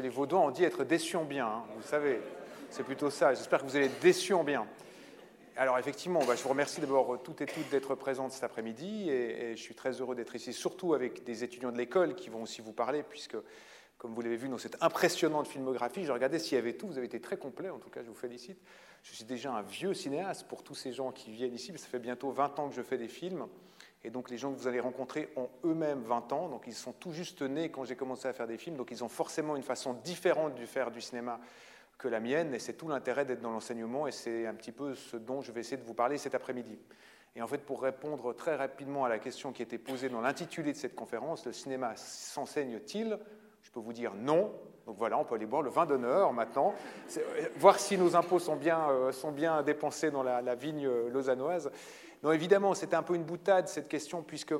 les Vaudois, on dit être déçu en bien, hein, vous savez. C'est plutôt ça. J'espère que vous allez être déçus en bien. Alors effectivement, bah, je vous remercie d'abord toutes et toutes d'être présentes cet après-midi et, je suis très heureux d'être ici, surtout avec des étudiants de l'école qui vont aussi vous parler, puisque, comme vous l'avez vu dans cette impressionnante filmographie, je regardais s'il y avait tout, vous avez été très complet, en tout cas je vous félicite. Je suis déjà un vieux cinéaste pour tous ces gens qui viennent ici, mais ça fait bientôt 20 ans que je fais des films. Et donc les gens que vous allez rencontrer ont eux-mêmes 20 ans, donc ils sont tout juste nés quand j'ai commencé à faire des films, donc ils ont forcément une façon différente de faire du cinéma que la mienne, et c'est tout l'intérêt d'être dans l'enseignement, et c'est un petit peu ce dont je vais essayer de vous parler cet après-midi. Et en fait, pour répondre très rapidement à la question qui était posée dans l'intitulé de cette conférence, le cinéma s'enseigne-t-il? Je peux vous dire non. Donc voilà, on peut aller boire le vin d'honneur maintenant, euh, voir si nos impôts sont bien, euh, sont bien dépensés dans la, la vigne euh, lausannoise. Non, évidemment, c'était un peu une boutade cette question, puisque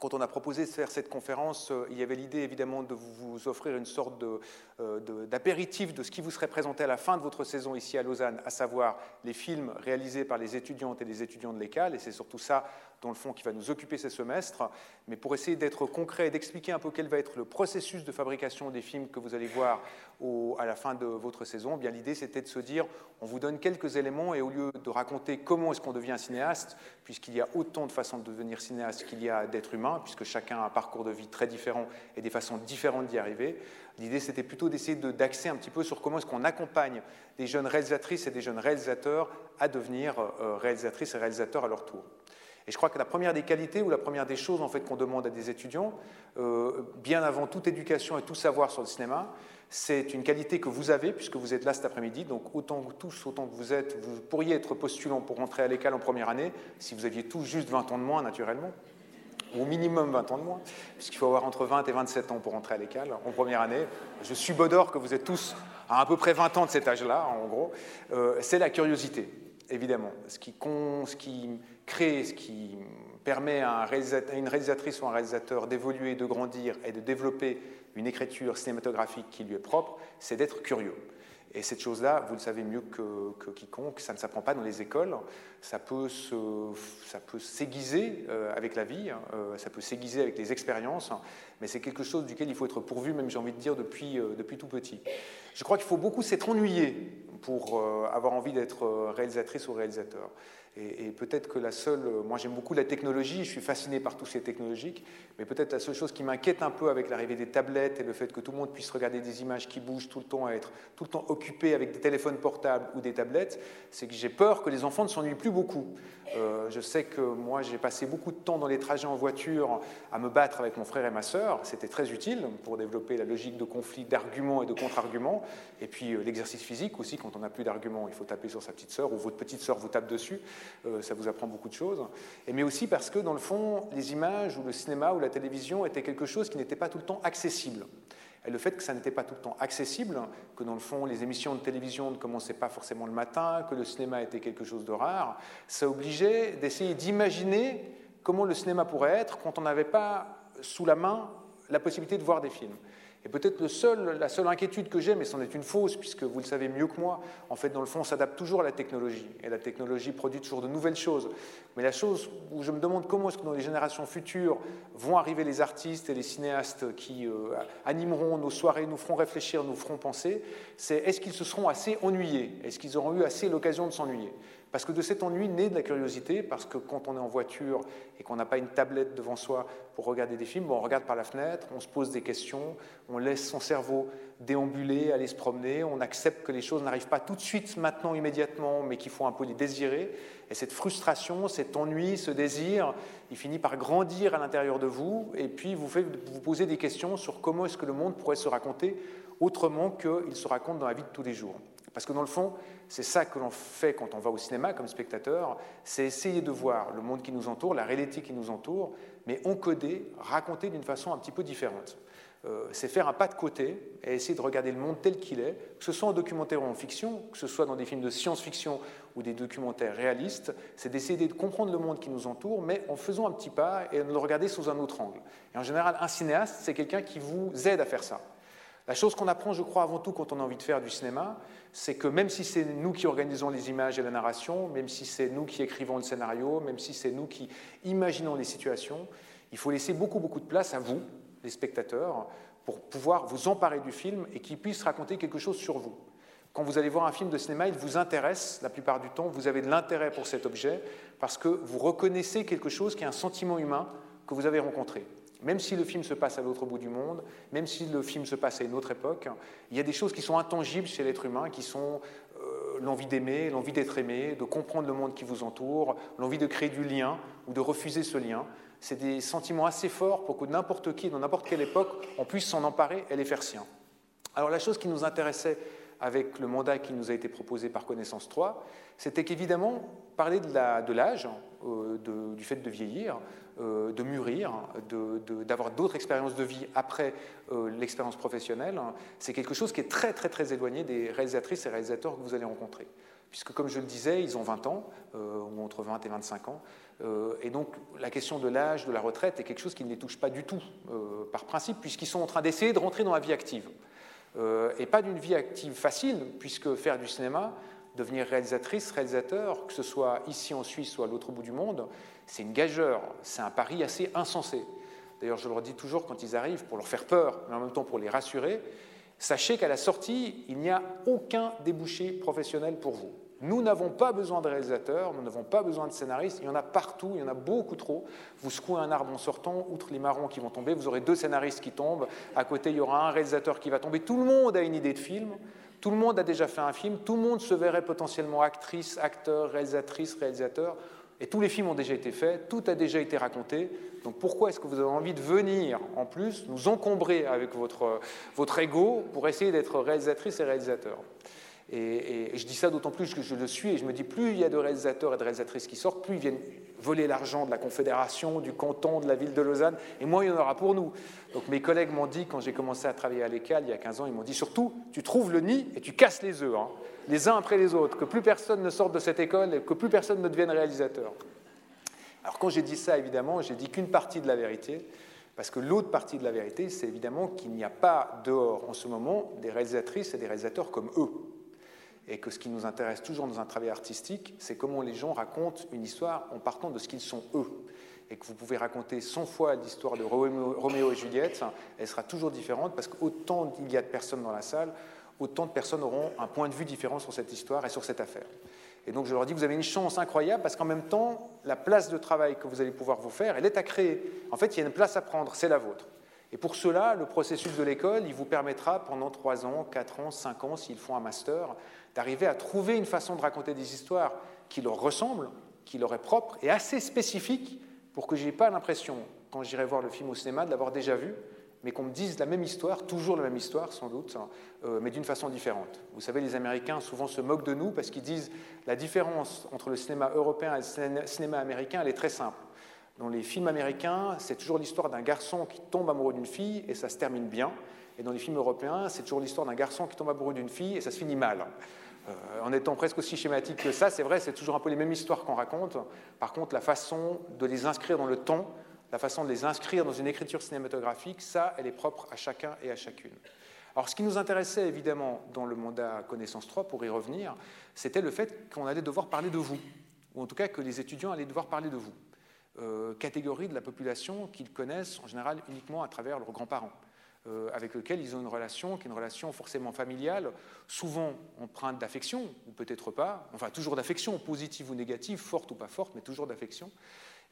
quand on a proposé de faire cette conférence, euh, il y avait l'idée évidemment de vous offrir une sorte euh, d'apéritif de, ce qui vous serait présenté à la fin de votre saison ici à Lausanne, à savoir les films réalisés par les étudiantes et les étudiants de l'école, et c'est surtout ça dans le fond qui va nous occuper ces semestres. Mais pour essayer d'être concret et d'expliquer un peu quel va être le processus de fabrication des films que vous allez voir à la fin de votre saison, eh bien l'idée c'était de se dire on vous donne quelques éléments et au lieu de raconter comment est-ce qu'on devient cinéaste, puisqu'il y a autant de façons de devenir cinéaste qu'il y a d'êtres humains, puisque chacun a un parcours de vie très différent et des façons différentes d'y arriver, l'idée c'était plutôt d'essayer d'axer un petit peu sur comment est-ce qu'on accompagne des jeunes réalisatrices et des jeunes réalisateurs à devenir euh, réalisatrices et réalisateurs à leur tour. Et je crois que la première des qualités ou la première des choses en fait qu'on demande à des étudiants, euh, bien avant toute éducation et tout savoir sur le cinéma, c'est une qualité que vous avez puisque vous êtes là cet après-midi. Donc autant que tous, autant que vous êtes, vous pourriez être postulant pour rentrer à l'école en première année si vous aviez tous juste 20 ans de moins naturellement au minimum 20 ans de moins, puisqu'il faut avoir entre 20 et 27 ans pour rentrer à l'école en première année. Je subodore que vous êtes tous à à peu près 20 ans de cet âge-là, en gros. Euh, c'est la curiosité, évidemment. Ce qui crée, ce qui permet à, une réalisatrice ou un réalisateur d'évoluer, de grandir et de développer une écriture cinématographique qui lui est propre, c'est d'être curieux. Et cette chose-là, vous le savez mieux que, quiconque, ça ne s'apprend pas dans les écoles, ça peut, s'aiguiser euh, avec la vie, hein, euh, ça peut s'aiguiser avec les expériences, mais c'est quelque chose duquel il faut être pourvu, même j'ai envie de dire, depuis, euh, depuis tout petit. Je crois qu'il faut beaucoup s'être ennuyé pour avoir envie d'être réalisatrice ou réalisateur. Et, peut-être que la seule, moi j'aime beaucoup la technologie, je suis fasciné par tout ce qui mais peut-être la seule chose qui m'inquiète un peu avec l'arrivée des tablettes et le fait que tout le monde puisse regarder des images qui bougent tout le temps, être tout le temps occupé avec des téléphones portables ou des tablettes, c'est que j'ai peur que les enfants ne s'ennuient plus beaucoup. Euh, je sais que moi j'ai passé beaucoup de temps dans les trajets en voiture à me battre avec mon frère et ma sœur, c'était très utile pour développer la logique de conflit d'arguments et de contre-arguments, et puis euh, l'exercice physique aussi, quand on n'a plus d'arguments, il faut taper sur sa petite sœur ou votre petite sœur vous tape dessus. Euh, ça vous apprend beaucoup de choses, et mais aussi parce que, dans le fond, les images ou le cinéma ou la télévision étaient quelque chose qui n'était pas tout le temps accessible. Et le fait que ça n'était pas tout le temps accessible, que dans le fond les émissions de télévision ne commençaient pas forcément le matin, que le cinéma était quelque chose de rare, ça obligeait d'essayer d'imaginer comment le cinéma pourrait être quand on n'avait pas sous la main la possibilité de voir des films. Et peut-être la seule inquiétude que j'ai, mais c'en est une fausse, puisque vous le savez mieux que moi, en fait, dans le fond, on s'adapte toujours à la technologie. Et la technologie produit toujours de nouvelles choses. Mais la chose où je me demande comment est-ce que dans les générations futures vont arriver les artistes et les cinéastes qui euh, animeront nos soirées, nous feront réfléchir, nous feront penser, c'est est-ce qu'ils se seront assez ennuyés? Est-ce qu'ils auront eu assez l'occasion de s'ennuyer? Parce que de cet ennui naît de la curiosité, parce que quand on est en voiture et qu'on n'a pas une tablette devant soi pour regarder des films, on regarde par la fenêtre, on se pose des questions, on laisse son cerveau déambuler, aller se promener, on accepte que les choses n'arrivent pas tout de suite, maintenant, immédiatement, mais qu'il faut un peu les désirer. Et cette frustration, cet ennui, ce désir, il finit par grandir à l'intérieur de vous, et puis vous, fait, vous posez des questions sur comment est-ce que le monde pourrait se raconter autrement qu'il se raconte dans la vie de tous les jours. Parce que dans le fond, c'est ça que l'on fait quand on va au cinéma comme spectateur, c'est essayer de voir le monde qui nous entoure, la réalité qui nous entoure, mais encodé, raconté d'une façon un petit peu différente. Euh, c'est faire un pas de côté et essayer de regarder le monde tel qu'il est, que ce soit en documentaire ou en fiction, que ce soit dans des films de science-fiction ou des documentaires réalistes, c'est d'essayer de comprendre le monde qui nous entoure, mais en faisant un petit pas et de le regarder sous un autre angle. Et en général, un cinéaste, c'est quelqu'un qui vous aide à faire ça. La chose qu'on apprend, je crois, avant tout quand on a envie de faire du cinéma, c'est que même si c'est nous qui organisons les images et la narration, même si c'est nous qui écrivons le scénario, même si c'est nous qui imaginons les situations, il faut laisser beaucoup, beaucoup de place à vous, les spectateurs, pour pouvoir vous emparer du film et qu'il puisse raconter quelque chose sur vous. Quand vous allez voir un film de cinéma, il vous intéresse la plupart du temps, vous avez de l'intérêt pour cet objet parce que vous reconnaissez quelque chose qui est un sentiment humain que vous avez rencontré. Même si le film se passe à l'autre bout du monde, même si le film se passe à une autre époque, il y a des choses qui sont intangibles chez l'être humain, qui sont euh, l'envie d'aimer, l'envie d'être aimé, de comprendre le monde qui vous entoure, l'envie de créer du lien ou de refuser ce lien. C'est des sentiments assez forts pour que n'importe qui, dans n'importe quelle époque, on puisse s'en emparer et les faire siens. Alors la chose qui nous intéressait avec le mandat qui nous a été proposé par Connaissance 3, c'était qu'évidemment, parler de l'âge, euh, du fait de vieillir, euh, de mûrir, d'avoir d'autres expériences de vie après euh, l'expérience professionnelle, c'est quelque chose qui est très très très éloigné des réalisatrices et réalisateurs que vous allez rencontrer. Puisque comme je le disais, ils ont 20 ans, ou entre 20 et 25 ans, et donc la question de l'âge, de la retraite est quelque chose qui ne les touche pas du tout par principe, puisqu'ils sont en train d'essayer de rentrer dans la vie active. Et pas d'une vie active facile, puisque faire du cinéma, devenir réalisatrice, réalisateur, que ce soit ici en Suisse ou à l'autre bout du monde, c'est une gageure, c'est un pari assez insensé. D'ailleurs, je leur dis toujours quand ils arrivent, pour leur faire peur, mais en même temps pour les rassurer, sachez qu'à la sortie, il n'y a aucun débouché professionnel pour vous. Nous n'avons pas besoin de réalisateurs, nous n'avons pas besoin de scénaristes, il y en a partout, il y en a beaucoup trop. Vous secouez un arbre en sortant, outre les marrons qui vont tomber, vous aurez deux scénaristes qui tombent, à côté il y aura un réalisateur qui va tomber, tout le monde a une idée de film, tout le monde a déjà fait un film, tout le monde se verrait potentiellement actrice, acteur, réalisatrice, réalisateur. Et tous les films ont déjà été faits, tout a déjà été raconté. Donc pourquoi est-ce que vous avez envie de venir en plus nous encombrer avec votre, votre ego pour essayer d'être réalisatrice et réalisateur et, je dis ça d'autant plus que je le suis et je me dis plus il y a de réalisateurs et de réalisatrices qui sortent, plus ils viennent voler l'argent de la Confédération, du canton, de la ville de Lausanne, et moins il y en aura pour nous. Donc mes collègues m'ont dit, quand j'ai commencé à travailler à l'école il y a 15 ans, ils m'ont dit surtout, tu trouves le nid et tu casses les œufs, hein, les uns après les autres, que plus personne ne sorte de cette école et que plus personne ne devienne réalisateur. Alors quand j'ai dit ça, évidemment, j'ai dit qu'une partie de la vérité, parce que l'autre partie de la vérité, c'est évidemment qu'il n'y a pas dehors en ce moment des réalisatrices et des réalisateurs comme eux et que ce qui nous intéresse toujours dans un travail artistique, c'est comment les gens racontent une histoire en partant de ce qu'ils sont eux. Et que vous pouvez raconter 100 fois l'histoire de Roméo et Juliette, elle sera toujours différente parce qu'autant il y a de personnes dans la salle, autant de personnes auront un point de vue différent sur cette histoire et sur cette affaire. Et donc je leur dis, vous avez une chance incroyable parce qu'en même temps, la place de travail que vous allez pouvoir vous faire, elle est à créer. En fait, il y a une place à prendre, c'est la vôtre. Et pour cela, le processus de l'école, il vous permettra pendant 3 ans, 4 ans, 5 ans, s'ils font un master, d'arriver à trouver une façon de raconter des histoires qui leur ressemblent, qui leur est propre et assez spécifique pour que je n'ai pas l'impression, quand j'irai voir le film au cinéma, de l'avoir déjà vu, mais qu'on me dise la même histoire, toujours la même histoire sans doute, euh, mais d'une façon différente. Vous savez, les Américains souvent se moquent de nous parce qu'ils disent la différence entre le cinéma européen et le cinéma américain, elle est très simple. Dans les films américains, c'est toujours l'histoire d'un garçon qui tombe amoureux d'une fille et ça se termine bien. Et dans les films européens, c'est toujours l'histoire d'un garçon qui tombe amoureux d'une fille et ça se finit mal. Euh, en étant presque aussi schématique que ça, c'est vrai, c'est toujours un peu les mêmes histoires qu'on raconte. Par contre, la façon de les inscrire dans le temps, la façon de les inscrire dans une écriture cinématographique, ça, elle est propre à chacun et à chacune. Alors, ce qui nous intéressait évidemment dans le mandat Connaissance 3, pour y revenir, c'était le fait qu'on allait devoir parler de vous, ou en tout cas que les étudiants allaient devoir parler de vous. Euh, catégorie de la population qu'ils connaissent en général uniquement à travers leurs grands-parents. Euh, avec lequel ils ont une relation qui est une relation forcément familiale, souvent empreinte d'affection, ou peut-être pas, enfin toujours d'affection, positive ou négative, forte ou pas forte, mais toujours d'affection,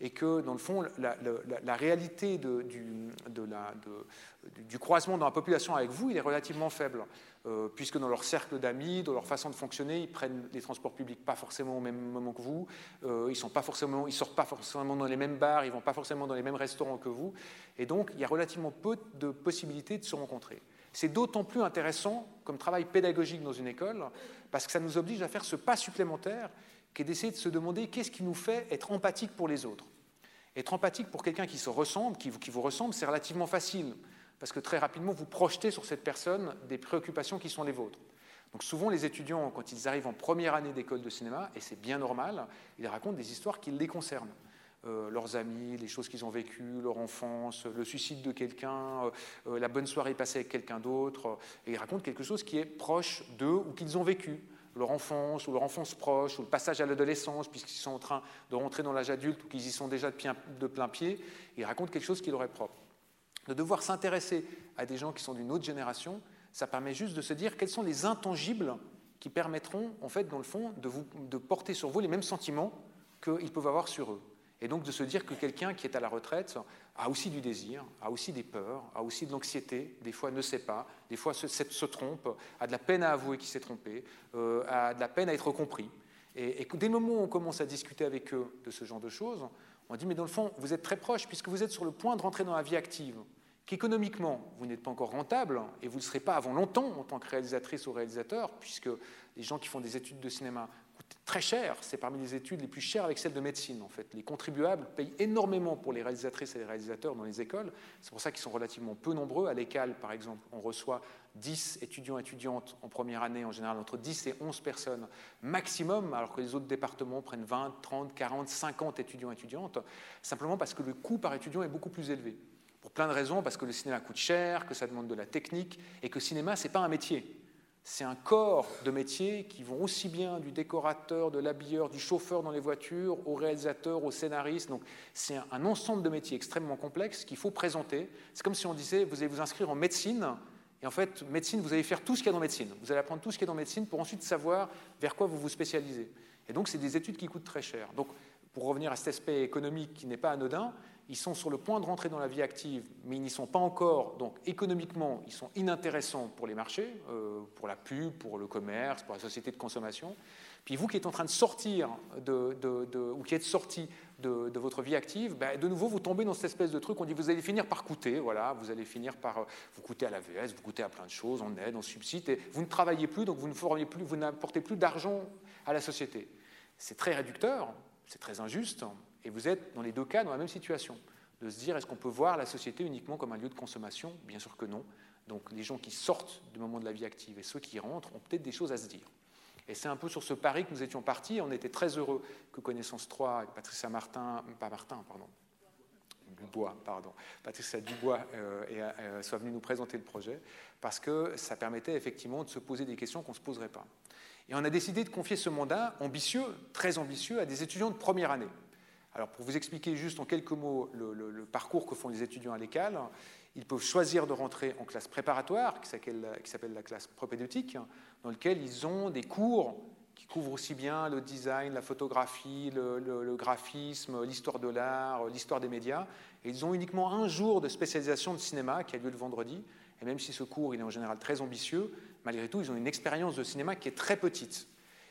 et que dans le fond, la, réalité du croisement dans la population avec vous, il est relativement faible. Euh, puisque dans leur cercle d'amis, dans leur façon de fonctionner, ils prennent les transports publics pas forcément au même moment que vous, euh, ils sont ils sortent pas forcément dans les mêmes bars, ils vont pas forcément dans les mêmes restaurants que vous, et donc il y a relativement peu de possibilités de se rencontrer. C'est d'autant plus intéressant comme travail pédagogique dans une école, parce que ça nous oblige à faire ce pas supplémentaire, qui est d'essayer de se demander qu'est-ce qui nous fait être empathique pour les autres. Être empathique pour quelqu'un qui se ressemble, qui vous ressemble, c'est relativement facile parce que très rapidement, vous projetez sur cette personne des préoccupations qui sont les vôtres. Donc souvent, les étudiants, quand ils arrivent en première année d'école de cinéma, et c'est bien normal, ils racontent des histoires qui les concernent. Euh, leurs amis, les choses qu'ils ont vécues, leur enfance, le suicide de quelqu'un, euh, euh, la bonne soirée passée avec quelqu'un d'autre. et ils racontent quelque chose qui est proche d'eux ou qu'ils ont vécu. Leur enfance ou leur enfance proche, ou le passage à l'adolescence, puisqu'ils sont en train de rentrer dans l'âge adulte ou qu'ils y sont déjà de, plein pied. Ils racontent quelque chose qui leur est propre. de devoir s'intéresser à des gens qui sont d'une autre génération, ça permet juste de se dire quels sont les intangibles qui permettront, en fait, dans le fond, de, de porter sur vous les mêmes sentiments qu'ils peuvent avoir sur eux. Et donc de se dire que quelqu'un qui est à la retraite a aussi du désir, a aussi des peurs, a aussi de l'anxiété, des fois ne sait pas, des fois se, se, trompe, a de la peine à avouer qu'il s'est trompé, euh, a de la peine à être compris. Et, et dès le moment où on commence à discuter avec eux de ce genre de choses, on dit mais dans le fond, vous êtes très proche puisque vous êtes sur le point de rentrer dans la vie active qu'économiquement, vous n'êtes pas encore rentable, et vous ne le serez pas avant longtemps en tant que réalisatrice ou réalisateur, puisque les gens qui font des études de cinéma très cher, c'est parmi les études les plus chères avec celles de médecine en fait. Les contribuables payent énormément pour les réalisatrices et les réalisateurs dans les écoles, c'est pour ça qu'ils sont relativement peu nombreux. À l'école, par exemple, on reçoit 10 étudiants étudiantes en première année, en général entre 10 et 11 personnes maximum, alors que les autres départements prennent 20, 30, 40, 50 étudiants étudiantes, simplement parce que le coût par étudiant est beaucoup plus élevé. Pour plein de raisons, parce que le cinéma coûte cher, que ça demande de la technique, et que cinéma, ce n'est pas un métier. C'est un corps de métiers qui vont aussi bien du décorateur, de l'habilleur, du chauffeur dans les voitures, au réalisateur, au scénariste. Donc c'est un ensemble de métiers extrêmement complexes qu'il faut présenter. C'est comme si on disait, vous allez vous inscrire en médecine, et en fait, médecine, vous allez faire tout ce qu'il y a dans médecine. Vous allez apprendre tout ce qu'il y a dans médecine pour ensuite savoir vers quoi vous vous spécialisez. Et donc, c'est des études qui coûtent très cher. Donc, pour revenir à cet aspect économique qui n'est pas anodin, ils sont sur le point de rentrer dans la vie active, mais ils n'y sont pas encore. Donc économiquement, ils sont inintéressants pour les marchés, euh, pour la pub, pour le commerce, pour la société de consommation. Puis vous qui êtes en train de sortir, ou qui êtes sorti de, votre vie active, ben, de nouveau vous tombez dans cette espèce de truc. On dit vous allez finir par coûter, voilà, vous allez finir par euh, vous coûter à la VS, vous coûtez à plein de choses, en aide, en subside, et vous ne travaillez plus, donc vous ne formez plus, vous n'apportez plus d'argent à la société. C'est très réducteur, c'est très injuste, et vous êtes dans les deux cas dans la même situation. De se dire, est-ce qu'on peut voir la société uniquement comme un lieu de consommation? Bien sûr que non. Donc les gens qui sortent du moment de la vie active et ceux qui rentrent ont peut-être des choses à se dire. Et c'est un peu sur ce pari que nous étions partis. On était très heureux que Connaissance 3 et Patricia Martin, pas Martin, pardon, Dubois, pardon, Patricia Dubois euh, euh, soit venue nous présenter le projet, parce que ça permettait effectivement de se poser des questions qu'on ne se poserait pas. Et on a décidé de confier ce mandat ambitieux, très ambitieux, à des étudiants de première année. Alors pour vous expliquer juste en quelques mots le, parcours que font les étudiants à l'école, ils peuvent choisir de rentrer en classe préparatoire, qui s'appelle la classe propédeutique, dans laquelle ils ont des cours qui couvrent aussi bien le design, la photographie, le, graphisme, l'histoire de l'art, l'histoire des médias. Et ils ont uniquement un jour de spécialisation de cinéma qui a lieu le vendredi. Et même si ce cours il est en général très ambitieux, malgré tout, ils ont une expérience de cinéma qui est très petite.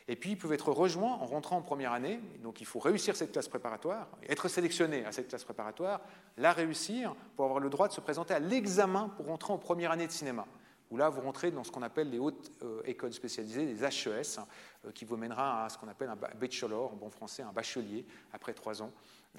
Et puis, ils peuvent être rejoints en rentrant en première année. Donc, il faut réussir cette classe préparatoire, être sélectionné à cette classe préparatoire, la réussir pour avoir le droit de se présenter à l'examen pour rentrer en première année de cinéma. Où là, vous rentrez dans ce qu'on appelle les hautes euh, écoles spécialisées, les HES, euh, qui vous mènera à ce qu'on appelle un bachelor, en bon français, un bachelier, après trois ans.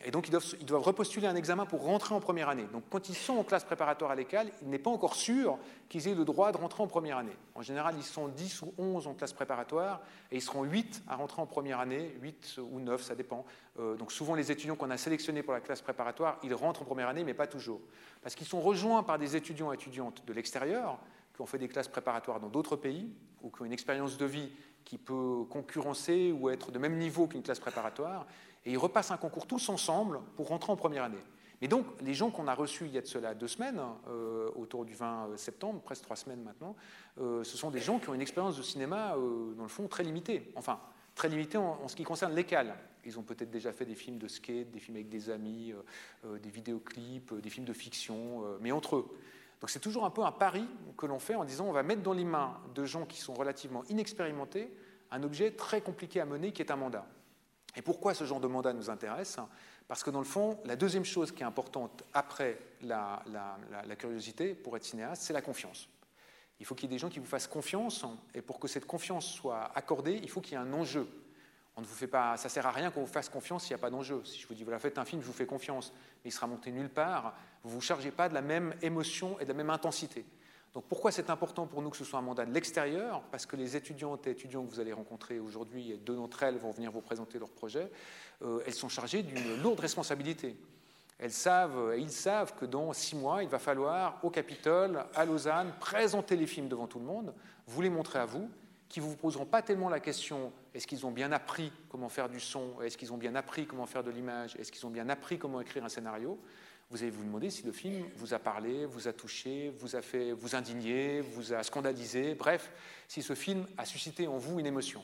Et donc, ils doivent, repostuler un examen pour rentrer en première année. Donc, quand ils sont en classe préparatoire à l'école, il n'est pas encore sûr qu'ils aient le droit de rentrer en première année. En général, ils sont 10 ou 11 en classe préparatoire et ils seront 8 à rentrer en première année, 8 ou 9, ça dépend. Euh, donc, souvent, les étudiants qu'on a sélectionnés pour la classe préparatoire, ils rentrent en première année, mais pas toujours. Parce qu'ils sont rejoints par des étudiants et étudiantes de l'extérieur qui ont fait des classes préparatoires dans d'autres pays ou qui ont une expérience de vie qui peut concurrencer ou être de même niveau qu'une classe préparatoire et ils repassent un concours tous ensemble pour rentrer en première année. Mais donc, les gens qu'on a reçus il y a de cela deux semaines, euh, autour du 20 septembre, presque trois semaines maintenant, euh, ce sont des gens qui ont une expérience de cinéma, euh, dans le fond, très limitée. Enfin, très limitée en, ce qui concerne l'écale. Ils ont peut-être déjà fait des films de skate, des films avec des amis, des vidéoclips, des films de fiction, mais entre eux. Donc c'est toujours un peu un pari que l'on fait en disant on va mettre dans les mains de gens qui sont relativement inexpérimentés un objet très compliqué à mener qui est un mandat. Et pourquoi ce genre de mandat nous intéresse? Parce que dans le fond, la deuxième chose qui est importante après la, curiosité pour être cinéaste, c'est la confiance. Il faut qu'il y ait des gens qui vous fassent confiance, et pour que cette confiance soit accordée, il faut qu'il y ait un enjeu. On ne vous fait pas, ça sert à rien qu'on vous fasse confiance s'il n'y a pas d'enjeu. Si je vous dis voilà faites un film, je vous fais confiance, mais il sera monté nulle part, vous ne vous chargez pas de la même émotion et de la même intensité. Donc pourquoi c'est important pour nous que ce soit un mandat de l'extérieur? Parce que les étudiantes et étudiants que vous allez rencontrer aujourd'hui, deux d'entre elles vont venir vous présenter leur projet, euh, elles sont chargées d'une lourde responsabilité. Elles savent, et ils savent que dans six mois, il va falloir au Capitole, à Lausanne, présenter les films devant tout le monde, vous les montrer à vous, qui ne vous poseront pas tellement la question est-ce qu'ils ont bien appris comment faire du son, est-ce qu'ils ont bien appris comment faire de l'image, est-ce qu'ils ont bien appris comment écrire un scénario, vous allez vous demander si le film vous a parlé, vous a touché, vous a fait vous indigner, vous a scandalisé, bref, si ce film a suscité en vous une émotion.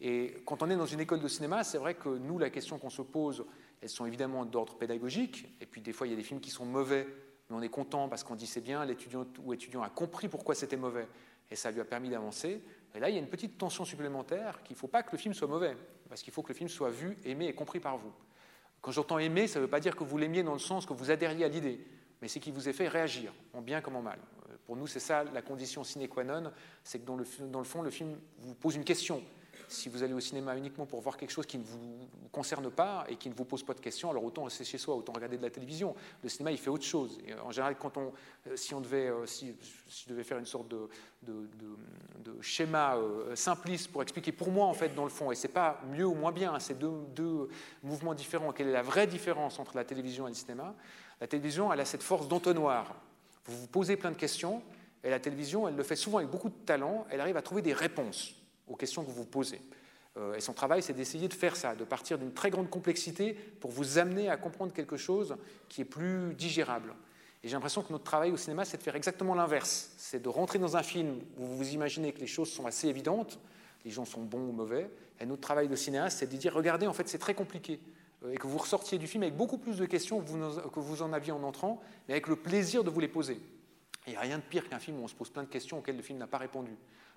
Et quand on est dans une école de cinéma, c'est vrai que nous, la question qu'on se pose, elles sont évidemment d'ordre pédagogique, et puis des fois il y a des films qui sont mauvais, mais on est content parce qu'on dit c'est bien, l'étudiant ou étudiant a compris pourquoi c'était mauvais, et ça lui a permis d'avancer. Et là, il y a une petite tension supplémentaire qu'il ne faut pas que le film soit mauvais, parce qu'il faut que le film soit vu, aimé et compris par vous. Quand j'entends aimer, ça ne veut pas dire que vous l'aimiez dans le sens que vous adhériez à l'idée, mais c'est qu'il vous ait fait réagir, en bien comme en mal. Euh, pour nous, c'est ça la condition sine qua non, c'est que dans le fond, le film vous pose une question, si vous allez au cinéma uniquement pour voir quelque chose qui ne vous concerne pas et qui ne vous pose pas de questions, alors autant rester chez soi, autant regarder de la télévision. Le cinéma, il fait autre chose. Euh, en général, euh, si on devait, euh, je devais faire une sorte de, schéma simpliste pour expliquer pour moi, en fait, dans le fond, et c'est pas mieux ou moins bien, hein, c'est deux mouvements différents. Quelle est la vraie différence entre la télévision et le cinéma? La télévision, elle a cette force d'entonnoir. Vous vous posez plein de questions, et la télévision, elle le fait souvent avec beaucoup de talent, elle arrive à trouver des réponses aux questions que vous posez. Euh, et son travail, c'est d'essayer de faire ça, de partir d'une très grande complexité pour vous amener à comprendre quelque chose qui est plus digérable. Et j'ai l'impression que notre travail au cinéma, c'est de faire exactement l'inverse. C'est de rentrer dans un film où vous vous imaginez que les choses sont assez évidentes, les gens sont bons ou mauvais. Et notre travail de cinéaste, c'est de dire, regardez, en fait, c'est très compliqué. Euh, et que vous ressortiez du film avec beaucoup plus de questions que vous en aviez en entrant, mais avec le plaisir de vous les poser. Il n'y a rien de pire qu'un film où on se pose plein de questions auxquelles le film n'a pas répondu.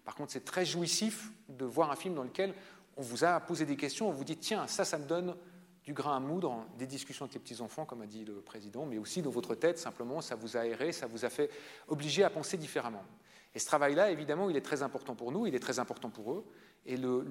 Par contre, c'est très jouissif de voir un film dans lequel on vous a posé des questions, on vous dit tiens, ça, ça me donne du grain à moudre, des discussions avec les petits-enfants, comme a dit le président, mais aussi dans votre tête, simplement, ça vous a aéré, ça vous a fait obliger à penser différemment. Et ce travail-là, évidemment, il est très important pour nous, il est très important pour eux. Et le,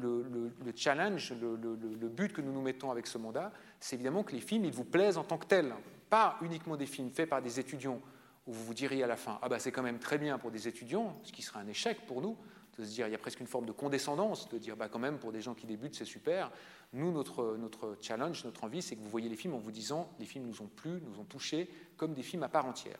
challenge, le, but que nous nous mettons avec ce mandat, c'est évidemment que les films, ils vous plaisent en tant que tels. Pas uniquement des films faits par des étudiants où vous vous diriez à la fin, ah bah c'est quand même très bien pour des étudiants, ce qui serait un échec pour nous, de se dire, il y a presque une forme de condescendance, de dire, bah, quand même, pour des gens qui débutent, c'est super. Nous, notre, notre challenge, notre envie, c'est que vous voyez les films en vous disant, les films nous ont plu, nous ont touchés, comme des films à part entière.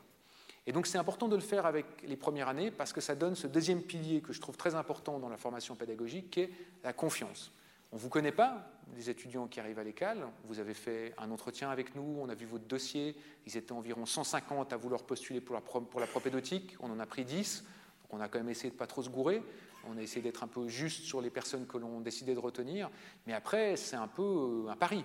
Et donc c'est important de le faire avec les premières années parce que ça donne ce deuxième pilier que je trouve très important dans la formation pédagogique, qui est la confiance. On ne vous connaît pas, les étudiants qui arrivent à l'école. Vous avez fait un entretien avec nous, on a vu votre dossier. Ils étaient environ 150 à vouloir postuler pour la, pour la. On en a pris 10 on a quand même essayé de ne pas trop se gourer. On a essayé d'être un peu juste sur les personnes que l'on décidait de retenir. Mais après, c'est un peu euh, un pari.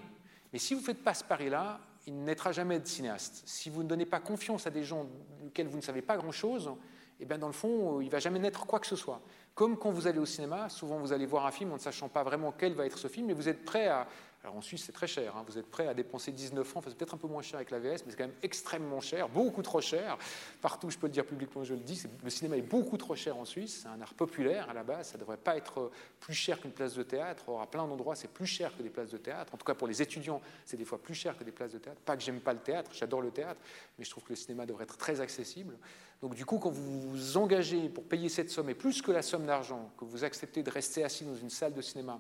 Mais si vous ne faites pas ce pari-là, il naîtra jamais de cinéaste. Si vous ne donnez pas confiance à des gens auxquels vous ne savez pas grand-chose, eh bien, dans le fond, euh, il ne va jamais naître quoi que ce soit. Comme quand vous allez au cinéma, souvent vous allez voir un film en ne sachant pas vraiment quel va être ce film, mais vous êtes prêt à, en Suisse, c'est très cher. Hein. Vous êtes prêt à dépenser 19 francs, c'est peut-être un peu moins cher avec la VS, mais c'est quand même extrêmement cher, beaucoup trop cher. Partout, je peux le dire publiquement, je le dis, le cinéma est beaucoup trop cher en Suisse. C'est un art populaire à la base, ça ne devrait pas être plus cher qu'une place de théâtre. Or, à plein d'endroits, c'est plus cher que des places de théâtre. En tout cas, pour les étudiants, c'est des fois plus cher que des places de théâtre. Pas que j'aime pas le théâtre, j'adore le théâtre, mais je trouve que le cinéma devrait être très accessible. Donc, du coup, quand vous vous engagez pour payer cette somme, et plus que la somme d'argent, que vous acceptez de rester assis dans une salle de cinéma,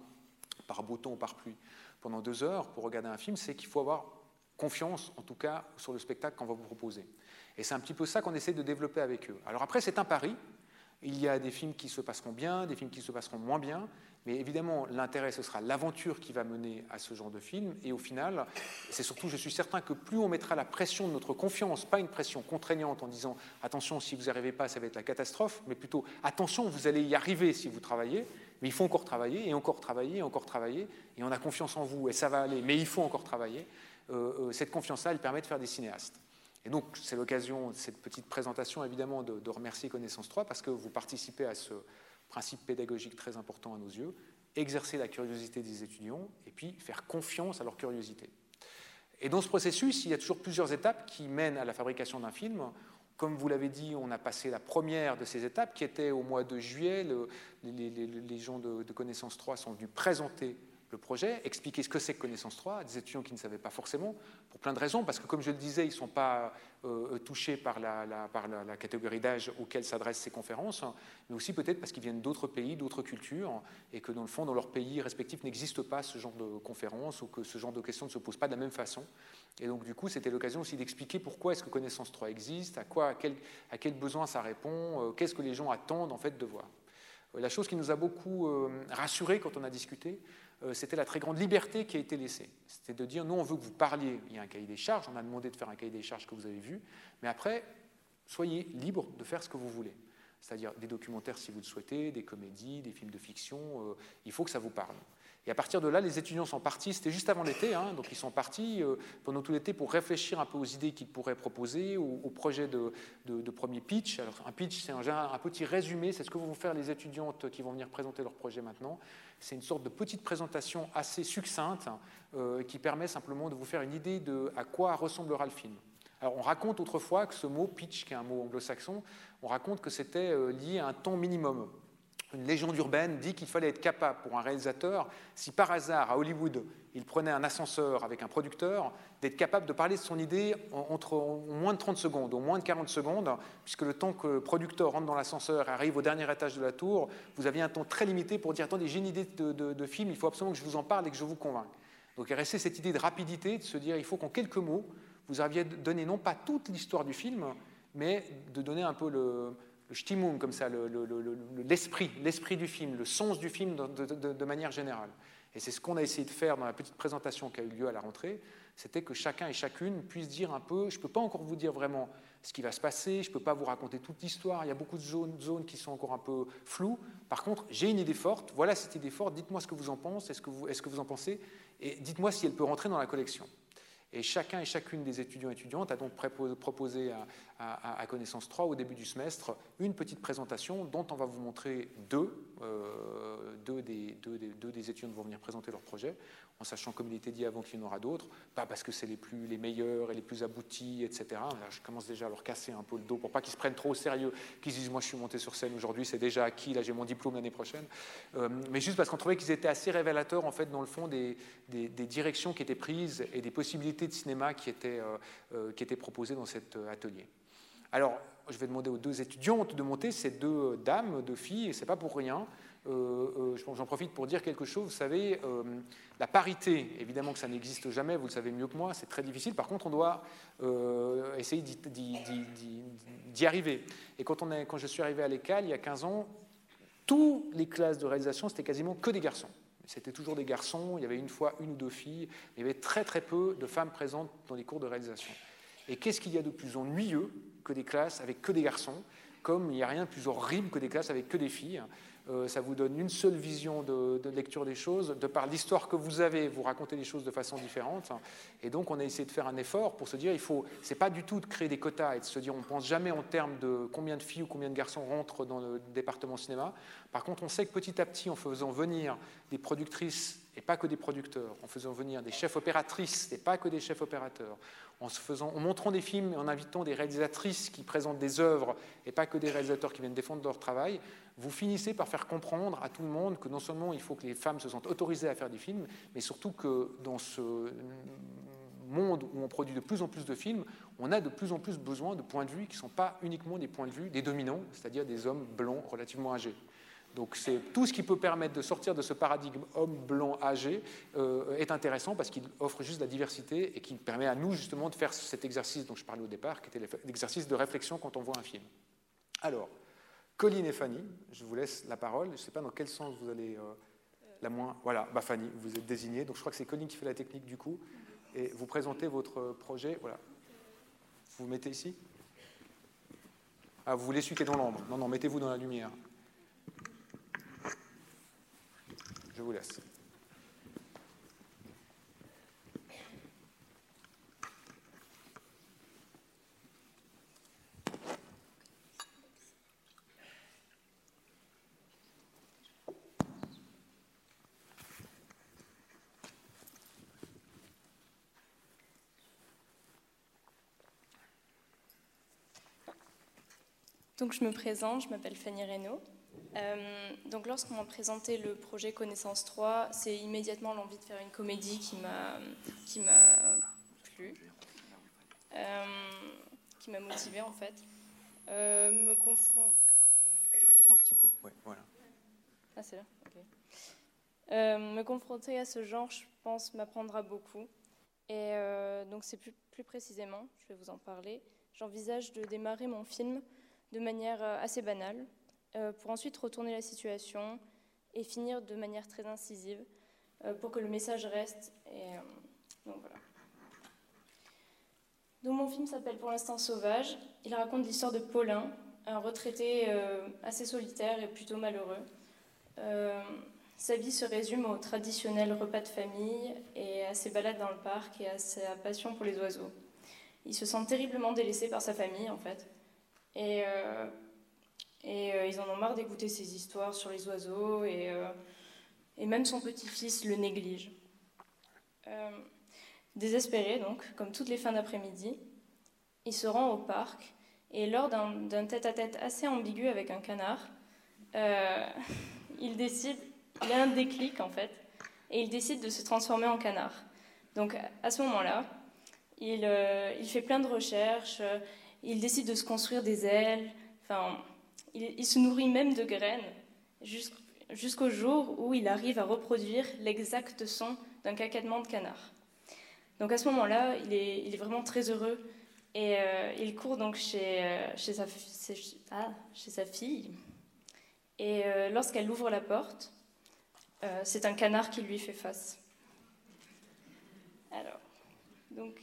par beau temps ou par pluie, pendant deux heures pour regarder un film, c'est qu'il faut avoir confiance, en tout cas, sur le spectacle qu'on va vous proposer. Et c'est un petit peu ça qu'on essaie de développer avec eux. Alors après, c'est un pari. Il y a des films qui se passeront bien, des films qui se passeront moins bien, mais évidemment, l'intérêt, ce sera l'aventure qui va mener à ce genre de film. Et au final, c'est surtout, je suis certain que plus on mettra la pression de notre confiance, pas une pression contraignante en disant attention, si vous n'y arrivez pas, ça va être la catastrophe, mais plutôt attention, vous allez y arriver si vous travaillez, mais il faut encore travailler, et encore travailler, et encore travailler, et on a confiance en vous, et ça va aller, mais il faut encore travailler. Euh, euh, cette confiance-là, elle permet de faire des cinéastes. Et donc, c'est l'occasion cette petite présentation, évidemment, de, de, remercier Connaissance 3, parce que vous participez à ce principe pédagogique très important à nos yeux, exercer la curiosité des étudiants, et puis faire confiance à leur curiosité. Et dans ce processus, il y a toujours plusieurs étapes qui mènent à la fabrication d'un film. Comme vous l'avez dit, on a passé la première de ces étapes qui était au mois de juillet. les, gens de, Connaissance 3 sont venus présenter le projet, expliquer ce que c'est que Connaissance 3 à des étudiants qui ne savaient pas forcément, pour plein de raisons, parce que comme je le disais, ils ne sont pas euh, touchés par la, catégorie d'âge auquel s'adressent ces conférences, mais aussi peut-être parce qu'ils viennent d'autres pays, d'autres cultures, et que dans le fond, dans leur pays respectif, n'existe pas ce genre de conférences, ou que ce genre de questions ne se posent pas de la même façon. Et donc, du coup, c'était l'occasion aussi d'expliquer pourquoi est-ce que Connaissance 3 existe, à quoi, à quel, besoin ça répond, euh, qu'est-ce que les gens attendent en fait de voir. la chose qui nous a beaucoup rassurés quand on a discuté, c'était la très grande liberté qui a été laissée. C'était de dire, nous, on veut que vous parliez, il y a un cahier des charges, on a demandé de faire un cahier des charges que vous avez vu, mais après, soyez libre de faire ce que vous voulez. C'est-à-dire des documentaires si vous le souhaitez, des comédies, des films de fiction, il faut que ça vous parle. Et à partir de là, les étudiants sont partis, c'était juste avant l'été, hein, donc ils sont partis euh, pendant tout l'été pour réfléchir un peu aux idées qu'ils pourraient proposer, au, projet de, premier pitch. Alors un pitch, c'est un, petit résumé, c'est ce que vont faire les étudiantes qui vont venir présenter leur projet maintenant. C'est une sorte de petite présentation assez succincte euh, qui permet simplement de vous faire une idée de à quoi ressemblera le film. Alors on raconte autrefois que ce mot pitch, qui est un mot anglo-saxon, on raconte que c'était euh, lié à un temps minimum. Une légende urbaine dit qu'il fallait être capable pour un réalisateur, si par hasard à Hollywood il prenait un ascenseur avec un producteur, d'être capable de parler de son idée en, entre moins de 30 secondes, au moins de 40 secondes, puisque le temps que le producteur rentre dans l'ascenseur et arrive au dernier étage de la tour, vous aviez un temps très limité pour dire attendez, j'ai une idée de, film, il faut absolument que je vous en parle et que je vous convainc. Donc il restait cette idée de rapidité, de se dire il faut qu'en quelques mots, vous aviez donné non pas toute l'histoire du film, mais de donner un peu le, le Stimmung, comme ça, l'esprit, l'esprit du film, le sens du film de, manière générale. Et c'est ce qu'on a essayé de faire dans la petite présentation qui a eu lieu à la rentrée, c'était que chacun et chacune puisse dire un peu, je ne peux pas encore vous dire vraiment ce qui va se passer, je ne peux pas vous raconter toute l'histoire, il y a beaucoup de zones, qui sont encore un peu floues. Par contre, j'ai une idée forte, voilà cette idée forte, dites-moi ce que vous en pensez, est-ce que vous, est-ce que vous en pensez, et dites-moi si elle peut rentrer dans la collection. Et chacun et chacune des étudiants et étudiantes a donc proposé à, Connaissance 3 au début du semestre une petite présentation dont on va vous montrer deux. Euh, deux, des, deux, des, étudiants vont venir présenter leur projet en sachant, comme il était dit avant, qu'il y en aura d'autres, pas parce que c'est les, plus, les meilleurs et les plus aboutis, etc. je commence déjà à leur casser un peu le dos pour pas qu'ils se prennent trop au sérieux, qu'ils disent Moi, je suis monté sur scène aujourd'hui, c'est déjà acquis, là, j'ai mon diplôme l'année prochaine. Euh, mais juste parce qu'on trouvait qu'ils étaient assez révélateurs, en fait, dans le fond, des, des, directions qui étaient prises et des possibilités de cinéma qui étaient, euh, qui étaient proposées dans cet atelier. Alors, je vais demander aux deux étudiantes de monter, ces deux dames, deux filles, et c'est pas pour rien. Euh, euh, j'en profite pour dire quelque chose. Vous savez, euh, la parité, évidemment que ça n'existe jamais, vous le savez mieux que moi, c'est très difficile. Par contre, on doit essayer d'y arriver. Et quand, je suis arrivé à l'école, il y a 15 ans, toutes les classes de réalisation, c'était quasiment que des garçons. C'était toujours des garçons, il y avait une fois une ou deux filles, il y avait très très peu de femmes présentes dans les cours de réalisation. Et qu'est-ce qu'il y a de plus ennuyeux que des classes avec que des garçons, comme il n'y a rien de plus horrible que des classes avec que des filles euh, ça vous donne une seule vision de, lecture des choses. De par l'histoire que vous avez, vous racontez les choses de façon différente. Et donc, on a essayé de faire un effort pour se dire, il faut, c'est pas du tout de créer des quotas et de se dire, on pense jamais en termes de combien de filles ou combien de garçons rentrent dans le département cinéma. Par contre, on sait que petit à petit, en faisant venir des productrices et pas que des producteurs, en faisant venir des chefs opératrices et pas que des chefs opérateurs, en, montrant des films et en invitant des réalisatrices qui présentent des œuvres et pas que des réalisateurs qui viennent défendre leur travail, vous finissez par faire comprendre à tout le monde que non seulement il faut que les femmes se sentent autorisées à faire des films, mais surtout que dans ce monde où on produit de plus en plus de films, on a de plus en plus besoin de points de vue qui ne sont pas uniquement des points de vue des dominants, c'est-à-dire des hommes blancs relativement âgés. Donc c'est tout ce qui peut permettre de sortir de ce paradigme homme blanc âgé euh, est intéressant parce qu'il offre juste la diversité et qui permet à nous justement de faire cet exercice dont je parlais au départ, qui était l'exercice de réflexion quand on voit un film. Alors, Colline et Fanny, je vous laisse la parole. Je ne sais pas dans quel sens vous allez euh, la moins. Voilà, bah Fanny, vous êtes désignée. Donc je crois que c'est Colline qui fait la technique du coup. Et vous présentez votre projet. Voilà. Vous vous mettez ici? Ah, vous voulez celui dans l'ombre Non, non, mettez-vous dans la lumière. Je vous laisse. Donc je me présente, je m'appelle Fanny Reynaud. Euh, donc lorsqu'on m'a présenté le projet Connaissance 3, c'est immédiatement l'envie de faire une comédie qui m'a qui m'a plu, euh, qui m'a motivée en fait. Euh, me. Éloignez-vous un petit peu, ouais, voilà. Ah c'est là, ok. Euh, me confronter à ce genre, je pense, m'apprendra beaucoup. Et donc c'est plus, plus précisément, je vais vous en parler, j'envisage de démarrer mon film de manière assez banale, pour ensuite retourner la situation et finir de manière très incisive pour que le message reste. Et, donc voilà. Donc mon film s'appelle pour l'instant Sauvage. Il raconte l'histoire de Paulin, un retraité euh, assez solitaire et plutôt malheureux. Euh, sa vie se résume au traditionnel repas de famille et à ses balades dans le parc et à sa passion pour les oiseaux. Il se sent terriblement délaissé par sa famille en fait. Euh, et ils en ont marre d'écouter ses histoires sur les oiseaux et, et même son petit-fils le néglige. Désespéré, donc, comme toutes les fins d'après-midi, il se rend au parc et lors d'un tête-à-tête assez ambigu avec un canard, euh, il décide, il a un déclic en fait, et il décide de se transformer en canard. Donc à ce moment-là, il, euh, il, fait plein de recherches, il décide de se construire des ailes, enfin, il, se nourrit même de graines jusqu'au jour où il arrive à reproduire l'exact son d'un cacatement de canard. Donc à ce moment-là, il est, vraiment très heureux et euh, il court donc chez, euh, ah, sa, fille. Et euh, lorsqu'elle ouvre la porte, c'est un canard qui lui fait face. Alors, donc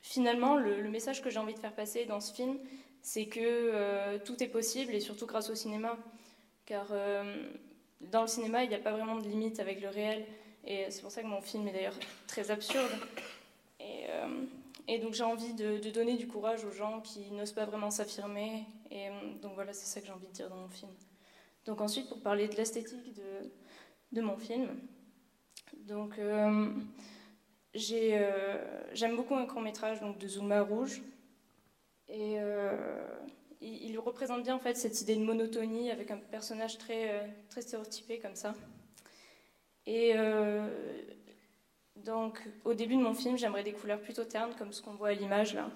finalement, le, message que j'ai envie de faire passer dans ce film, c'est que tout est possible et surtout grâce au cinéma. Car dans le cinéma, il n'y a pas vraiment de limite avec le réel. Et c'est pour ça que mon film est d'ailleurs très absurde. Euh, et, donc j'ai envie de, donner du courage aux gens qui n'osent pas vraiment s'affirmer. Et euh, donc voilà, c'est ça que j'ai envie de dire dans mon film. Donc ensuite, pour parler de l'esthétique de, mon film, donc euh, j'aime beaucoup un court métrage donc de Zuma Rouge. Et il, représente bien en fait cette idée de monotonie avec un personnage très, très stéréotypé comme ça. Et donc, au début de mon film, j'aimerais des couleurs plutôt ternes, comme ce qu'on voit à l'image là.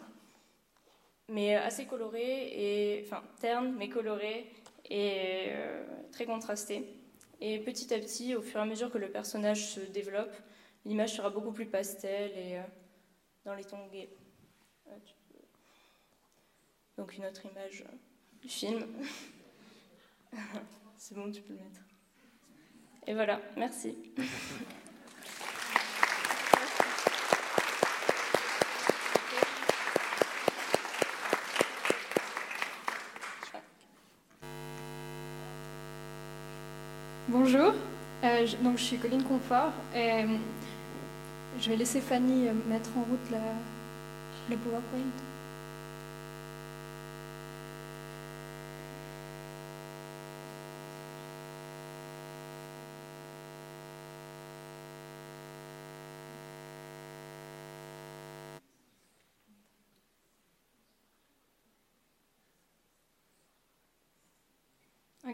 Mais assez colorées, et, enfin ternes, mais colorées, et euh, très contrastées. Et petit à petit, au fur et à mesure que le personnage se développe, l'image sera beaucoup plus pastel et euh, dans les tons gays. Euh, Donc, une autre image du film. C'est bon, tu peux le mettre. Et voilà, merci. Bonjour, euh, je, donc je suis Colline Confort et euh, je vais laisser Fanny euh, mettre en route le PowerPoint.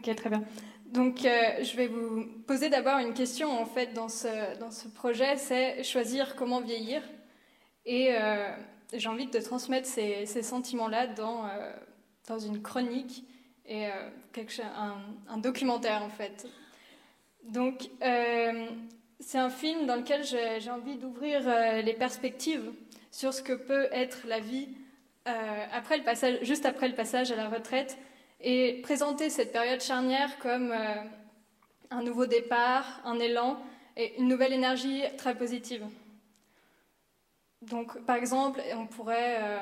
Ok, très bien. Donc, euh, je vais vous poser d'abord une question en fait dans ce, dans ce projet, c'est choisir comment vieillir. Et euh, j'ai envie de transmettre ces, ces sentiments-là dans, euh, dans une chronique et quelque, un, un, documentaire en fait. Donc, c'est un film dans lequel j'ai envie d'ouvrir les perspectives sur ce que peut être la vie après le passage, juste après le passage à la retraite et présenter cette période charnière comme euh, un nouveau départ, un élan et une nouvelle énergie très positive. Donc, par exemple, on pourrait euh,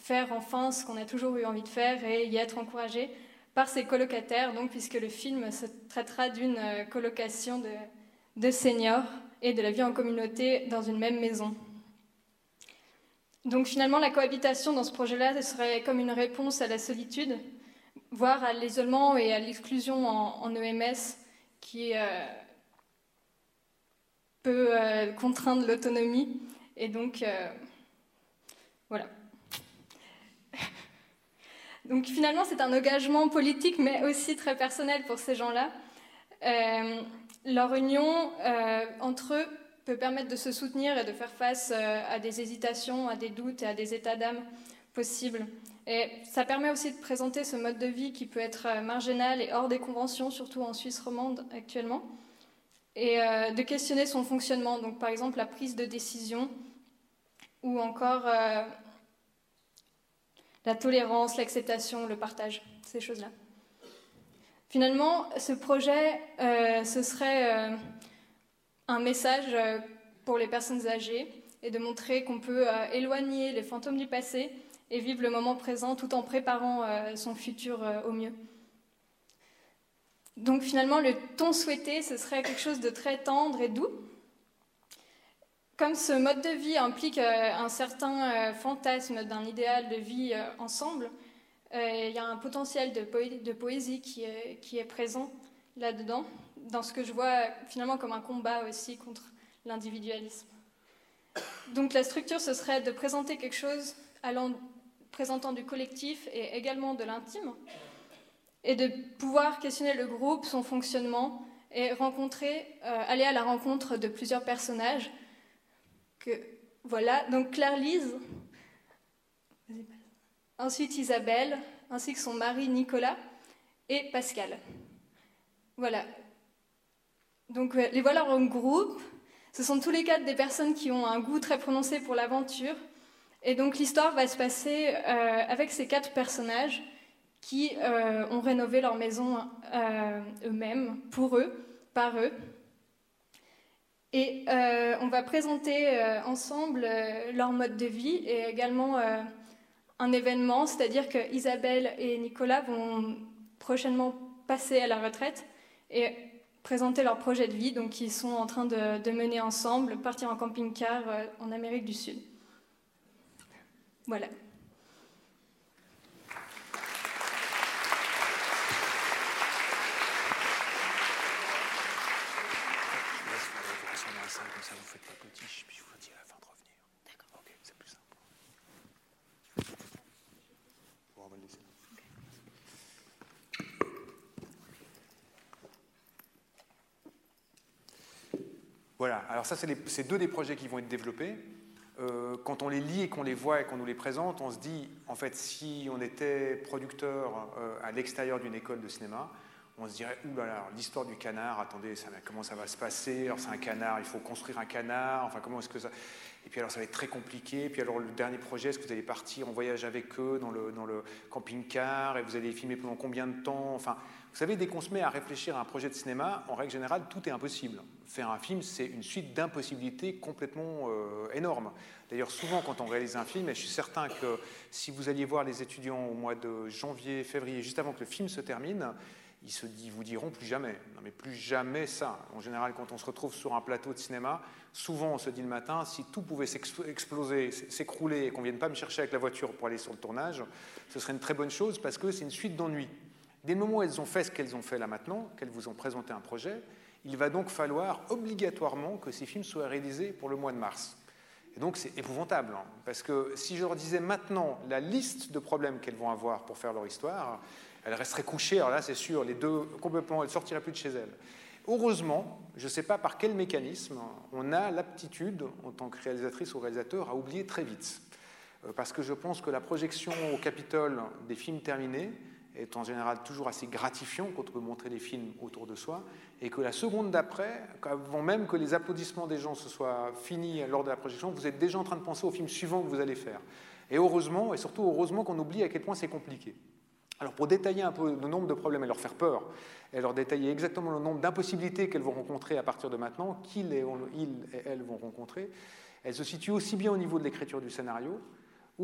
faire enfin ce qu'on a toujours eu envie de faire et y être encouragé par ses colocataires, donc, puisque le film se traitera d'une euh, colocation de, de seniors et de la vie en communauté dans une même maison. Donc finalement, la cohabitation dans ce projet-là serait comme une réponse à la solitude, voire à l'isolement et à l'exclusion en, EMS qui euh, peut euh, contraindre l'autonomie. Et donc, euh, voilà. Donc finalement, c'est un engagement politique, mais aussi très personnel pour ces gens-là. leur union entre eux peut permettre de se soutenir et de faire face à des hésitations, à des doutes et à des états d'âme possibles. Et ça permet aussi de présenter ce mode de vie qui peut être euh, marginal et hors des conventions, surtout en Suisse romande actuellement, et euh, de questionner son fonctionnement, donc par exemple la prise de décision ou encore euh, la tolérance, l'acceptation, le partage, ces choses-là. Finalement, ce projet, ce serait un message pour les personnes âgées et de montrer qu'on peut éloigner les fantômes du passé et vivre le moment présent tout en préparant son futur au mieux. Donc finalement, le ton souhaité, ce serait quelque chose de très tendre et doux. Comme ce mode de vie implique euh, un certain euh, fantasme d'un idéal de vie euh, ensemble, il y a un potentiel de, poésie qui est, qui est présent là-dedans, dans ce que je vois finalement comme un combat aussi contre l'individualisme. Donc la structure, ce serait de présenter quelque chose allant, présentant du collectif et également de l'intime, et de pouvoir questionner le groupe, son fonctionnement, et rencontrer, euh, aller à la rencontre de plusieurs personnages. Que, voilà, donc Claire-Lise, ensuite Isabelle, ainsi que son mari Nicolas et Pascal. Voilà. Donc euh, les voilà en groupe. Ce sont tous les quatre des personnes qui ont un goût très prononcé pour l'aventure. Et donc l'histoire va se passer euh, avec ces quatre personnages qui euh, ont rénové leur maison euh, eux-mêmes, pour eux, par eux. Et on va présenter ensemble leur mode de vie et également un événement, c'est-à-dire que Isabelle et Nicolas vont prochainement passer à la retraite et présenter leur projet de vie, donc ils sont en train de, de mener ensemble, partir en camping-car en Amérique du Sud. Voilà. Voilà, alors ça, c'est deux des projets qui vont être développés. Euh, quand on les lit et qu'on les voit et qu'on nous les présente, on se dit, en fait, si on était producteur euh, à l'extérieur d'une école de cinéma, on se dirait, ouh là là, l'histoire du canard, attendez, comment ça va se passer? Alors c'est un canard, il faut construire un canard, enfin comment est-ce que ça... Et puis alors ça va être très compliqué, et puis alors le dernier projet, est-ce que vous allez partir en voyage avec eux dans le, dans le camping-car, et vous allez filmer pendant combien de temps? Enfin, vous savez, dès qu'on se met à réfléchir à un projet de cinéma, en règle générale, tout est impossible. Faire un film, c'est une suite d'impossibilités complètement euh, énormes. D'ailleurs, souvent, quand on réalise un film, et je suis certain que si vous alliez voir les étudiants au mois de janvier, février, juste avant que le film se termine, ils vous diront plus jamais. Non, mais plus jamais ça. En général, quand on se retrouve sur un plateau de cinéma, souvent on se dit le matin, si tout pouvait s'exploser, s'écrouler et qu'on ne vienne pas me chercher avec la voiture pour aller sur le tournage, ce serait une très bonne chose parce que c'est une suite d'ennuis. Dès le moment où elles ont fait ce qu'elles ont fait là maintenant, qu'elles vous ont présenté un projet, il va donc falloir obligatoirement que ces films soient réalisés pour le mois de mars. Et donc c'est épouvantable, hein, parce que si je leur disais maintenant la liste de problèmes qu'elles vont avoir pour faire leur histoire, elles resteraient couchées, alors là c'est sûr, les deux complètement, elles ne sortiraient plus de chez elles. Heureusement, je ne sais pas par quel mécanisme, on a l'aptitude, en tant que réalisatrice ou réalisateur, à oublier très vite. Euh, parce que je pense que la projection au Capitole des films terminés, est en général toujours assez gratifiant quand on peut montrer des films autour de soi, et que la seconde d'après, avant même que les applaudissements des gens se soient finis lors de la projection, vous êtes déjà en train de penser au film suivant que vous allez faire. Et heureusement, et surtout heureusement qu'on oublie à quel point c'est compliqué. Alors pour détailler un peu le nombre de problèmes et leur faire peur, et leur détailler exactement le nombre d'impossibilités qu'elles vont rencontrer à partir de maintenant, qu'ils et, et elles vont rencontrer, elles se situent aussi bien au niveau de l'écriture du scénario,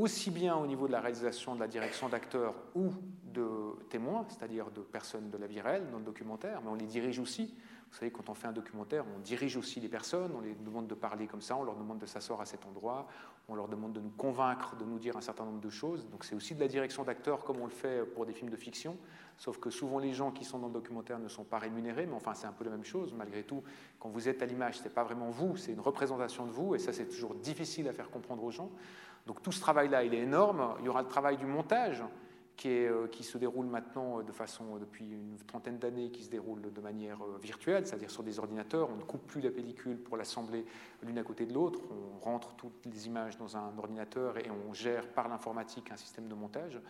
aussi bien au niveau de la réalisation, de la direction d'acteurs ou de témoins, c'est-à-dire de personnes de la vie réelle dans le documentaire, mais on les dirige aussi. Vous savez, quand on fait un documentaire, on dirige aussi les personnes, on les demande de parler comme ça, on leur demande de s'asseoir à cet endroit, on leur demande de nous convaincre, de nous dire un certain nombre de choses. Donc c'est aussi de la direction d'acteurs comme on le fait pour des films de fiction, sauf que souvent les gens qui sont dans le documentaire ne sont pas rémunérés, mais enfin c'est un peu la même chose. Malgré tout, quand vous êtes à l'image, ce n'est pas vraiment vous, c'est une représentation de vous, et ça c'est toujours difficile à faire comprendre aux gens. Donc tout ce travail-là, il est énorme. Il y aura le travail du montage qui, euh, se déroule maintenant de façon, euh, depuis une trentaine d'années, qui se déroule de manière euh, virtuelle, c'est-à-dire sur des ordinateurs. On ne coupe plus la pellicule pour l'assembler l'une à côté de l'autre. On rentre toutes les images dans un ordinateur et on gère par l'informatique un système de montage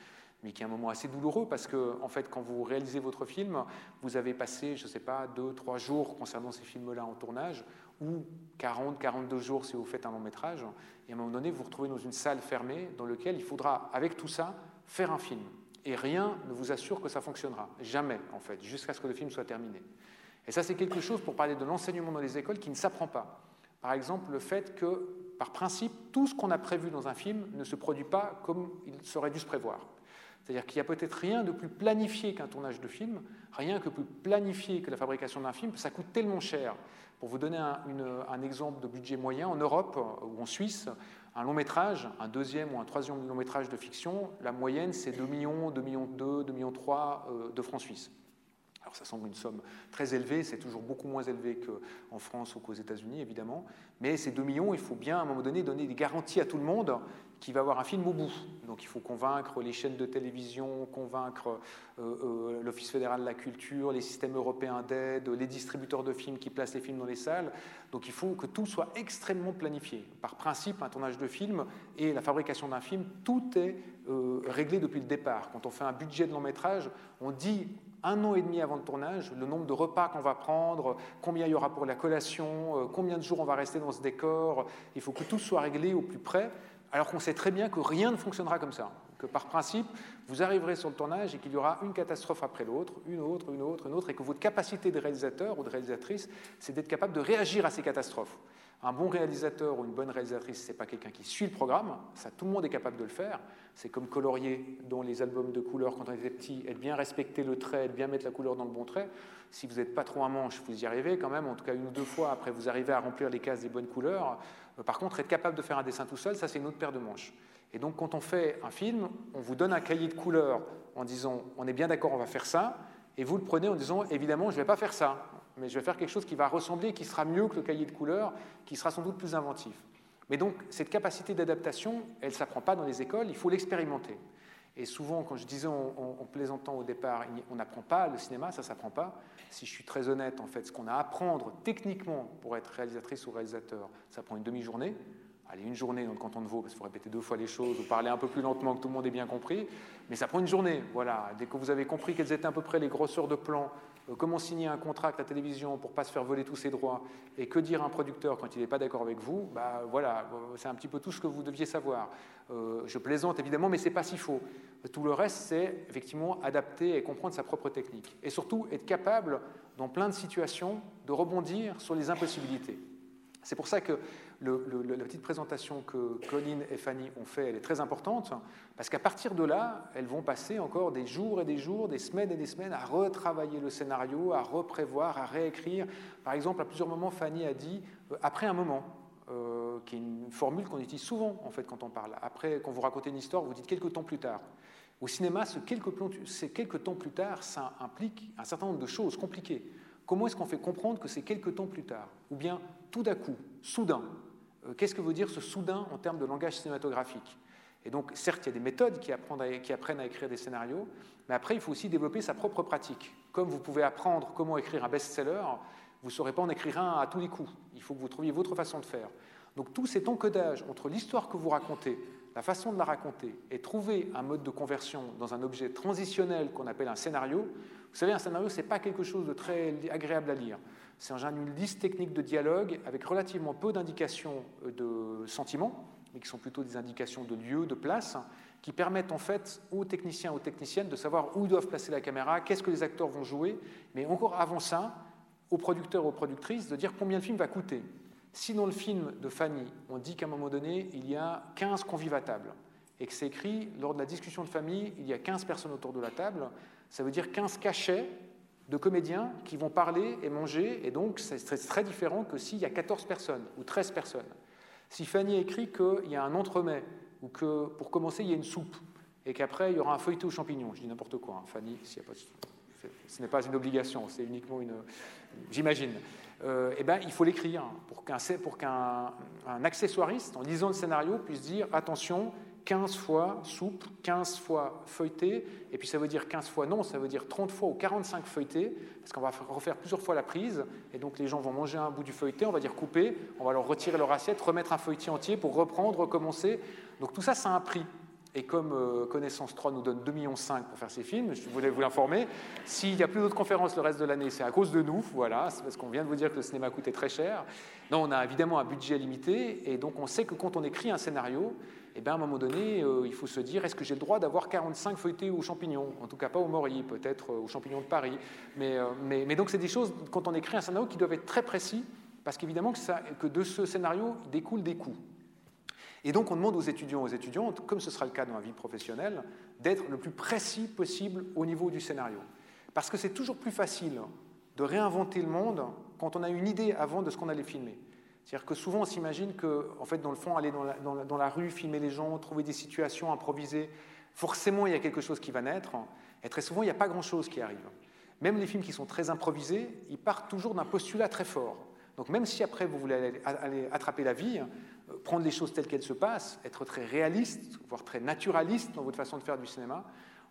mais qui est un moment assez douloureux parce que, en fait, quand vous réalisez votre film, vous avez passé, je ne sais pas, deux, trois jours concernant ces films-là en tournage, ou 40, 42 jours si vous faites un long métrage, et à un moment donné, vous vous retrouvez dans une salle fermée dans laquelle il faudra, avec tout ça, faire un film. et rien ne vous assure que ça fonctionnera. Jamais, en fait, jusqu'à ce que le film soit terminé. Et ça, c'est quelque chose, pour parler de l'enseignement dans les écoles, qui ne s'apprend pas. Par exemple, le fait que, par principe, tout ce qu'on a prévu dans un film ne se produit pas comme il serait dû se prévoir. C'est-à-dire qu'il n'y a peut-être rien de plus planifié qu'un tournage de film, rien que plus planifié que la fabrication d'un film, ça coûte tellement cher. Pour vous donner un, exemple de budget moyen, en Europe ou en Suisse, un long métrage, un deuxième ou un troisième long métrage de fiction, la moyenne c'est 2 millions, 2 millions 2, 2 millions 3 euh, de francs suisses. Alors ça semble une somme très élevée, c'est toujours beaucoup moins élevé qu'en France ou qu'aux États-Unis évidemment, mais ces 2 millions, il faut bien à un moment donné donner des garanties à tout le monde qui va avoir un film au bout. Donc il faut convaincre les chaînes de télévision, convaincre euh, euh, l'Office fédéral de la culture, les systèmes européens d'aide, les distributeurs de films qui placent les films dans les salles. Donc il faut que tout soit extrêmement planifié. Par principe, un tournage de film et la fabrication d'un film, tout est euh, réglé depuis le départ. Quand on fait un budget de long métrage, on dit un an et demi avant le tournage, le nombre de repas qu'on va prendre, combien il y aura pour la collation, combien de jours on va rester dans ce décor. Il faut que tout soit réglé au plus près alors qu'on sait très bien que rien ne fonctionnera comme ça, que par principe, vous arriverez sur le tournage et qu'il y aura une catastrophe après l'autre, une autre, une autre, une autre, et que votre capacité de réalisateur ou de réalisatrice, c'est d'être capable de réagir à ces catastrophes. Un bon réalisateur ou une bonne réalisatrice, ce n'est pas quelqu'un qui suit le programme, ça tout le monde est capable de le faire. C'est comme colorier dans les albums de couleurs quand on était petit, être bien respecter le trait, être bien mettre la couleur dans le bon trait. Si vous n'êtes pas trop un manche, vous y arrivez quand même, en tout cas une ou deux fois, après vous arrivez à remplir les cases des bonnes couleurs. Euh, par contre, être capable de faire un dessin tout seul, ça c'est une autre paire de manches. Et donc quand on fait un film, on vous donne un cahier de couleurs en disant on est bien d'accord, on va faire ça, et vous le prenez en disant évidemment je ne vais pas faire ça, mais je vais faire quelque chose qui va ressembler, qui sera mieux que le cahier de couleurs, qui sera sans doute plus inventif. Mais donc cette capacité d'adaptation, elle ne s'apprend pas dans les écoles, il faut l'expérimenter. Et souvent, quand je disais en, plaisantant au départ, on n'apprend pas le cinéma, ça ne s'apprend pas. Si je suis très honnête, en fait, ce qu'on a à apprendre techniquement pour être réalisatrice ou réalisateur, ça prend une demi-journée. Allez, une journée dans le canton de Vaud, parce qu'il faut répéter deux fois les choses, ou parler un peu plus lentement que tout le monde ait bien compris, mais ça prend une journée. Voilà. Dès que vous avez compris quelles étaient à peu près les grosseurs de plan, euh, comment signer un contrat avec la télévision pour ne pas se faire voler tous ses droits, et que dire un producteur quand il n'est pas d'accord avec vous, bah, voilà, euh, c'est un petit peu tout ce que vous deviez savoir. Euh, je plaisante évidemment, mais ce n'est pas si faux. Tout le reste, c'est effectivement adapter et comprendre sa propre technique. Et surtout, être capable, dans plein de situations, de rebondir sur les impossibilités. C'est pour ça que la petite présentation que Colin et Fanny ont fait, elle est très importante, parce qu'à partir de là, elles vont passer encore des jours et des jours, des semaines et des semaines à retravailler le scénario, à reprévoir, à réécrire. Par exemple, à plusieurs moments, Fanny a dit, euh, après un moment, euh, qui est une formule qu'on utilise souvent en fait quand on parle. Après, quand vous racontez une histoire, vous dites quelques temps plus tard. Au cinéma, ce quelques, quelques temps plus tard, ça implique un certain nombre de choses compliquées. Comment est-ce qu'on fait comprendre que c'est quelques temps plus tard? Ou bien tout d'un coup, soudain, qu'est-ce que veut dire ce soudain en termes de langage cinématographique? Et donc, certes, il y a des méthodes qui apprennent, à, qui apprennent à écrire des scénarios, mais après, il faut aussi développer sa propre pratique. Comme vous pouvez apprendre comment écrire un best-seller, vous ne saurez pas en écrire un à tous les coups. Il faut que vous trouviez votre façon de faire. Donc tout cet encodage entre l'histoire que vous racontez, la façon de la raconter, et trouver un mode de conversion dans un objet transitionnel qu'on appelle un scénario, vous savez, un scénario, ce n'est pas quelque chose de très agréable à lire. C'est général une liste technique de dialogue avec relativement peu d'indications euh, de sentiments, mais qui sont plutôt des indications de lieu, de place, qui permettent en fait aux techniciens, aux techniciennes de savoir où ils doivent placer la caméra, qu'est-ce que les acteurs vont jouer, mais encore avant ça, aux producteurs aux productrices de dire combien le film va coûter. Si dans le film de Fanny, on dit qu'à un moment donné, il y a 15 convives à table, et que c'est écrit, lors de la discussion de famille, il y a 15 personnes autour de la table, ça veut dire 15 cachets de comédiens qui vont parler et manger, et donc c'est très différent que s'il y a 14 personnes ou 13 personnes. Si Fanny écrit qu'il y a un entremets, ou que pour commencer il y a une soupe, et qu'après il y aura un feuilleté aux champignons, je dis n'importe quoi, hein, Fanny, ce n'est pas une obligation, c'est uniquement une. J'imagine. Euh, eh ben, il faut l'écrire pour qu'un accessoiriste, en lisant le scénario, puisse dire attention, 15 fois soupe, 15 fois feuilleté, et puis ça veut dire 15 fois non, ça veut dire 30 fois ou 45 feuilletés, parce qu'on va refaire plusieurs fois la prise, et donc les gens vont manger un bout du feuilleté, on va dire couper, on va leur retirer leur assiette, remettre un feuilleté entier pour reprendre, recommencer. Donc tout ça, ça a un prix. Et comme euh, Connaissance 3 nous donne 2,5 millions pour faire ces films, je voulais vous l'informer, s'il n'y a plus d'autres conférences le reste de l'année, c'est à cause de nous, voilà, c'est parce qu'on vient de vous dire que le cinéma coûtait très cher. Non, on a évidemment un budget limité, et donc on sait que quand on écrit un scénario, eh bien, à un moment donné, euh, il faut se dire, est-ce que j'ai le droit d'avoir 45 feuilletés aux champignons En tout cas, pas aux morilles, peut-être euh, aux champignons de Paris. Mais donc, c'est des choses, quand on écrit un scénario, qui doivent être très précis, parce qu'évidemment que, que de ce scénario découlent des coûts. Et donc on demande aux étudiants, aux étudiantes, comme ce sera le cas dans la vie professionnelle, d'être le plus précis possible au niveau du scénario. Parce que c'est toujours plus facile de réinventer le monde quand on a une idée avant de ce qu'on allait filmer. C'est-à-dire que souvent on s'imagine que, en fait, dans le fond, aller dans la, dans, la, rue, filmer les gens, trouver des situations, improviser, forcément il y a quelque chose qui va naître. Et très souvent il n'y a pas grand-chose qui arrive. Même les films qui sont très improvisés, ils partent toujours d'un postulat très fort. Donc même si après vous voulez aller attraper la vie, prendre les choses telles qu'elles se passent, être très réaliste, voire très naturaliste dans votre façon de faire du cinéma,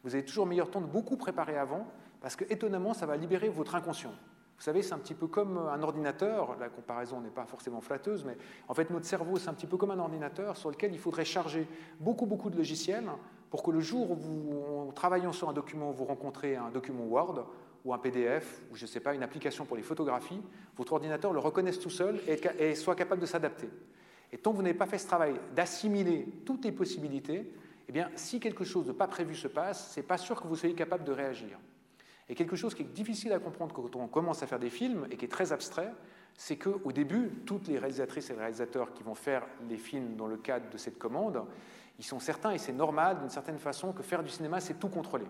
vous avez toujours meilleur temps de beaucoup préparer avant, parce que étonnamment, ça va libérer votre inconscient. Vous savez, c'est un petit peu comme un ordinateur, la comparaison n'est pas forcément flatteuse, mais en fait notre cerveau, c'est un petit peu comme un ordinateur sur lequel il faudrait charger beaucoup, beaucoup de logiciels pour que le jour où, vous, en travaillant sur un document, vous rencontrez un document Word ou un PDF, ou je ne sais pas, une application pour les photographies, votre ordinateur le reconnaisse tout seul et, soit capable de s'adapter. Et tant que vous n'avez pas fait ce travail d'assimiler toutes les possibilités, eh bien, si quelque chose de pas prévu se passe, c'est pas sûr que vous soyez capable de réagir. Et quelque chose qui est difficile à comprendre quand on commence à faire des films et qui est très abstrait, c'est qu'au début, toutes les réalisatrices et les réalisateurs qui vont faire les films dans le cadre de cette commande, ils sont certains, et c'est normal d'une certaine façon, que faire du cinéma, c'est tout contrôler.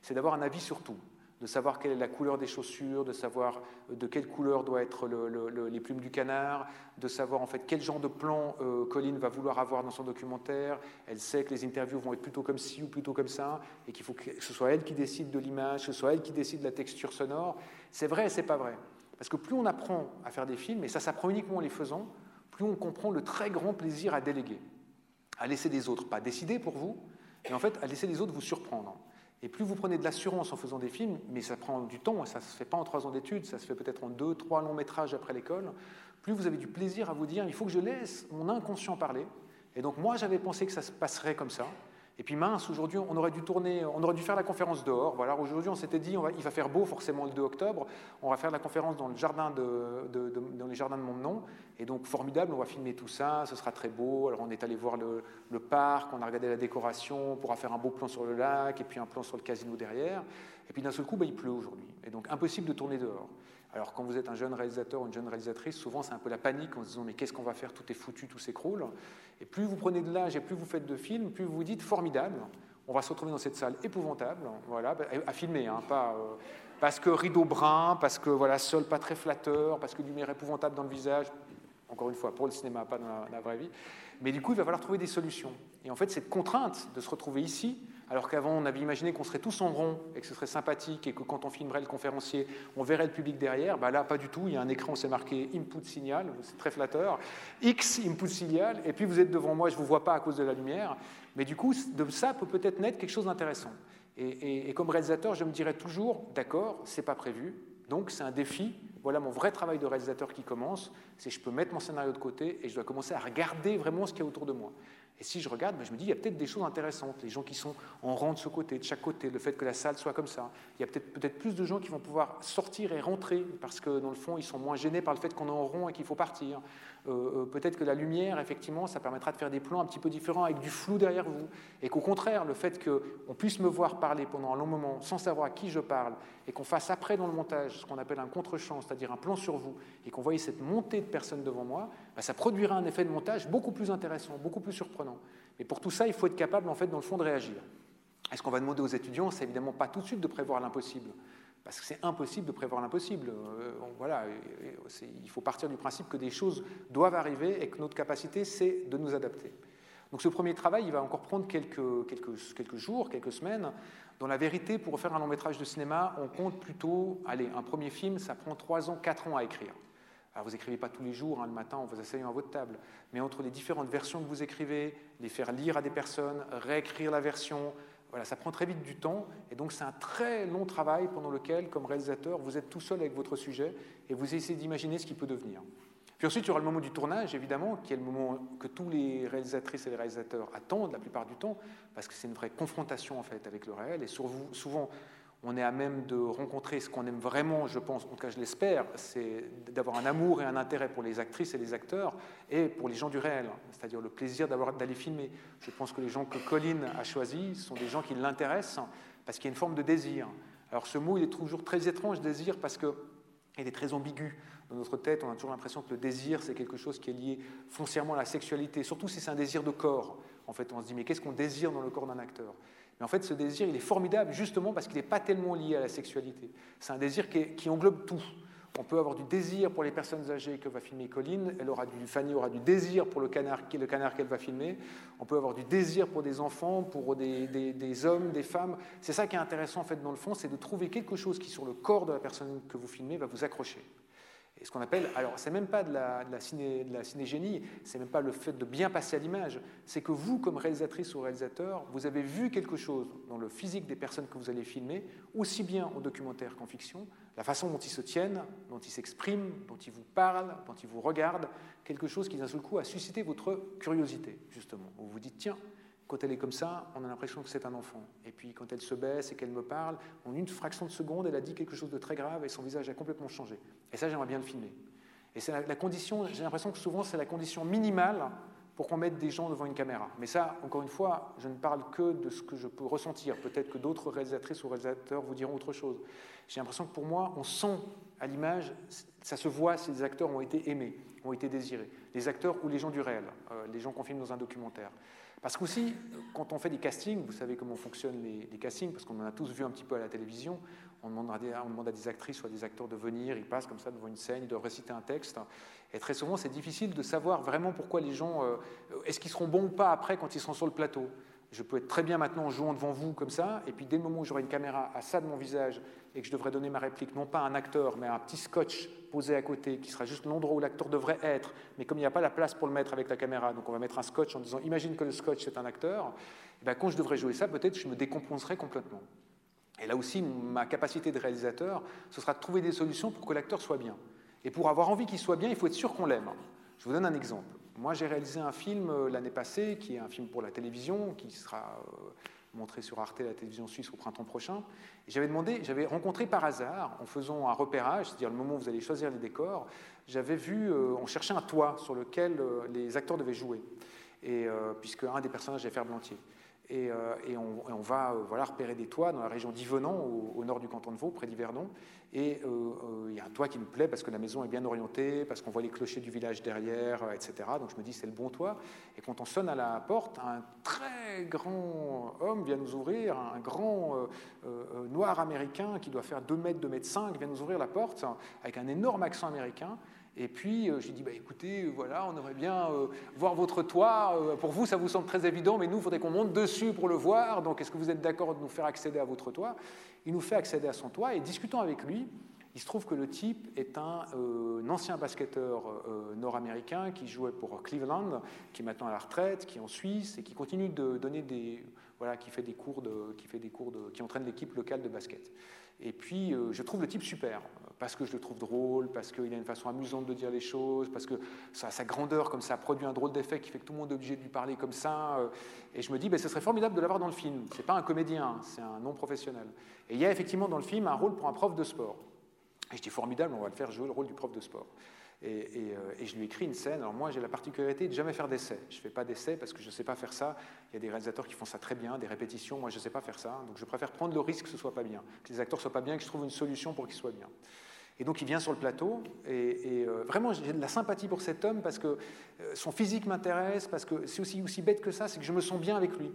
C'est d'avoir un avis sur tout de savoir quelle est la couleur des chaussures, de savoir euh, de quelle couleur doivent être les plumes du canard, de savoir en fait quel genre de plan euh, va vouloir avoir dans son documentaire. Elle sait que les interviews vont être plutôt comme ci ou plutôt comme ça, et qu'il faut que ce soit elle qui décide de l'image, que ce soit elle qui décide de la texture sonore. C'est vrai et c'est pas vrai. Parce que plus on apprend à faire des films, et ça s'apprend uniquement en les faisant, plus on comprend le très grand plaisir à déléguer, à laisser des autres, pas décider pour vous, mais en fait à laisser les autres vous surprendre. Et plus vous prenez de l'assurance en faisant des films, mais ça prend du temps, ça ne se fait pas en trois ans d'études, ça se fait peut-être en deux, trois longs métrages après l'école, plus vous avez du plaisir à vous dire, il faut que je laisse mon inconscient parler. Et donc moi, j'avais pensé que ça se passerait comme ça. Et puis mince, aujourd'hui, on aurait dû tourner, on aurait dû faire la conférence dehors. Voilà, aujourd'hui, on s'était dit, on va, il va faire beau forcément le 2 octobre. On va faire la conférence dans le jardin dans les jardins de mon nom. Et donc formidable, on va filmer tout ça, ce sera très beau. Alors on est allé voir le, le, parc, on a regardé la décoration, on pourra faire un beau plan sur le lac et puis un plan sur le casino derrière. Et puis d'un seul coup, bah, il pleut aujourd'hui. Et donc impossible de tourner dehors. Alors quand vous êtes un jeune réalisateur ou une jeune réalisatrice, souvent c'est un peu la panique en se disant mais qu'est-ce qu'on va faire? Tout est foutu, tout s'écroule. Et plus vous prenez de l'âge et plus vous faites de films, plus vous vous dites formidable. On va se retrouver dans cette salle épouvantable, voilà, bah, à filmer, hein, pas euh, parce que rideau brun, parce que voilà sol pas très flatteur, parce que lumière épouvantable dans le visage. Encore une fois, pour le cinéma, pas dans la vraie vie. Mais du coup, il va falloir trouver des solutions. Et en fait, cette contrainte de se retrouver ici, alors qu'avant on avait imaginé qu'on serait tous en rond et que ce serait sympathique et que quand on filmerait le conférencier, on verrait le public derrière, bah là pas du tout, il y a un écran, c'est marqué input signal, c'est très flatteur, X input signal, et puis vous êtes devant moi, je ne vous vois pas à cause de la lumière, mais du coup de ça peut peut-être naître quelque chose d'intéressant. Et, et, comme réalisateur, je me dirais toujours, d'accord, c'est pas prévu, donc c'est un défi. Voilà mon vrai travail de réalisateur qui commence, c'est je peux mettre mon scénario de côté et je dois commencer à regarder vraiment ce qu'il y a autour de moi. Et si je regarde, ben, je me dis, il y a peut-être des choses intéressantes. Les gens qui sont en rang de ce côté, de chaque côté, le fait que la salle soit comme ça. Il y a peut-être peut plus de gens qui vont pouvoir sortir et rentrer parce que, dans le fond, ils sont moins gênés par le fait qu'on est en rond et qu'il faut partir. Euh, euh, peut-être que la lumière, effectivement, ça permettra de faire des plans un petit peu différents avec du flou derrière vous. Et qu'au contraire, le fait qu'on puisse me voir parler pendant un long moment sans savoir à qui je parle et qu'on fasse après dans le montage ce qu'on appelle un contre-champ, c'est-à-dire un plan sur vous, et qu'on voyait cette montée de personnes devant moi, bah, ça produira un effet de montage beaucoup plus intéressant, beaucoup plus surprenant. Mais pour tout ça, il faut être capable, en fait, dans le fond, de réagir. Est-ce qu'on va demander aux étudiants C'est évidemment pas tout de suite de prévoir l'impossible parce que c'est impossible de prévoir l'impossible. Euh, voilà, il faut partir du principe que des choses doivent arriver et que notre capacité, c'est de nous adapter. Donc ce premier travail, il va encore prendre quelques, jours, quelques semaines. Dans la vérité, pour faire un long métrage de cinéma, on compte plutôt, allez, un premier film, ça prend 3 ans, 4 ans à écrire. Alors vous n'écrivez pas tous les jours, hein, le matin, en vous asseyant à votre table, mais entre les différentes versions que vous écrivez, les faire lire à des personnes, réécrire la version, voilà, ça prend très vite du temps, et donc c'est un très long travail pendant lequel, comme réalisateur, vous êtes tout seul avec votre sujet et vous essayez d'imaginer ce qui peut devenir. Puis ensuite, il y aura le moment du tournage, évidemment, qui est le moment que tous les réalisatrices et les réalisateurs attendent la plupart du temps, parce que c'est une vraie confrontation en fait avec le réel. Et souvent, on est à même de rencontrer ce qu'on aime vraiment, je pense, en tout cas je l'espère, c'est d'avoir un amour et un intérêt pour les actrices et les acteurs et pour les gens du réel, c'est-à-dire le plaisir d'aller filmer. Je pense que les gens que Colline a choisis sont des gens qui l'intéressent parce qu'il y a une forme de désir. Alors ce mot, il est toujours très étrange, désir, parce qu'il est très ambigu. Dans notre tête, on a toujours l'impression que le désir, c'est quelque chose qui est lié foncièrement à la sexualité, surtout si c'est un désir de corps. En fait, on se dit, mais qu'est-ce qu'on désire dans le corps d'un acteur? Mais en fait, ce désir, il est formidable justement parce qu'il n'est pas tellement lié à la sexualité. C'est un désir qui, englobe tout. On peut avoir du désir pour les personnes âgées que va filmer Colline. Elle aura du, Fanny aura du désir pour le canard, le canard qu'elle va filmer. On peut avoir du désir pour des enfants, pour des, des hommes, des femmes. C'est ça qui est intéressant en fait dans le fond, c'est de trouver quelque chose qui sur le corps de la personne que vous filmez va vous accrocher. Et ce qu'on appelle, alors c'est même pas de la, de la, ciné, de c'est même pas le fait de bien passer à l'image, c'est que vous, comme réalisatrice ou réalisateur, vous avez vu quelque chose dans le physique des personnes que vous allez filmer, aussi bien en documentaire qu'en fiction, la façon dont ils se tiennent, dont ils s'expriment, dont ils vous parlent, dont ils vous regardent, quelque chose qui d'un seul coup a suscité votre curiosité, justement. Vous vous dites, tiens, quand elle est comme ça, on a l'impression que c'est un enfant. Et puis quand elle se baisse et qu'elle me parle, en une fraction de seconde, elle a dit quelque chose de très grave et son visage a complètement changé. Et ça, j'aimerais bien le filmer. Et c'est la, condition, j'ai l'impression que souvent c'est la condition minimale pour qu'on mette des gens devant une caméra. Mais ça, encore une fois, je ne parle que de ce que je peux ressentir. Peut-être que d'autres réalisatrices ou réalisateurs vous diront autre chose. J'ai l'impression que pour moi, on sent à l'image, ça se voit si les acteurs ont été aimés, ont été désirés. Les acteurs ou les gens du réel, euh, les gens qu'on filme dans un documentaire. Parce qu'aussi, quand on fait des castings, vous savez comment fonctionnent les, castings, parce qu'on en a tous vu un petit peu à la télévision, on demande, à des, actrices ou à des acteurs de venir, ils passent comme ça devant une scène, ils doivent réciter un texte. Et très souvent, c'est difficile de savoir vraiment pourquoi les gens, euh, est-ce qu'ils seront bons ou pas après quand ils seront sur le plateau. Je peux être très bien maintenant en jouant devant vous comme ça, et puis dès le moment où j'aurai une caméra à ça de mon visage et que je devrais donner ma réplique, non pas à un acteur, mais à un petit scotch posé à côté, qui sera juste l'endroit où l'acteur devrait être, mais comme il n'y a pas la place pour le mettre avec la caméra, donc on va mettre un scotch en disant imagine que le scotch c'est un acteur, et eh bien quand je devrais jouer ça, peut-être je me décompenserai complètement. Et là aussi, ma capacité de réalisateur, ce sera de trouver des solutions pour que l'acteur soit bien. Et pour avoir envie qu'il soit bien, il faut être sûr qu'on l'aime. Je vous donne un exemple. Moi, j'ai réalisé un film euh, l'année passée, qui est un film pour la télévision, qui sera euh, montré sur Arte, la télévision suisse, au printemps prochain. j'avais demandé, j'avais rencontré par hasard, en faisant un repérage, c'est-à-dire le moment où vous allez choisir les décors, j'avais vu, euh, on cherchait un toit sur lequel les acteurs devaient jouer, et, puisque un des personnages est Ferblantier. Et, et, on, va voilà, repérer des toits dans la région d'Yvenan, au, nord du canton de Vaud, près d'Yverdon. Et euh, euh, il y a un toit qui me plaît parce que la maison est bien orientée, parce qu'on voit les clochers du village derrière, euh, etc. Donc je me dis c'est le bon toit. Et quand on sonne à la porte, un très grand homme vient nous ouvrir, un grand noir américain qui doit faire 2 mètres, 2 mètres 5, vient nous ouvrir la porte avec un énorme accent américain. Et puis, j'ai dit, bah, écoutez, voilà, on aimerait bien voir votre toit. pour vous, ça vous semble très évident, mais nous, il faudrait qu'on monte dessus pour le voir. Donc, est-ce que vous êtes d'accord de nous faire accéder à votre toit? Il nous fait accéder à son toit et discutant avec lui, il se trouve que le type est un, euh, ancien basketteur euh, nord-américain qui jouait pour Cleveland, qui est maintenant à la retraite, qui est en Suisse et qui continue de donner des, voilà, qui fait des cours de, qui fait des cours de, qui entraîne l'équipe locale de basket. Et puis, euh, je trouve le type super, parce que je le trouve drôle, parce qu'il a une façon amusante de dire les choses, parce que sa, sa grandeur, comme ça, produit un drôle d'effet qui fait que tout le monde est obligé de lui parler comme ça. Euh. et je me dis, ben, ce serait formidable de l'avoir dans le film. Ce n'est pas un comédien, c'est un non professionnel. Et il y a effectivement dans le film un rôle pour un prof de sport. Et je dis, formidable, on va le faire jouer le rôle du prof de sport. Euh, et, je lui écris une scène. Alors moi, j'ai la particularité de jamais faire d'essai. Je ne fais pas d'essai parce que je ne sais pas faire ça. Il y a des réalisateurs qui font ça très bien, des répétitions. Moi, je ne sais pas faire ça. Donc je préfère prendre le risque que ce soit pas bien, que les acteurs soient pas bien, que je trouve une solution pour qu'ils soient bien. Et donc il vient sur le plateau, et, euh, vraiment j'ai de la sympathie pour cet homme parce que euh, son physique m'intéresse, parce que c'est aussi, aussi bête que ça, c'est que je me sens bien avec lui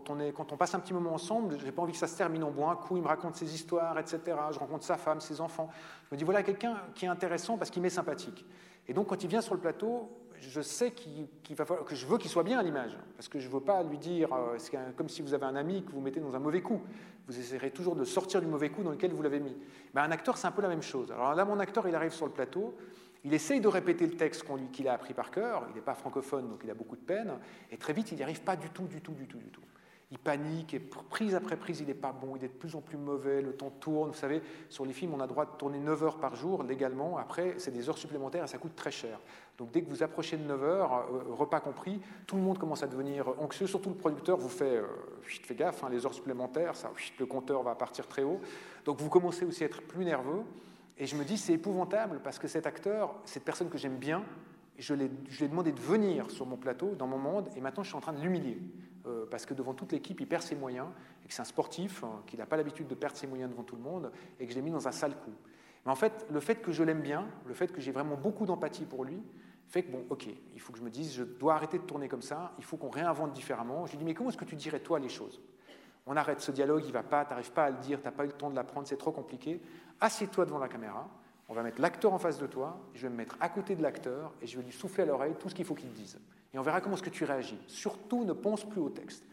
quand on, passe un petit moment ensemble, j'ai pas envie que ça se termine en bois un coup, il me raconte ses histoires, etc. Je rencontre sa femme, ses enfants. Je me dis, voilà quelqu'un qui est intéressant parce qu'il m'est sympathique. Et donc, quand il vient sur le plateau, je sais que je veux qu'il soit bien à l'image, parce que je ne veux pas lui dire, euh, c'est comme si vous avez un ami que vous mettez dans un mauvais coup. Vous essaierez toujours de sortir du mauvais coup dans lequel vous l'avez mis. Ben, un acteur, c'est un peu la même chose. Alors là, mon acteur, il arrive sur le plateau, il essaye de répéter le texte qu'il a appris par cœur, il n'est pas francophone, donc il a beaucoup de peine, et très vite, il n'y arrive pas du tout, du tout, du tout, du tout. Il panique et prise après prise, il n'est pas bon, il est de plus en plus mauvais, le temps tourne. Vous savez, sur les films, on a droit de tourner 9 heures par jour légalement. Après, c'est des heures supplémentaires et ça coûte très cher. Donc dès que vous approchez de 9 heures, euh, repas compris, tout le monde commence à devenir anxieux, surtout le producteur vous fait, euh, fait gaffe, hein, les heures supplémentaires, ça, le compteur va partir très haut. Donc vous commencez aussi à être plus nerveux. Et je me dis, c'est épouvantable parce que cet acteur, cette personne que j'aime bien, je lui ai demandé de venir sur mon plateau, dans mon monde, et maintenant je suis en train de l'humilier. Euh, parce que devant toute l'équipe, il perd ses moyens, et que c'est un sportif, hein, qu'il n'a pas l'habitude de perdre ses moyens devant tout le monde, et que je l'ai mis dans un sale coup. Mais en fait, le fait que je l'aime bien, le fait que j'ai vraiment beaucoup d'empathie pour lui, fait que, bon, ok, il faut que je me dise, je dois arrêter de tourner comme ça, il faut qu'on réinvente différemment. Je lui dis, mais comment est-ce que tu dirais, toi, les choses? On arrête ce dialogue, il va pas, tu n'arrives pas à le dire, tu n'as pas eu le temps de l'apprendre, c'est trop compliqué. Assieds-toi devant la caméra, on va mettre l'acteur en face de toi, je vais me mettre à côté de l'acteur, et je vais lui souffler à l'oreille tout ce qu'il faut qu'il dise et on verra comment est-ce que tu réagis. Surtout, ne pense plus au texte.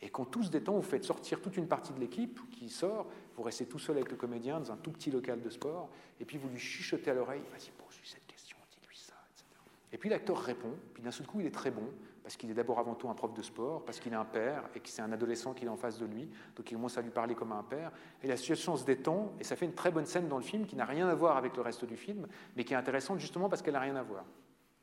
Et quand tout se détend, vous faites sortir toute une partie de l'équipe qui sort, vous restez tout seul avec le comédien dans un tout petit local de sport, et puis vous lui chuchotez à l'oreille, vas-y, pose-lui cette question, dis-lui ça, etc. Et puis l'acteur répond, puis d'un seul coup, il est très bon, parce qu'il est d'abord avant tout un prof de sport, parce qu'il est un père, et que c'est un adolescent qui est en face de lui, donc il commence à lui parler comme un père, et la situation se détend, et ça fait une très bonne scène dans le film qui n'a rien à voir avec le reste du film, mais qui est intéressante justement parce qu'elle n'a rien à voir.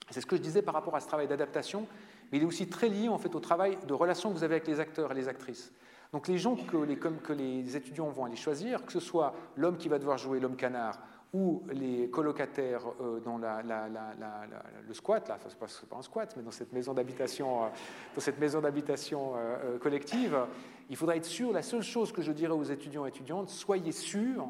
C'est ce que je disais par rapport à ce travail d'adaptation, mais il est aussi très lié en fait au travail de relation que vous avez avec les acteurs et les actrices. Donc les gens que les, que les étudiants vont aller choisir, que ce soit l'homme qui va devoir jouer l'homme canard ou les colocataires euh, dans le squat, là, c'est pas, pas un squat, mais dans cette maison d'habitation, euh, dans cette maison d'habitation euh, collective, il faudra être sûr. La seule chose que je dirais aux étudiants et étudiantes, soyez sûrs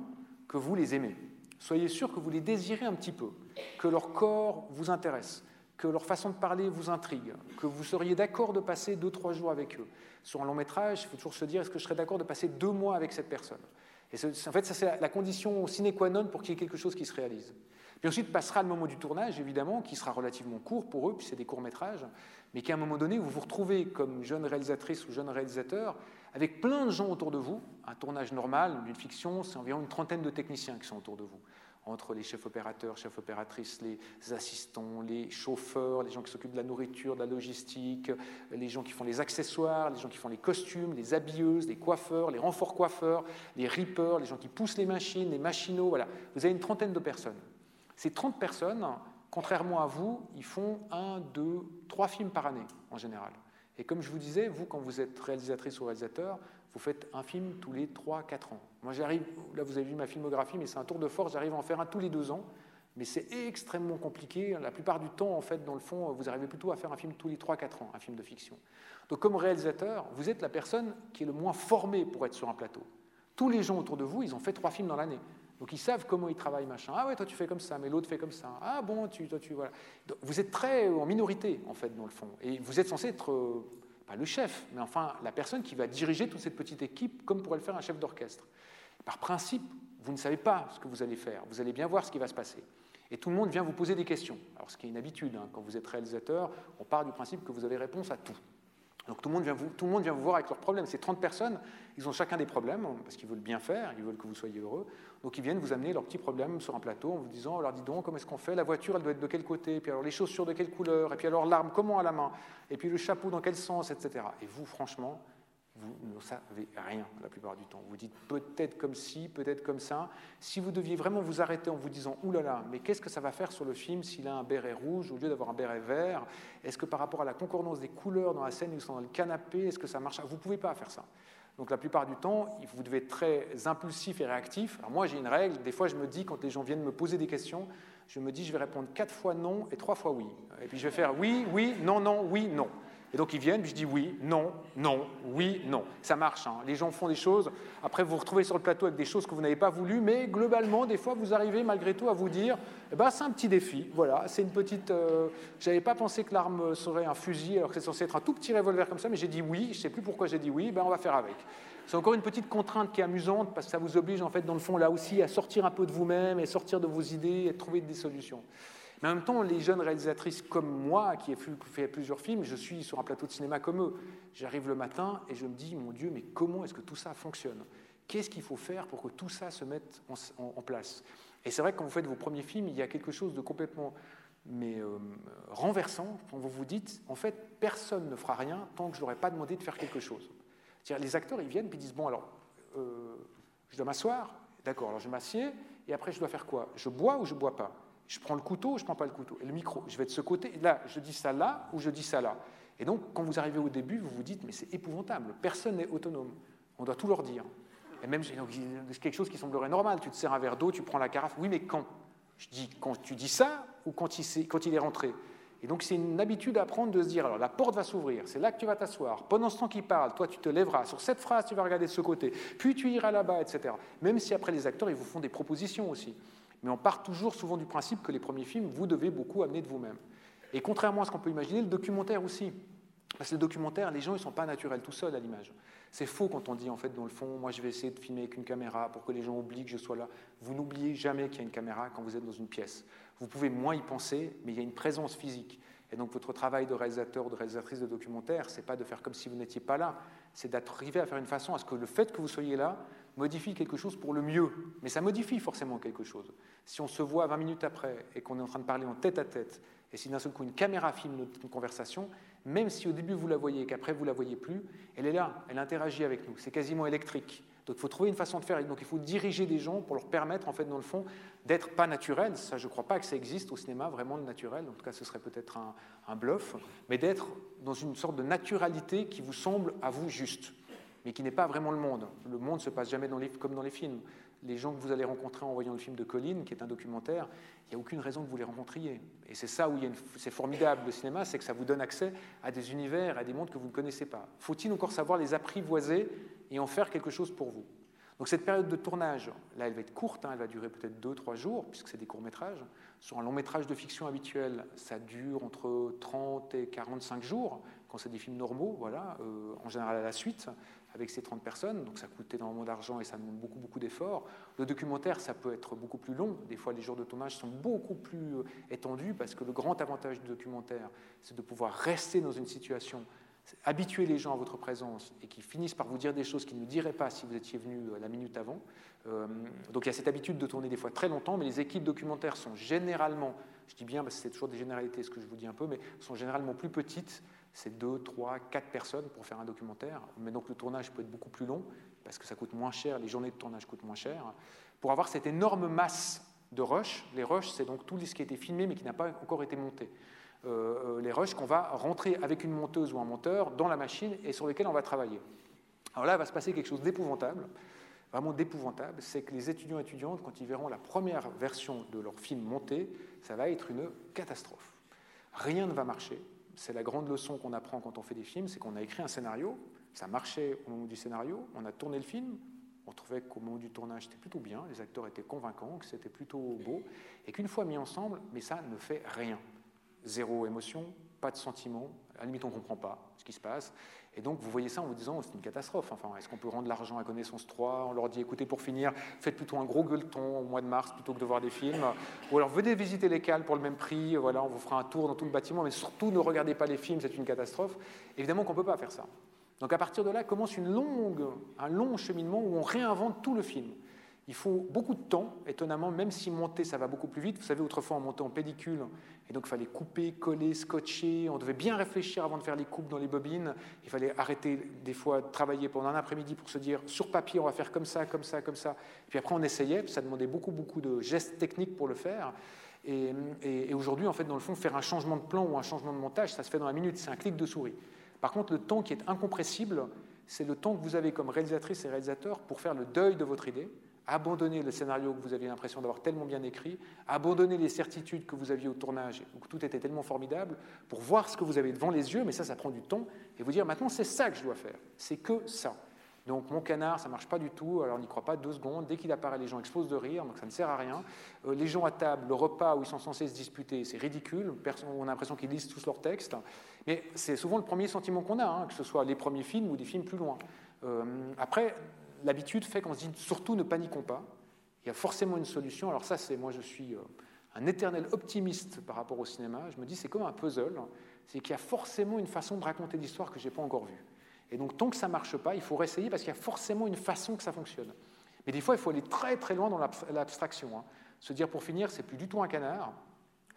que vous les aimez. Soyez sûrs que vous les désirez un petit peu, que leur corps vous intéresse, que leur façon de parler vous intrigue, que vous seriez d'accord de passer deux, trois jours avec eux. Sur un long métrage, il faut toujours se dire est-ce que je serais d'accord de passer deux mois avec cette personne? Et en fait, ça, c'est la condition sine qua non pour qu'il y ait quelque chose qui se réalise. Puis ensuite passera le moment du tournage, évidemment, qui sera relativement court pour eux, puis c'est des courts-métrages, mais qu'à un moment donné, vous vous retrouvez comme jeune réalisatrice ou jeune réalisateur avec plein de gens autour de vous. Un tournage normal d'une fiction, c'est environ une trentaine de techniciens qui sont autour de vous entre les chefs opérateurs, chefs opératrices, les assistants, les chauffeurs, les gens qui s'occupent de la nourriture, de la logistique, les gens qui font les accessoires, les gens qui font les costumes, les habilleuses, les coiffeurs, les renforts coiffeurs, les rippers, les gens qui poussent les machines, les machinaux, voilà. Vous avez une trentaine de personnes. Ces 30 personnes, contrairement à vous, ils font un, deux, trois films par année en général. Et comme je vous disais, vous, quand vous êtes réalisatrice ou réalisateur, vous faites un film tous les 3-4 ans. Moi, j'arrive, là vous avez vu ma filmographie, mais c'est un tour de force, j'arrive à en faire un tous les deux ans, mais c'est extrêmement compliqué. La plupart du temps, en fait, dans le fond, vous arrivez plutôt à faire un film tous les 3-4 ans, un film de fiction. Donc, comme réalisateur, vous êtes la personne qui est le moins formée pour être sur un plateau. Tous les gens autour de vous, ils ont fait trois films dans l'année. Donc ils savent comment ils travaillent, machin. Ah ouais, toi tu fais comme ça, mais l'autre fait comme ça. Ah bon, tu, toi tu voilà. vous êtes très en minorité en fait dans le fond, et vous êtes censé être euh, pas le chef, mais enfin la personne qui va diriger toute cette petite équipe comme pourrait le faire un chef d'orchestre. Par principe, vous ne savez pas ce que vous allez faire, vous allez bien voir ce qui va se passer. Et tout le monde vient vous poser des questions. Alors ce qui est une habitude, hein, quand vous êtes réalisateur, on part du principe que vous avez réponse à tout. Donc tout le, monde vient tout le monde vient vous voir avec leurs problèmes. Ces 30 personnes, ils ont chacun des problèmes, parce qu'ils veulent bien faire, ils veulent que vous soyez heureux. Donc ils viennent vous amener leurs petits problèmes sur un plateau en vous disant, alors dis donc, comment est-ce qu'on fait? La voiture, elle doit être de quel côté? Puis alors les chaussures de quelle couleur? Et puis alors l'arme, comment à la main? Et puis le chapeau, dans quel sens? Etc. Et vous, franchement, vous ne savez rien la plupart du temps. Vous dites peut-être comme ci, peut-être comme ça. Si vous deviez vraiment vous arrêter en vous disant là, mais qu'est-ce que ça va faire sur le film s'il a un béret rouge au lieu d'avoir un béret vert? Est-ce que par rapport à la concordance des couleurs dans la scène, ils sont dans le canapé, est-ce que ça marche Vous ne pouvez pas faire ça. Donc la plupart du temps, vous devez être très impulsif et réactif. Alors moi, j'ai une règle. Des fois, je me dis, quand les gens viennent me poser des questions, je me dis, je vais répondre quatre fois non et trois fois oui. Et puis je vais faire oui, oui, non, non, oui, non. Et donc ils viennent, puis je dis oui, non, non, oui, non. Ça marche, hein. les gens font des choses. Après, vous vous retrouvez sur le plateau avec des choses que vous n'avez pas voulu, mais globalement, des fois, vous arrivez malgré tout à vous dire eh ben, c'est un petit défi. Voilà, c'est une petite. Euh, j'avais pas pensé que l'arme serait un fusil, alors que c'est censé être un tout petit revolver comme ça, mais j'ai dit oui, je sais plus pourquoi j'ai dit oui, ben, on va faire avec. C'est encore une petite contrainte qui est amusante parce que ça vous oblige, en fait, dans le fond, là aussi, à sortir un peu de vous-même et sortir de vos idées et trouver des solutions. Mais en même temps, les jeunes réalisatrices comme moi, qui ai fait plusieurs films, je suis sur un plateau de cinéma comme eux. J'arrive le matin et je me dis, mon Dieu, mais comment est-ce que tout ça fonctionne? Qu'est-ce qu'il faut faire pour que tout ça se mette en, place? Et c'est vrai que quand vous faites vos premiers films, il y a quelque chose de complètement mais, euh, renversant. Quand vous vous dites, en fait, personne ne fera rien tant que je n'aurai pas demandé de faire quelque chose. Les acteurs, ils viennent ils disent Bon, alors, euh, je dois m'asseoir. D'accord, alors je m'assieds, et après, je dois faire quoi? Je bois ou je bois pas? Je prends le couteau ou je prends pas le couteau Et le micro, je vais de ce côté, là, je dis ça là ou je dis ça là Et donc, quand vous arrivez au début, vous vous dites Mais c'est épouvantable, personne n'est autonome. On doit tout leur dire. Et même, c'est quelque chose qui semblerait normal. Tu te sers un verre d'eau, tu prends la carafe. Oui, mais quand? Je dis quand tu dis ça ou quand il, quand il est rentré? Et donc c'est une habitude à apprendre de se dire, alors la porte va s'ouvrir, c'est là que tu vas t'asseoir. Pendant ce temps qu'il parle, toi tu te lèveras. Sur cette phrase, tu vas regarder de ce côté. Puis tu iras là-bas, etc. Même si après les acteurs, ils vous font des propositions aussi. Mais on part toujours souvent du principe que les premiers films, vous devez beaucoup amener de vous-même. Et contrairement à ce qu'on peut imaginer, le documentaire aussi. Parce que le documentaire, les gens, ils ne sont pas naturels tout seuls à l'image. C'est faux quand on dit, en fait, dans le fond, moi je vais essayer de filmer avec une caméra pour que les gens oublient que je sois là. Vous n'oubliez jamais qu'il y a une caméra quand vous êtes dans une pièce. Vous pouvez moins y penser, mais il y a une présence physique. Et donc votre travail de réalisateur de réalisatrice de documentaire, c'est pas de faire comme si vous n'étiez pas là, c'est d'arriver à faire une façon à ce que le fait que vous soyez là modifie quelque chose pour le mieux. Mais ça modifie forcément quelque chose. Si on se voit 20 minutes après et qu'on est en train de parler en tête à tête, et si d'un seul coup une caméra filme notre conversation, même si au début vous la voyez et qu'après vous la voyez plus, elle est là, elle interagit avec nous. C'est quasiment électrique. Donc il faut trouver une façon de faire. Donc il faut diriger des gens pour leur permettre, en fait, dans le fond, d'être pas naturels. Ça, je ne crois pas que ça existe au cinéma, vraiment de naturel. En tout cas, ce serait peut-être un, un, bluff. Mais d'être dans une sorte de naturalité qui vous semble à vous juste, mais qui n'est pas vraiment le monde. Le monde ne se passe jamais comme dans les films. Les gens que vous allez rencontrer en voyant le film de Colline, qui est un documentaire, il n'y a aucune raison que vous les rencontriez. Et c'est ça où c'est formidable le cinéma, c'est que ça vous donne accès à des univers, à des mondes que vous ne connaissez pas. Faut-il encore savoir les apprivoiser et en faire quelque chose pour vous? Donc cette période de tournage, là, elle va être courte, hein, elle va durer peut-être 2-3 jours, puisque c'est des courts-métrages. Sur un long-métrage de fiction habituel, ça dure entre 30 et 45 jours, quand c'est des films normaux, voilà, euh, en général à la suite, avec ces 30 personnes, donc ça coûte énormément d'argent et ça demande beaucoup, beaucoup d'efforts. Le documentaire, ça peut être beaucoup plus long, des fois les jours de tournage sont beaucoup plus euh, étendus, parce que le grand avantage du documentaire, c'est de pouvoir rester dans une situation habituer les gens à votre présence et qui finissent par vous dire des choses qu'ils ne diraient pas si vous étiez venu euh, la minute avant. Euh, donc il y a cette habitude de tourner des fois très longtemps, mais les équipes documentaires sont généralement, je dis bien parce que c'est toujours des généralités ce que je vous dis un peu, mais sont généralement plus petites. C'est deux, trois, quatre personnes pour faire un documentaire. Mais donc le tournage peut être beaucoup plus long parce que ça coûte moins cher, les journées de tournage coûtent moins cher. Pour avoir cette énorme masse de rush, les rushs, c'est donc tout ce qui a été filmé mais qui n'a pas encore été monté. Euh, euh, les rushs qu'on va rentrer avec une monteuse ou un monteur dans la machine et sur lesquels on va travailler. Alors là, il va se passer quelque chose d'épouvantable, vraiment d'épouvantable, c'est que les étudiants et étudiantes, quand ils verront la première version de leur film monté, ça va être une catastrophe. Rien ne va marcher. C'est la grande leçon qu'on apprend quand on fait des films, c'est qu'on a écrit un scénario, ça marchait au moment du scénario, on a tourné le film, on trouvait qu'au moment du tournage c'était plutôt bien, les acteurs étaient convaincants, que c'était plutôt beau, et qu'une fois mis ensemble, mais ça ne fait rien. Zéro émotion, pas de sentiment, à la limite on ne comprend pas ce qui se passe. Et donc vous voyez ça en vous disant c'est une catastrophe. Enfin, est-ce qu'on peut rendre l'argent à connaissance 3 On leur dit écoutez pour finir, faites plutôt un gros gueuleton au mois de mars plutôt que de voir des films. Ou alors venez visiter les cales pour le même prix, voilà, on vous fera un tour dans tout le bâtiment, mais surtout ne regardez pas les films, c'est une catastrophe. Évidemment qu'on ne peut pas faire ça. Donc à partir de là commence une longue, un long cheminement où on réinvente tout le film. Il faut beaucoup de temps, étonnamment, même si monter, ça va beaucoup plus vite. Vous savez, autrefois, on montait en pellicule, et donc il fallait couper, coller, scotcher. On devait bien réfléchir avant de faire les coupes dans les bobines. Il fallait arrêter, des fois, de travailler pendant un après-midi pour se dire, sur papier, on va faire comme ça, comme ça, comme ça. puis après, on essayait, ça demandait beaucoup, beaucoup de gestes techniques pour le faire. Et, et aujourd'hui, en fait, dans le fond, faire un changement de plan ou un changement de montage, ça se fait dans la minute, c'est un clic de souris. Par contre, le temps qui est incompressible, c'est le temps que vous avez comme réalisatrice et réalisateur pour faire le deuil de votre idée, abandonner le scénario que vous aviez l'impression d'avoir tellement bien écrit, abandonner les certitudes que vous aviez au tournage, où tout était tellement formidable, pour voir ce que vous avez devant les yeux, mais ça, ça prend du temps, et vous dire maintenant, c'est ça que je dois faire, c'est que ça. Donc mon canard, ça marche pas du tout, alors on n'y croit pas deux secondes, dès qu'il apparaît, les gens explosent de rire, donc ça ne sert à rien. Euh, les gens à table, le repas où ils sont censés se disputer, c'est ridicule, on a l'impression qu'ils lisent tous leurs textes, mais c'est souvent le premier sentiment qu'on a, hein, que ce soit les premiers films ou des films plus loin. Euh, après, l'habitude fait qu'on se dit surtout ne paniquons pas. Il y a forcément une solution. Alors ça, c'est moi, je suis euh, un éternel optimiste par rapport au cinéma. Je me dis c'est comme un puzzle. C'est qu'il y a forcément une façon de raconter l'histoire que je n'ai pas encore vue. Et donc tant que ça ne marche pas, il faut réessayer parce qu'il y a forcément une façon que ça fonctionne. Mais des fois, il faut aller très très loin dans l'abstraction. Hein. Se dire pour finir, c'est plus du tout un canard,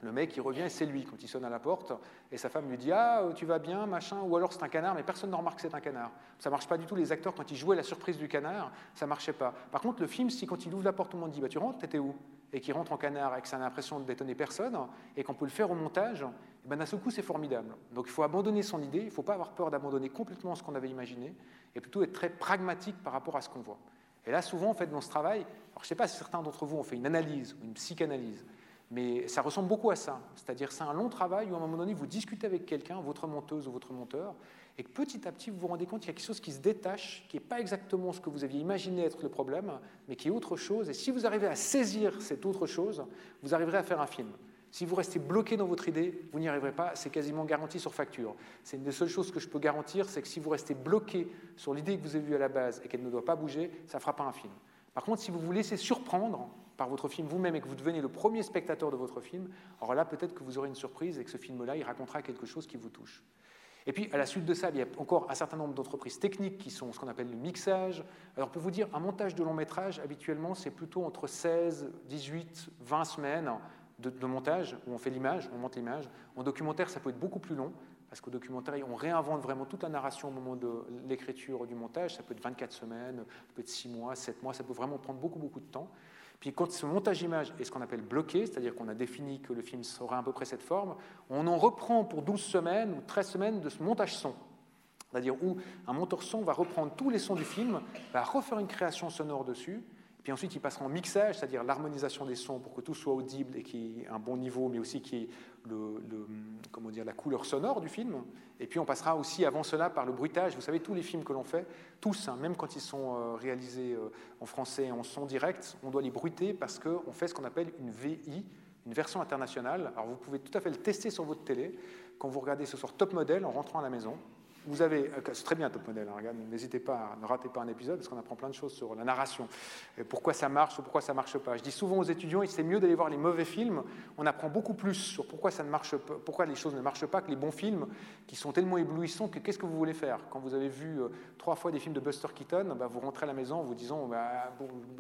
Le mec, il revient et c'est lui quand il sonne à la porte. Et sa femme lui dit Ah, tu vas bien, machin. Ou alors c'est un canard, mais personne ne remarque que c'est un canard. Ça marche pas du tout. Les acteurs, quand ils jouaient la surprise du canard, ça marchait pas. Par contre, le film, si quand il ouvre la porte, tout le monde dit Bah, tu rentres, t'étais où? Et qu'il rentre en canard et que ça a l'impression d'étonner personne, et qu'on peut le faire au montage, et ben d'un seul coup, c'est formidable. Donc il faut abandonner son idée, il ne faut pas avoir peur d'abandonner complètement ce qu'on avait imaginé, et plutôt être très pragmatique par rapport à ce qu'on voit. Et là, souvent, en fait, dans ce travail, alors je ne sais pas si certains d'entre vous ont fait une analyse ou une psychanalyse, mais ça ressemble beaucoup à ça. C'est-à-dire, c'est un long travail où, à un moment donné, vous discutez avec quelqu'un, votre monteuse ou votre monteur, et petit à petit, vous vous rendez compte qu'il y a quelque chose qui se détache, qui n'est pas exactement ce que vous aviez imaginé être le problème, mais qui est autre chose. Et si vous arrivez à saisir cette autre chose, vous arriverez à faire un film. Si vous restez bloqué dans votre idée, vous n'y arriverez pas, c'est quasiment garanti sur facture. C'est une des seules choses que je peux garantir, c'est que si vous restez bloqué sur l'idée que vous avez vue à la base et qu'elle ne doit pas bouger, ça ne fera pas un film. Par contre, si vous vous laissez surprendre par votre film vous-même et que vous devenez le premier spectateur de votre film, alors là, peut-être que vous aurez une surprise et que ce film-là, il racontera quelque chose qui vous touche. Et puis, à la suite de ça, il y a encore un certain nombre d'entreprises techniques qui sont ce qu'on appelle le mixage. Alors, pour vous dire, un montage de long métrage, habituellement, c'est plutôt entre 16, 18, 20 semaines de, montage, où on fait l'image, on monte l'image. En documentaire, ça peut être beaucoup plus long, parce qu'au documentaire, on réinvente vraiment toute la narration au moment de l'écriture du montage. Ça peut être 24 semaines, ça peut être 6 mois, 7 mois, ça peut vraiment prendre beaucoup, beaucoup de temps. Puis quand ce montage image est ce qu'on appelle bloqué, c'est-à-dire qu'on a défini que le film sera à peu près cette forme, on en reprend pour 12 semaines ou 13 semaines de ce montage son. C'est-à-dire où un monteur son va reprendre tous les sons du film, va refaire une création sonore dessus, puis ensuite, il passera en mixage, c'est-à-dire l'harmonisation des sons pour que tout soit audible et qu'il y ait un bon niveau, mais aussi qu'il y ait la couleur sonore du film. Et puis on passera aussi avant cela par le bruitage. Vous savez, tous les films que l'on fait, tous, hein, même quand ils sont euh, réalisés euh, en français en son direct, on doit les bruiter parce qu'on fait ce qu'on appelle une VI, une version internationale. Alors vous pouvez tout à fait le tester sur votre télé quand vous regardez ce soir Top Model en rentrant à la maison. Euh, c'est très bien Top Model, hein, n'hésitez pas, ne ratez pas un épisode parce qu'on apprend plein de choses sur la narration, et pourquoi ça marche ou pourquoi ça ne marche pas. Je dis souvent aux étudiants, c'est mieux d'aller voir les mauvais films, on apprend beaucoup plus sur pourquoi, les choses ne marchent pas que les bons films qui sont tellement éblouissants que qu'est-ce que vous voulez faire? Quand vous avez vu euh, trois fois des films de Buster Keaton, bah, vous rentrez à la maison en vous disant bah,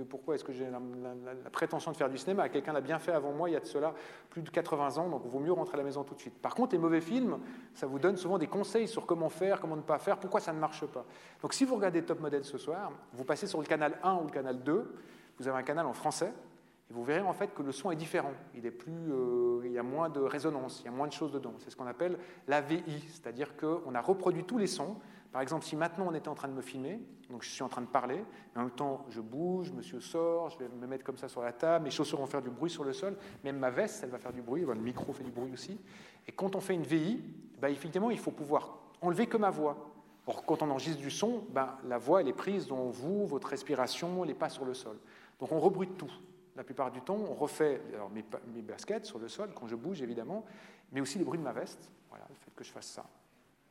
pourquoi est-ce que j'ai la, prétention de faire du cinéma? Quelqu'un l'a bien fait avant moi il y a de cela plus de 80 ans, donc il vaut mieux rentrer à la maison tout de suite. Par contre, les mauvais films, ça vous donne souvent des conseils sur comment faire comment ne pas faire, pourquoi ça ne marche pas. Donc si vous regardez Top Model ce soir, vous passez sur le canal 1 ou le canal 2, vous avez un canal en français, et vous verrez en fait que le son est différent. Il, est plus, euh, il y a moins de résonance, il y a moins de choses dedans. C'est ce qu'on appelle la VI, c'est-à-dire qu'on a reproduit tous les sons. Par exemple, si maintenant on était en train de me filmer, donc je suis en train de parler, en même temps je bouge, monsieur sort, je vais me mettre comme ça sur la table, mes chaussures vont faire du bruit sur le sol, même ma veste, elle va faire du bruit, le micro fait du bruit aussi. Et quand on fait une VI, bah, effectivement, il faut pouvoir enlever que ma voix. Or, quand on enregistre du son, ben, la voix elle est prise dans vous, votre respiration, n'est pas sur le sol. Donc on rebrute tout. La plupart du temps, on refait mes, mes, baskets sur le sol, quand je bouge évidemment, mais aussi les bruits de ma veste. Voilà, le fait que je fasse ça.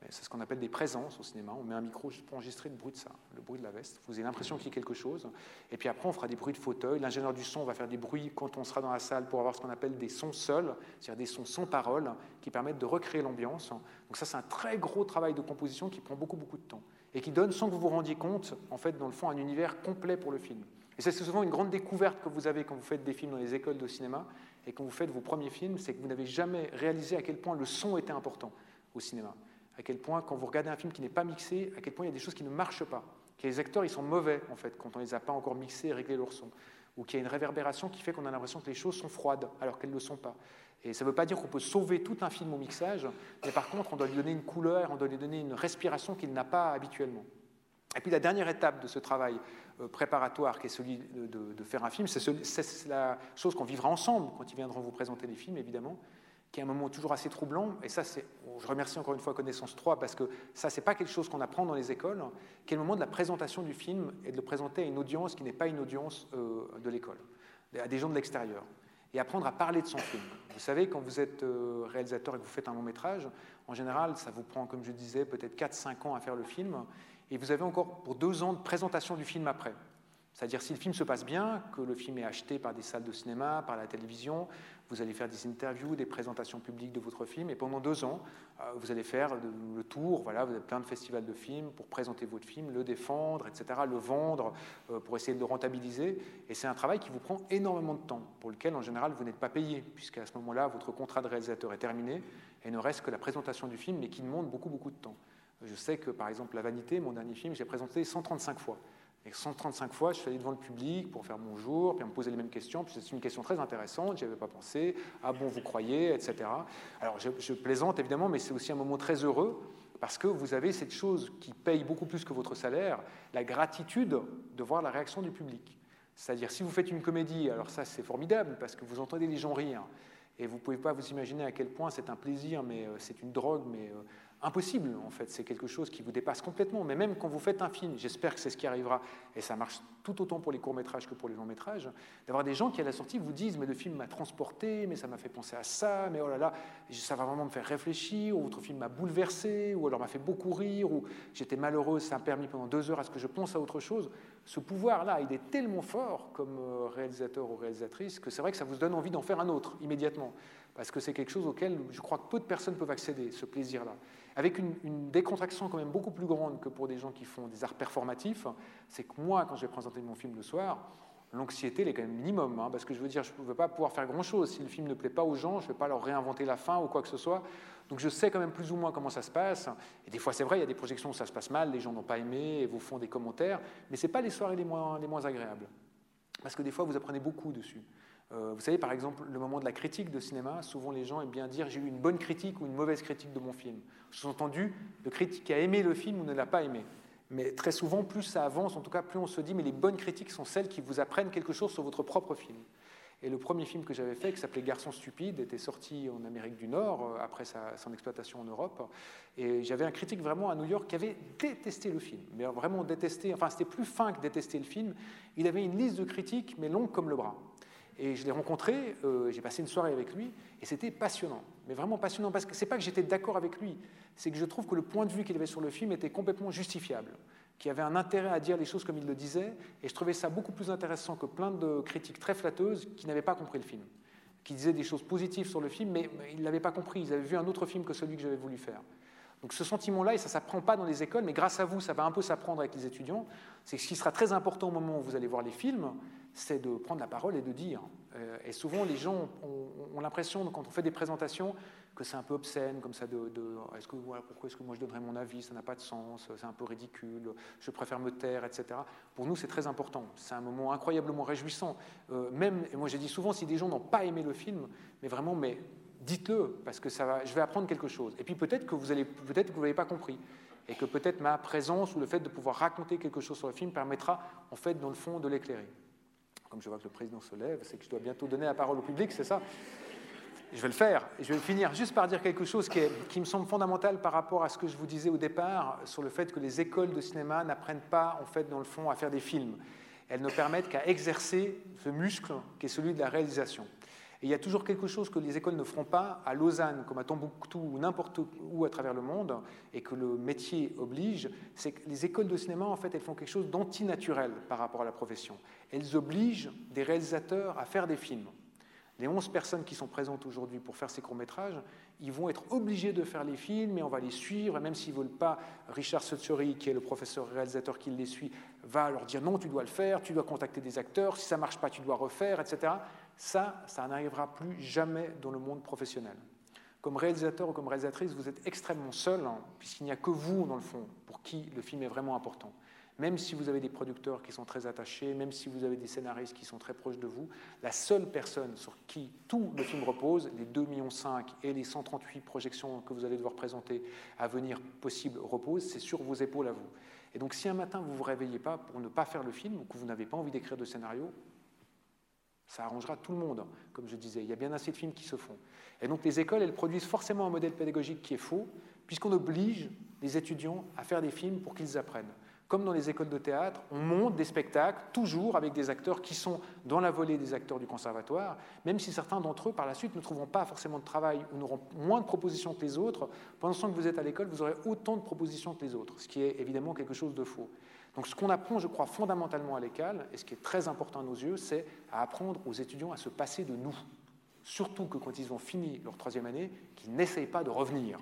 C'est ce qu'on appelle des présences au cinéma. On met un micro juste pour enregistrer le bruit de ça, le bruit de la veste. Vous avez l'impression qu'il y a quelque chose. Et puis après, on fera des bruits de fauteuil. L'ingénieur du son va faire des bruits quand on sera dans la salle pour avoir ce qu'on appelle des sons seuls, c'est-à-dire des sons sans parole, qui permettent de recréer l'ambiance. Donc ça, c'est un très gros travail de composition qui prend beaucoup, beaucoup de temps. Et qui donne, sans que vous vous rendiez compte, en fait, dans le fond, un univers complet pour le film. Et c'est souvent une grande découverte que vous avez quand vous faites des films dans les écoles de cinéma et quand vous faites vos premiers films, c'est que vous n'avez jamais réalisé à quel point le son était important au cinéma à quel point, quand vous regardez un film qui n'est pas mixé, à quel point il y a des choses qui ne marchent pas, que les acteurs ils sont mauvais, en fait, quand on ne les a pas encore mixés et réglés leur son, ou qu'il y a une réverbération qui fait qu'on a l'impression que les choses sont froides, alors qu'elles ne le sont pas. Et ça ne veut pas dire qu'on peut sauver tout un film au mixage, mais par contre, on doit lui donner une couleur, on doit lui donner une respiration qu'il n'a pas habituellement. Et puis la dernière étape de ce travail euh, préparatoire, qui est celui de, faire un film, c'est la chose qu'on vivra ensemble quand ils viendront vous présenter les films, évidemment, qui est un moment toujours assez troublant. Et ça, c'est, je remercie encore une fois Connaissance 3 parce que ça, c'est pas quelque chose qu'on apprend dans les écoles, qui est le moment de la présentation du film et de le présenter à une audience qui n'est pas une audience euh, de l'école, à des gens de l'extérieur. Et apprendre à parler de son film. Vous savez, quand vous êtes euh, réalisateur et que vous faites un long métrage, en général, ça vous prend, comme je disais, peut-être 4-5 ans à faire le film, et vous avez encore pour deux ans de présentation du film après. C'est-à-dire si le film se passe bien, que le film est acheté par des salles de cinéma, par la télévision, vous allez faire des interviews, des présentations publiques de votre film, et pendant deux ans, euh, vous allez faire le tour, voilà, vous avez plein de festivals de films pour présenter votre film, le défendre, etc., le vendre, euh, pour essayer de le rentabiliser. Et c'est un travail qui vous prend énormément de temps, pour lequel en général vous n'êtes pas payé, puisqu'à ce moment-là, votre contrat de réalisateur est terminé, et ne reste que la présentation du film, mais qui demande beaucoup, beaucoup de temps. Je sais que par exemple La Vanité, mon dernier film, j'ai présenté 135 fois. Et 135 fois, je suis allé devant le public pour faire mon jour, puis me poser les mêmes questions. Puis c'est une question très intéressante, j'y avais pas pensé. Ah bon, vous croyez, etc. Alors je, plaisante évidemment, mais c'est aussi un moment très heureux parce que vous avez cette chose qui paye beaucoup plus que votre salaire, la gratitude de voir la réaction du public. C'est-à-dire, si vous faites une comédie, alors ça c'est formidable parce que vous entendez les gens rire. Et vous ne pouvez pas vous imaginer à quel point c'est un plaisir, mais euh, c'est une drogue, mais euh, impossible en fait, c'est quelque chose qui vous dépasse complètement. Mais même quand vous faites un film, j'espère que c'est ce qui arrivera, et ça marche tout autant pour les courts-métrages que pour les longs-métrages, d'avoir des gens qui à la sortie vous disent mais le film m'a transporté, mais ça m'a fait penser à ça, mais oh là là, ça va vraiment me faire réfléchir, ou votre film m'a bouleversé, ou alors m'a fait beaucoup rire, ou j'étais malheureux, ça a permis pendant deux heures à ce que je pense à autre chose. Ce pouvoir-là, il est tellement fort comme euh, réalisateur ou réalisatrice que c'est vrai que ça vous donne envie d'en faire un autre immédiatement parce que c'est quelque chose auquel je crois que peu de personnes peuvent accéder, ce plaisir-là. Avec une, décontraction quand même beaucoup plus grande que pour des gens qui font des arts performatifs, c'est que moi, quand j'ai présenté mon film le soir, l'anxiété, elle est quand même minimum, hein, parce que je veux dire, je ne veux pas pouvoir faire grand-chose. Si le film ne plaît pas aux gens, je ne vais pas leur réinventer la fin ou quoi que ce soit. Donc je sais quand même plus ou moins comment ça se passe. Et des fois, c'est vrai, il y a des projections où ça se passe mal, les gens n'ont pas aimé et vous font des commentaires, mais ce n'est pas les soirées les moins, les moins agréables. Parce que des fois, vous apprenez beaucoup dessus. Euh, vous savez, par exemple, le moment de la critique de cinéma, souvent les gens aiment bien dire j'ai eu une bonne critique ou une mauvaise critique de mon film. Sous-entendu, le critique a aimé le film ou ne l'a pas aimé. Mais très souvent, plus ça avance, en tout cas, plus on se dit mais les bonnes critiques sont celles qui vous apprennent quelque chose sur votre propre film. Et le premier film que j'avais fait, qui s'appelait Garçon stupide, était sorti en Amérique du Nord, euh, après son exploitation en Europe. Et j'avais un critique vraiment à New York qui avait détesté le film, mais vraiment détesté, enfin c'était plus fin que détester le film. Il avait une liste de critiques, mais longue comme le bras. Et je l'ai rencontré, euh, j'ai passé une soirée avec lui, et c'était passionnant, mais vraiment passionnant, parce que c'est pas que j'étais d'accord avec lui, c'est que je trouve que le point de vue qu'il avait sur le film était complètement justifiable, qu'il avait un intérêt à dire les choses comme il le disait, et je trouvais ça beaucoup plus intéressant que plein de critiques très flatteuses qui n'avaient pas compris le film, qui disaient des choses positives sur le film, mais ils ne l'avaient pas compris, ils avaient vu un autre film que celui que j'avais voulu faire. Donc ce sentiment-là, et ça ne s'apprend pas dans les écoles, mais grâce à vous, ça va un peu s'apprendre avec les étudiants, c'est ce qui sera très important au moment où vous allez voir les films, c'est de prendre la parole et de dire. Euh, et souvent, les gens ont, l'impression, quand on fait des présentations, que c'est un peu obscène, comme ça, de, est-ce que, pourquoi est-ce que moi je donnerais mon avis, ça n'a pas de sens, c'est un peu ridicule, je préfère me taire, etc. Pour nous, c'est très important. C'est un moment incroyablement réjouissant. Euh, même, et moi j'ai dit souvent, si des gens n'ont pas aimé le film, mais vraiment, mais dites-le, parce que ça va, je vais apprendre quelque chose. Et puis peut-être que vous allez, l'avez pas compris et que peut-être ma présence ou le fait de pouvoir raconter quelque chose sur le film permettra en fait dans le fond de l'éclairer comme je vois que le président se lève, c'est que je dois bientôt donner la parole au public, c'est ça? Je vais le faire. Je vais finir juste par dire quelque chose qui, me semble fondamental par rapport à ce que je vous disais au départ sur le fait que les écoles de cinéma n'apprennent pas, en fait, dans le fond, à faire des films. Elles ne permettent qu'à exercer ce muscle qui est celui de la réalisation. Et il y a toujours quelque chose que les écoles ne feront pas à Lausanne, comme à Tombouctou ou n'importe où à travers le monde, et que le métier oblige, c'est que les écoles de cinéma, en fait, elles font quelque chose d'antinaturel par rapport à la profession. Elles obligent des réalisateurs à faire des films. Les 11 personnes qui sont présentes aujourd'hui pour faire ces courts-métrages, ils vont être obligés de faire les films et on va les suivre. Même s'ils ne veulent pas, Richard Sotsuri, qui est le professeur réalisateur qui les suit, va leur dire non, tu dois le faire, tu dois contacter des acteurs, si ça ne marche pas, tu dois refaire, etc. Ça, ça n'arrivera plus jamais dans le monde professionnel. Comme réalisateur ou comme réalisatrice, vous êtes extrêmement seul, hein, puisqu'il n'y a que vous, dans le fond, pour qui le film est vraiment important. Même si vous avez des producteurs qui sont très attachés, même si vous avez des scénaristes qui sont très proches de vous, la seule personne sur qui tout le film repose, les 2,5 millions et les 138 projections que vous allez devoir présenter à venir possible reposent, c'est sur vos épaules à vous. Et donc si un matin vous ne vous réveillez pas pour ne pas faire le film, ou que vous n'avez pas envie d'écrire de scénario, ça arrangera tout le monde, comme je disais. Il y a bien assez de films qui se font. Et donc les écoles, elles produisent forcément un modèle pédagogique qui est faux, puisqu'on oblige les étudiants à faire des films pour qu'ils apprennent. Comme dans les écoles de théâtre, on monte des spectacles, toujours avec des acteurs qui sont dans la volée des acteurs du conservatoire, même si certains d'entre eux, par la suite, ne trouveront pas forcément de travail ou n'auront moins de propositions que les autres. Pendant que vous êtes à l'école, vous aurez autant de propositions que les autres, ce qui est évidemment quelque chose de faux. Donc ce qu'on apprend, je crois, fondamentalement à l'école, et ce qui est très important à nos yeux, c'est à apprendre aux étudiants à se passer de nous. Surtout que quand ils ont fini leur troisième année, qu'ils n'essayent pas de revenir.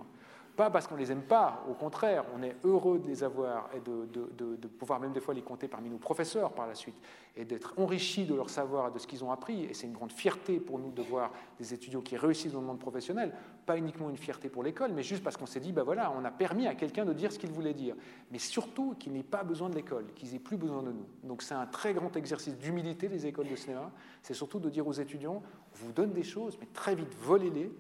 Pas parce qu'on ne les aime pas, au contraire, on est heureux de les avoir et de, pouvoir même des fois les compter parmi nos professeurs par la suite et d'être enrichis de leur savoir et de ce qu'ils ont appris. Et c'est une grande fierté pour nous de voir des étudiants qui réussissent dans le monde professionnel, pas uniquement une fierté pour l'école, mais juste parce qu'on s'est dit, ben voilà, on a permis à quelqu'un de dire ce qu'il voulait dire. Mais surtout qu'ils n'aient pas besoin de l'école, qu'ils n'aient plus besoin de nous. Donc c'est un très grand exercice d'humilité des écoles de cinéma, c'est surtout de dire aux étudiants, on vous donne des choses, mais très vite, volez-les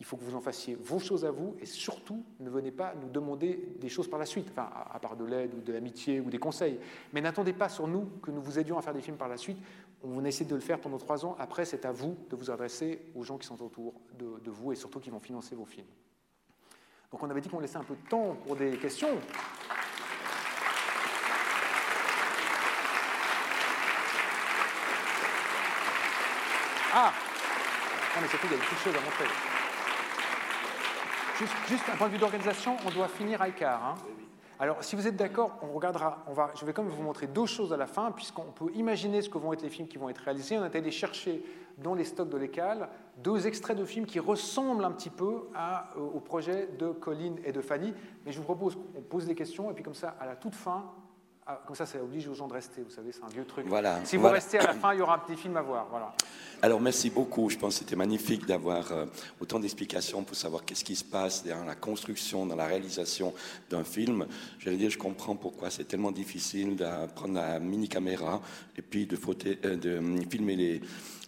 il faut que vous en fassiez vos choses à vous et surtout ne venez pas nous demander des choses par la suite, enfin, à part de l'aide ou de l'amitié ou des conseils. Mais n'attendez pas sur nous que nous vous aidions à faire des films par la suite. On essaie de le faire pendant trois ans. Après, c'est à vous de vous adresser aux gens qui sont autour de, vous et surtout qui vont financer vos films. Donc on avait dit qu'on laissait un peu de temps pour des questions. Ah Non mais surtout, il y a des choses à montrer. Juste, un point de vue d'organisation, on doit finir à écart. Hein. Alors, si vous êtes d'accord, on regardera. On va, je vais quand même vous montrer deux choses à la fin, puisqu'on peut imaginer ce que vont être les films qui vont être réalisés. On a allé chercher dans les stocks de l'écale deux extraits de films qui ressemblent un petit peu à, euh, au projet de Colline et de Fanny. Mais je vous propose qu'on pose des questions, et puis comme ça, à la toute fin, ah, comme ça, ça oblige aux gens de rester. Vous savez, c'est un vieux truc. Voilà. Si vous restez à la fin, il y aura un petit film à voir. Voilà. Alors, merci beaucoup. Je pense que c'était magnifique d'avoir euh, autant d'explications pour savoir qu'est-ce qui se passe dans la construction, dans la réalisation d'un film. J'allais dire, je comprends pourquoi c'est tellement difficile de prendre la mini caméra et puis de, euh, de filmer les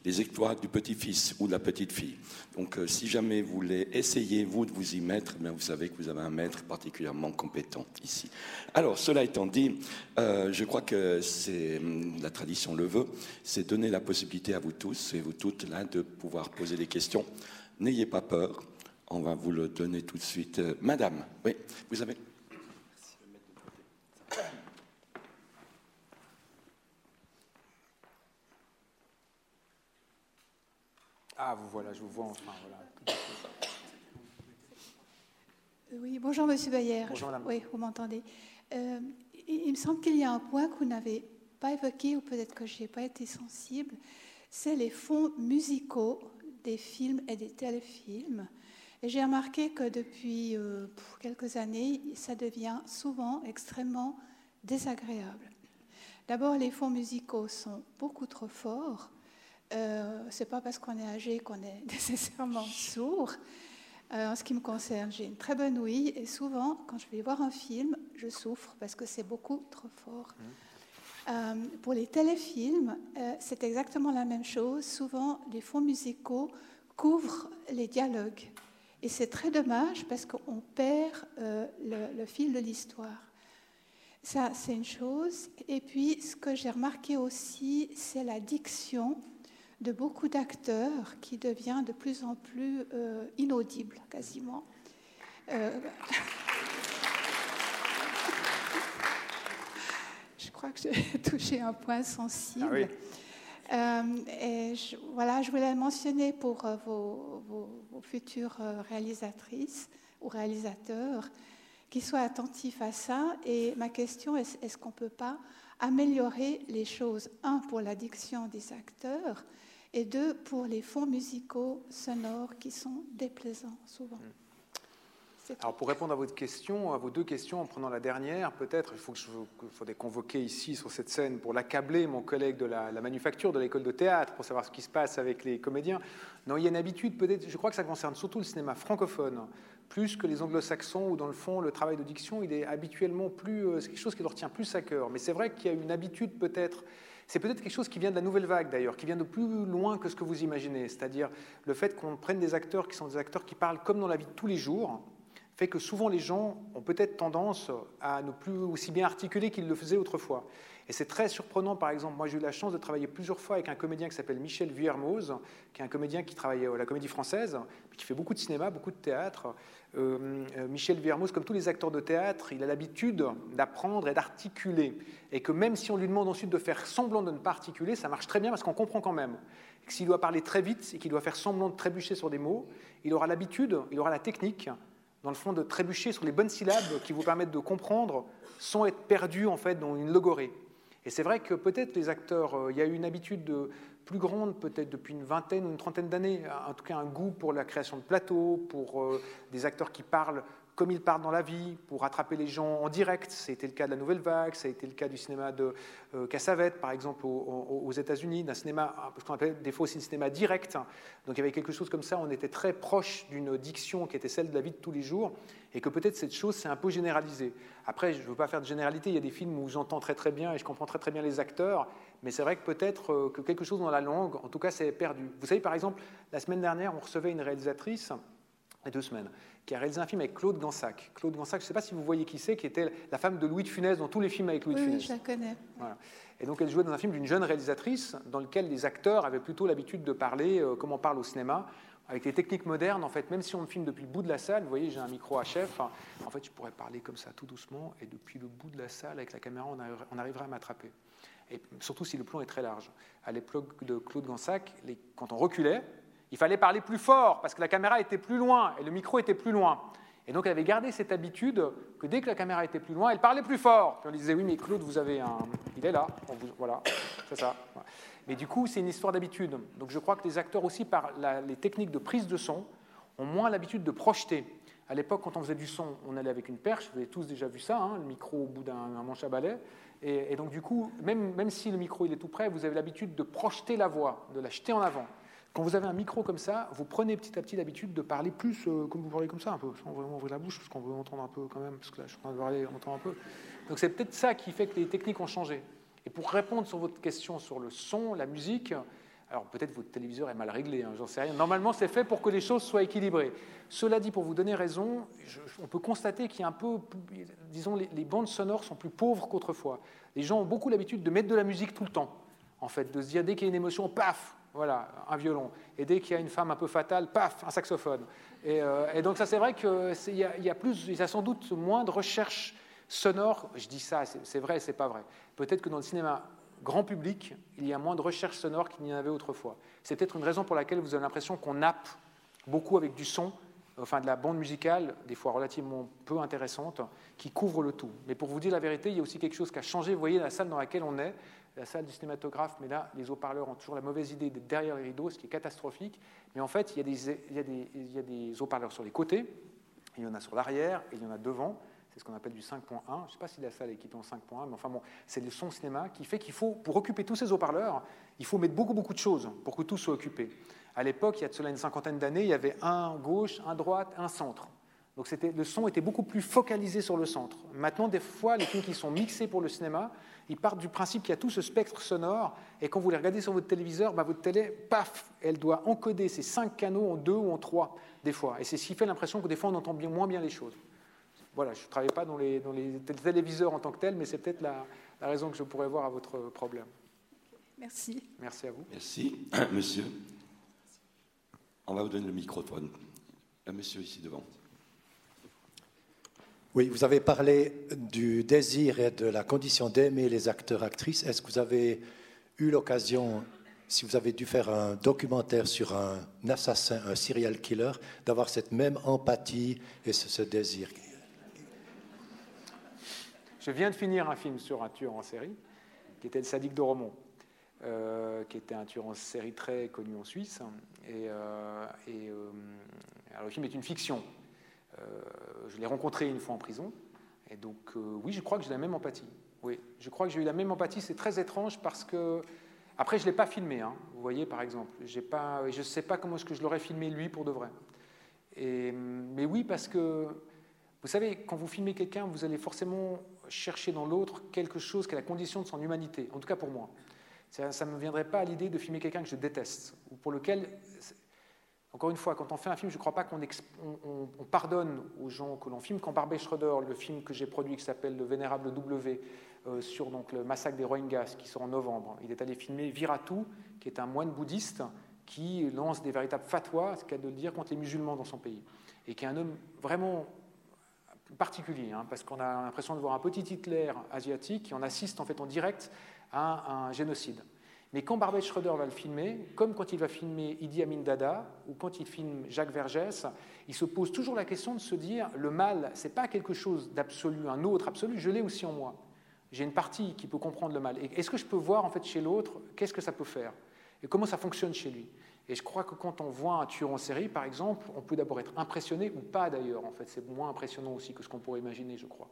les exploits du petit-fils ou de la petite-fille. Donc euh, si jamais vous voulez essayer, vous, de vous y mettre, bien, vous savez que vous avez un maître particulièrement compétent ici. Alors, cela étant dit, euh, je crois que c'est la tradition le veut, c'est donner la possibilité à vous tous et vous toutes là de pouvoir poser des questions. N'ayez pas peur, on va vous le donner tout de suite. Euh, madame, oui, vous avez... Ah, vous voilà, je vous vois enfin. Voilà. Oui, bonjour Monsieur Bayer. Bonjour Madame. Oui, vous m'entendez. Euh, il me semble qu'il y a un point que vous n'avez pas évoqué, ou peut-être que je n'ai pas été sensible, c'est les fonds musicaux des films et des téléfilms. Et j'ai remarqué que depuis euh, quelques années, ça devient souvent extrêmement désagréable. D'abord, les fonds musicaux sont beaucoup trop forts euh, c'est pas parce qu'on est âgé qu'on est nécessairement sourd. Euh, en ce qui me concerne, j'ai une très bonne ouïe et souvent, quand je vais voir un film, je souffre parce que c'est beaucoup trop fort. Mmh. Euh, pour les téléfilms, c'est exactement la même chose. Souvent, les fonds musicaux couvrent les dialogues. Et c'est très dommage parce qu'on perd le, le, fil de l'histoire. Ça, c'est une chose. Et puis, ce que j'ai remarqué aussi, c'est la diction de beaucoup d'acteurs qui devient de plus en plus euh, inaudible, quasiment. Euh, je crois que j'ai touché un point sensible. Ah euh, et je, voilà, je voulais mentionner pour vos, vos, futures réalisatrices ou réalisateurs qu'ils soient attentifs à ça. Et ma question est est-ce qu'on ne peut pas améliorer les choses, un, pour l'addiction des acteurs, et deux, pour les fonds musicaux sonores qui sont déplaisants souvent. Hmm. Alors pour répondre à votre question, à vos deux questions, en prenant la dernière, peut-être, il faut que je, faudrait convoquer ici sur cette scène pour l'accabler mon collègue de la, manufacture de l'école de théâtre pour savoir ce qui se passe avec les comédiens. Non, il y a une habitude, peut-être, je crois que ça concerne surtout le cinéma francophone, plus que les anglo-saxons où dans le fond le travail de diction, il est habituellement plus, euh, c'est quelque chose qui leur tient plus à cœur. Mais c'est vrai qu'il y a une habitude peut-être c'est peut-être quelque chose qui vient de la nouvelle vague d'ailleurs, qui vient de plus loin que ce que vous imaginez, c'est-à-dire le fait qu'on prenne des acteurs qui sont des acteurs qui parlent comme dans la vie de tous les jours, que souvent les gens ont peut-être tendance à ne plus aussi bien articuler qu'ils le faisaient autrefois. Et c'est très surprenant, par exemple, moi j'ai eu la chance de travailler plusieurs fois avec un comédien qui s'appelle Michel Vuillermoz, qui est un comédien qui travaille à la comédie française, qui fait beaucoup de cinéma, beaucoup de théâtre, euh, euh, Michel Vermouz, comme tous les acteurs de théâtre, il a l'habitude d'apprendre et d'articuler. Et que même si on lui demande ensuite de faire semblant de ne pas articuler, ça marche très bien parce qu'on comprend quand même. S'il doit parler très vite et qu'il doit faire semblant de trébucher sur des mots, il aura l'habitude, il aura la technique dans le fond, de trébucher sur les bonnes syllabes qui vous permettent de comprendre sans être perdu en fait dans une logorée. Et c'est vrai que peut-être les acteurs, euh, il y a eu une habitude de, plus grande, peut-être depuis une vingtaine ou une trentaine d'années, en tout cas un goût pour la création de plateaux, pour euh, des acteurs qui parlent comme ils partent dans la vie, pour rattraper les gens en direct. C'était le cas de la Nouvelle Vague, ça a été le cas du cinéma de euh, Cassavette, par exemple, aux, États-Unis, d'un cinéma, ce qu'on appelle des fois aussi le cinéma direct. Donc il y avait quelque chose comme ça, on était très proche d'une diction qui était celle de la vie de tous les jours, et que peut-être cette chose s'est un peu généralisée. Après, je ne veux pas faire de généralité, il y a des films où j'entends très très bien et je comprends très très bien les acteurs, mais c'est vrai que peut-être euh, que quelque chose dans la langue, en tout cas, c'est perdu. Vous savez, par exemple, la semaine dernière, on recevait une réalisatrice, a deux semaines, qui a réalisé un film avec Claude Gansac. Claude Gansac, je ne sais pas si vous voyez qui c'est, qui était la femme de Louis de Funès dans tous les films avec Louis de Funès. Oui, je la connais. Et donc elle jouait dans un film d'une jeune réalisatrice dans lequel les acteurs avaient plutôt l'habitude de parler euh, comme on parle au cinéma, avec des techniques modernes. En fait, même si on me filme depuis le bout de la salle, vous voyez, j'ai un micro à chef, en fait, je pourrais parler comme ça tout doucement, et depuis le bout de la salle, avec la caméra, on arriverait à m'attraper. Et surtout si le plan est très large. À l'époque de Claude Gansac, quand on reculait, il fallait parler plus fort parce que la caméra était plus loin et le micro était plus loin. Et donc elle avait gardé cette habitude que dès que la caméra était plus loin, elle parlait plus fort. Puis on lui disait oui mais Claude vous avez un, il est là, voilà, c'est ça. Mais du coup c'est une histoire d'habitude. Donc je crois que les acteurs aussi par les techniques de prise de son ont moins l'habitude de projeter. À l'époque quand on faisait du son, on allait avec une perche. Vous avez tous déjà vu ça, hein, le micro au bout d'un manche à balai. Et, et, donc du coup même, même si le micro il est tout près, vous avez l'habitude de projeter la voix, de la jeter en avant. Quand vous avez un micro comme ça, vous prenez petit à petit l'habitude de parler plus euh, comme vous parlez comme ça, un peu, sans vraiment ouvrir la bouche, parce qu'on veut entendre un peu quand même, parce que là, je suis en train de parler, on entend un peu. Donc c'est peut-être ça qui fait que les techniques ont changé. Et pour répondre sur votre question sur le son, la musique, alors peut-être votre téléviseur est mal réglé, hein, j'en sais rien. Normalement, c'est fait pour que les choses soient équilibrées. Cela dit, pour vous donner raison, on peut constater qu'il y a un peu, disons, les, les bandes sonores sont plus pauvres qu'autrefois. Les gens ont beaucoup l'habitude de mettre de la musique tout le temps, en fait, de se dire dès qu'il y a une émotion, paf, voilà, un violon. Et dès qu'il y a une femme un peu fatale, paf, un saxophone. Et, euh, donc ça, c'est vrai qu'il y, a, y a plus, il y a sans doute moins de recherche sonore. Je dis ça, c'est vrai, c'est pas vrai. Peut-être que dans le cinéma grand public, il y a moins de recherche sonore qu'il n'y en avait autrefois. C'est peut-être une raison pour laquelle vous avez l'impression qu'on nappe beaucoup avec du son, enfin de la bande musicale, des fois relativement peu intéressante, qui couvre le tout. Mais pour vous dire la vérité, il y a aussi quelque chose qui a changé. Vous voyez la salle dans laquelle on est, la salle du cinématographe, mais là, les haut-parleurs ont toujours la mauvaise idée d'être derrière les rideaux, ce qui est catastrophique. Mais en fait, il y a des, haut-parleurs sur les côtés, il y en a sur l'arrière et il y en a devant. C'est ce qu'on appelle du 5.1. Je ne sais pas si la salle est équipée en 5.1, mais enfin bon, c'est le son cinéma qui fait qu'il faut, pour occuper tous ces haut-parleurs, il faut mettre beaucoup, beaucoup de choses pour que tout soit occupé. À l'époque, il y a de cela une cinquantaine d'années, il y avait un gauche, un droite, un centre. Donc le son était beaucoup plus focalisé sur le centre. Maintenant, des fois, les films qui sont mixés pour le cinéma, ils partent du principe qu'il y a tout ce spectre sonore, et quand vous les regardez sur votre téléviseur, bah, votre télé, paf, elle doit encoder ces cinq canaux en deux ou en trois, des fois. Et c'est ce qui fait l'impression que des fois, on entend bien, moins bien les choses. Voilà, je ne travaille pas dans les, dans les, téléviseurs en tant que tel, mais c'est peut-être la, la, raison que je pourrais voir à votre problème. Merci. Merci à vous. Merci, monsieur. On va vous donner le microphone. Un monsieur ici devant. Oui, vous avez parlé du désir et de la condition d'aimer les acteurs-actrices. Est-ce que vous avez eu l'occasion, si vous avez dû faire un documentaire sur un assassin, un serial killer, d'avoir cette même empathie et ce, désir? Je viens de finir un film sur un tueur en série, qui était le sadique de Romont, euh, qui était un tueur en série très connu en Suisse. Et, euh, euh, alors le film est une fiction, je l'ai rencontré une fois en prison. Et donc, euh, oui, je crois que j'ai la même empathie. Oui, je crois que j'ai eu la même empathie. C'est très étrange parce que. Après, je ne l'ai pas filmé, hein, vous voyez, par exemple. Je ne sais pas comment est-ce que je l'aurais filmé, lui, pour de vrai. Mais oui, parce que, vous savez, quand vous filmez quelqu'un, vous allez forcément chercher dans l'autre quelque chose qui est la condition de son humanité, en tout cas pour moi. Ça ne me viendrait pas à l'idée de filmer quelqu'un que je déteste, ou pour lequel encore une fois, quand on fait un film, je ne crois pas qu'on on, pardonne aux gens que l'on filme. Quand Barbet Schroeder, le film que j'ai produit qui s'appelle Le Vénérable W, euh, sur le massacre des Rohingyas, qui sort en novembre, il est allé filmer Viratu, qui est un moine bouddhiste qui lance des véritables fatwas, ce qu'il de dire, contre les musulmans dans son pays. Et qui est un homme vraiment particulier, hein, parce qu'on a l'impression de voir un petit Hitler asiatique qui en assiste en fait en direct à un génocide. Mais quand Barbet Schroeder va le filmer, comme quand il va filmer Idi Amin Dada ou quand il filme Jacques Vergès, il se pose toujours la question de se dire le mal, c'est pas quelque chose d'absolu, un autre absolu, je l'ai aussi en moi. J'ai une partie qui peut comprendre le mal. Est-ce que je peux voir en fait chez l'autre qu'est-ce que ça peut faire? Et comment ça fonctionne chez lui? Et je crois que quand on voit un tueur en série, par exemple, on peut d'abord être impressionné ou pas d'ailleurs. En fait, c'est moins impressionnant aussi que ce qu'on pourrait imaginer, je crois.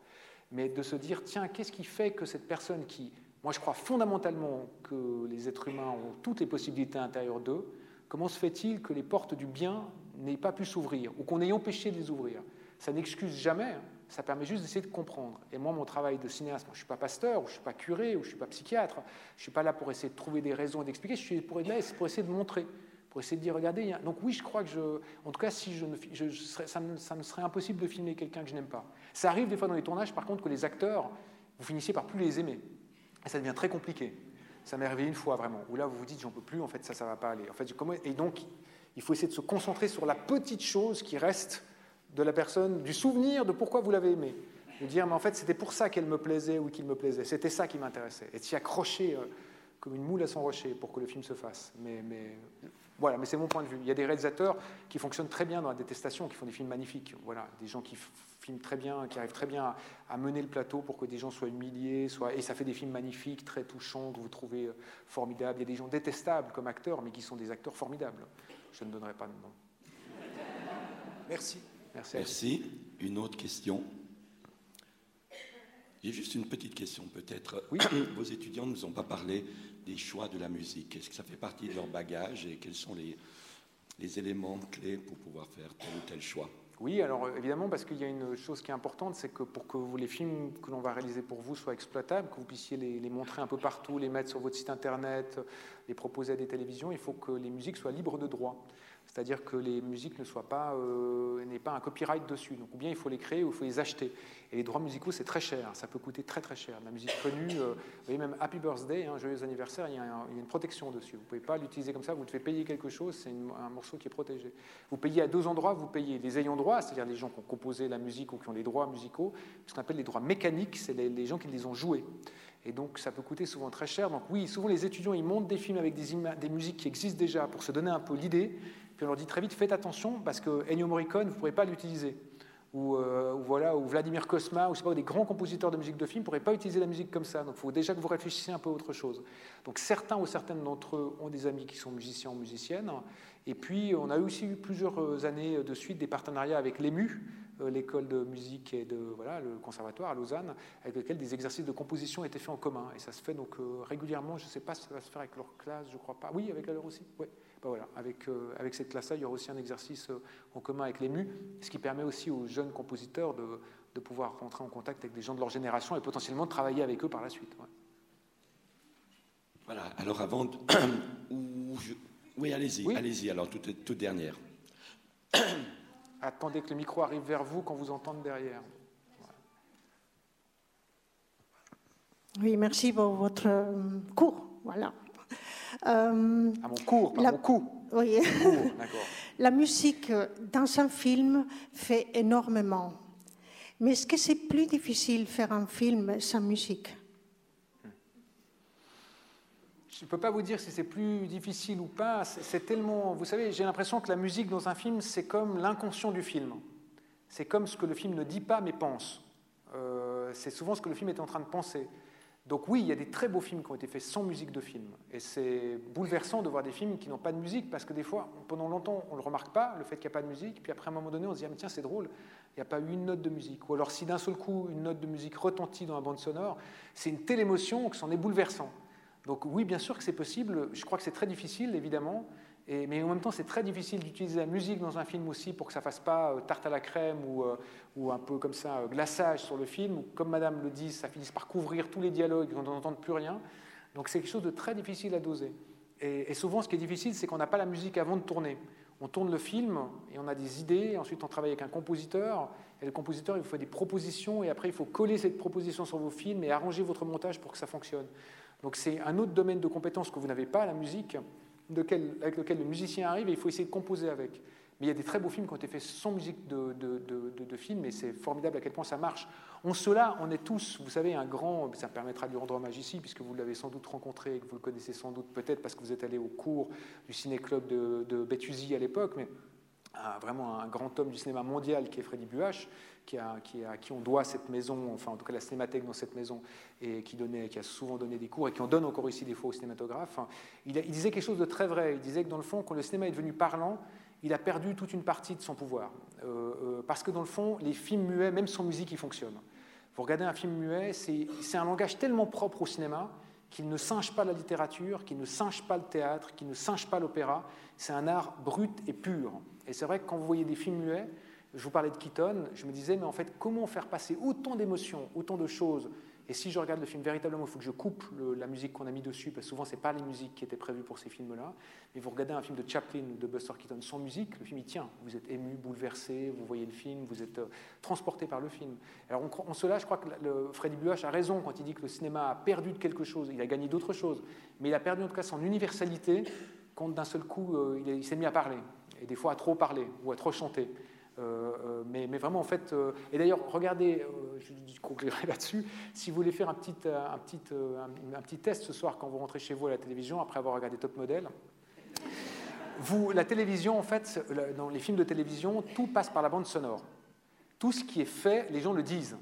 Mais de se dire tiens, qu'est-ce qui fait que cette personne qui moi, je crois fondamentalement que les êtres humains ont toutes les possibilités à l'intérieur d'eux. Comment se fait-il que les portes du bien n'aient pas pu s'ouvrir ou qu'on ait empêché de les ouvrir? Ça n'excuse jamais, hein. ça permet juste d'essayer de comprendre. Et moi, mon travail de cinéaste, je ne suis pas pasteur, ou je ne suis pas curé, ou je ne suis pas psychiatre, je ne suis pas là pour essayer de trouver des raisons et d'expliquer, je suis pour, là pour essayer de montrer, pour essayer de dire, regardez, donc oui, je crois que je... En tout cas, si je ne, ça, me, serait impossible de filmer quelqu'un que je n'aime pas. Ça arrive des fois dans les tournages, par contre, que les acteurs, vous finissiez par plus les aimer. Et ça devient très compliqué. Ça m'est arrivé une fois vraiment, où là vous vous dites j'en peux plus, en fait ça, ça va pas aller. En fait. Et donc, il faut essayer de se concentrer sur la petite chose qui reste de la personne, du souvenir de pourquoi vous l'avez aimé. De dire, mais en fait, c'était pour ça qu'elle me plaisait ou qu'il me plaisait. C'était ça qui m'intéressait. Et de s'y accrocher euh, comme une moule à son rocher pour que le film se fasse. Mais voilà, mais c'est mon point de vue. Il y a des réalisateurs qui fonctionnent très bien dans la détestation, qui font des films magnifiques. Voilà, des gens qui filment très bien, qui arrivent très bien à, mener le plateau pour que des gens soient humiliés, soient, et ça fait des films magnifiques, très touchants, que vous trouvez euh, formidables. Il y a des gens détestables comme acteurs, mais qui sont des acteurs formidables. Je ne donnerai pas de nom. Merci. Merci. Merci. Une autre question J'ai juste une petite question, peut-être. Oui. Vos étudiants ne nous ont pas parlé des choix de la musique. Est-ce que ça fait partie de leur bagage et quels sont les, les éléments clés pour pouvoir faire tel ou tel choix? Oui, alors euh, évidemment, parce qu'il y a une chose qui est importante, c'est que pour que les films que l'on va réaliser pour vous soient exploitables, que vous puissiez les, montrer un peu partout, les mettre sur votre site internet, les proposer à des télévisions, il faut que les musiques soient libres de droit. C'est-à-dire que les musiques ne pas, euh, n'aient pas un copyright dessus. Donc, ou bien il faut les créer ou il faut les acheter. Et les droits musicaux, c'est très cher. Ça peut coûter très très cher. La musique connue, euh, vous voyez même Happy Birthday, hein, joyeux anniversaire, il y, a une protection dessus. Vous ne pouvez pas l'utiliser comme ça. Vous devez payer quelque chose. C'est un morceau qui est protégé. Vous payez à deux endroits. Vous payez les ayants droit, c'est-à-dire les gens qui ont composé la musique ou qui ont les droits musicaux. Ce qu'on appelle les droits mécaniques, c'est les, gens qui les ont joués. Et donc, ça peut coûter souvent très cher. Donc, oui, souvent les étudiants, ils montent des films avec des musiques qui existent déjà pour se donner un peu l'idée. Puis on leur dit très vite, faites attention parce que Ennio Morricone, vous ne pourrez pas l'utiliser. Ou, euh, voilà, ou Vladimir Kosma, ou pas, des grands compositeurs de musique de film ne pourraient pas utiliser la musique comme ça. Donc il faut déjà que vous réfléchissiez un peu à autre chose. Donc certains ou certaines d'entre eux ont des amis qui sont musiciens ou musiciennes. Et puis on a aussi eu plusieurs années de suite des partenariats avec l'EMU, euh, l'école de musique et de voilà, le conservatoire à Lausanne, avec lequel des exercices de composition étaient faits en commun. Et ça se fait donc euh, régulièrement, je ne sais pas si ça va se faire avec leur classe, je ne crois pas. Oui, avec la leur aussi. Oui. Ben voilà, avec, euh, avec cette classe-là, il y aura aussi un exercice euh, en commun avec l'EMU, ce qui permet aussi aux jeunes compositeurs de, de, pouvoir rentrer en contact avec des gens de leur génération et potentiellement de travailler avec eux par la suite. Voilà, alors avant de... Oui, allez-y, allez-y, alors toute, toute dernière. Attendez que le micro arrive vers vous quand vous entendez derrière. Oui, merci pour votre euh, cours. Voilà. Euh, à mon cours, pas la, mon coup. Oui. la musique dans un film fait énormément. Mais est-ce que c'est plus difficile faire un film sans musique? Je ne peux pas vous dire si c'est plus difficile ou pas. C'est tellement. Vous savez, j'ai l'impression que la musique dans un film, c'est comme l'inconscient du film. C'est comme ce que le film ne dit pas mais pense. Euh, c'est souvent ce que le film est en train de penser. Donc oui, il y a des très beaux films qui ont été faits sans musique de film. Et c'est bouleversant de voir des films qui n'ont pas de musique, parce que des fois, pendant longtemps, on ne le remarque pas, le fait qu'il n'y a pas de musique, puis après, à un moment donné, on se dit, ah, tiens, c'est drôle, il n'y a pas eu une note de musique. Ou alors, si d'un seul coup, une note de musique retentit dans la bande sonore, c'est une telle émotion que c'en est bouleversant. Donc oui, bien sûr que c'est possible. Je crois que c'est très difficile, évidemment mais en même temps, c'est très difficile d'utiliser la musique dans un film aussi pour que ça fasse pas euh, tarte à la crème ou, euh, ou un peu comme ça euh, glaçage sur le film, comme Madame le dit, ça finisse par couvrir tous les dialogues, on n'entend plus rien. Donc c'est quelque chose de très difficile à doser. Et, souvent, ce qui est difficile, c'est qu'on n'a pas la musique avant de tourner. On tourne le film et on a des idées, ensuite on travaille avec un compositeur, et le compositeur il vous fait des propositions, et après il faut coller cette proposition sur vos films et arranger votre montage pour que ça fonctionne. Donc c'est un autre domaine de compétence que vous n'avez pas, la musique, avec lequel le musicien arrive et il faut essayer de composer avec. Mais il y a des très beaux films qui ont été faits sans musique de, film, et c'est formidable à quel point ça marche. On cela, on est tous, vous savez, un grand, ça me permettra de lui rendre hommage ici, puisque vous l'avez sans doute rencontré et que vous le connaissez sans doute peut-être parce que vous êtes allé au cours du ciné-club de, de à l'époque, mais vraiment un grand homme du cinéma mondial qui est Freddy Buach, à qui on doit cette maison, enfin en tout cas la cinémathèque dans cette maison, et qui, a souvent donné des cours et qui en donne encore ici des fois aux cinématographes. Il, il disait quelque chose de très vrai. Il disait que dans le fond, quand le cinéma est devenu parlant, il a perdu toute une partie de son pouvoir. Euh, euh, parce que dans le fond, les films muets, même sans musique, ils fonctionnent. Vous regardez un film muet, c'est un langage tellement propre au cinéma qu'il ne singe pas la littérature, qu'il ne singe pas le théâtre, qu'il ne singe pas l'opéra. C'est un art brut et pur. Et c'est vrai que quand vous voyez des films muets, je vous parlais de Keaton, je me disais, mais en fait, comment faire passer autant d'émotions, autant de choses? Et si je regarde le film véritablement, il faut que je coupe la musique qu'on a mis dessus, parce que souvent, ce n'est pas les musiques qui étaient prévues pour ces films-là. Mais vous regardez un film de Chaplin ou de Buster Keaton sans musique, le film, il tient. Vous êtes ému, bouleversé, vous voyez le film, vous êtes euh, transporté par le film. Alors, en cela, je crois que le, Freddy Buach a raison quand il dit que le cinéma a perdu de quelque chose. Il a gagné d'autres choses. Mais il a perdu en tout cas son universalité quand d'un seul coup, euh, il s'est mis à parler. Et des fois à trop parler ou à trop chanter. Euh, euh, mais, vraiment, en fait, euh, et d'ailleurs, regardez, je conclurai là-dessus, si vous voulez faire un petit, un, petit, un, petit test ce soir quand vous rentrez chez vous à la télévision, après avoir regardé Top Model, vous, la télévision, en fait, dans les films de télévision, tout passe par la bande sonore. Tout ce qui est fait, les gens le disent.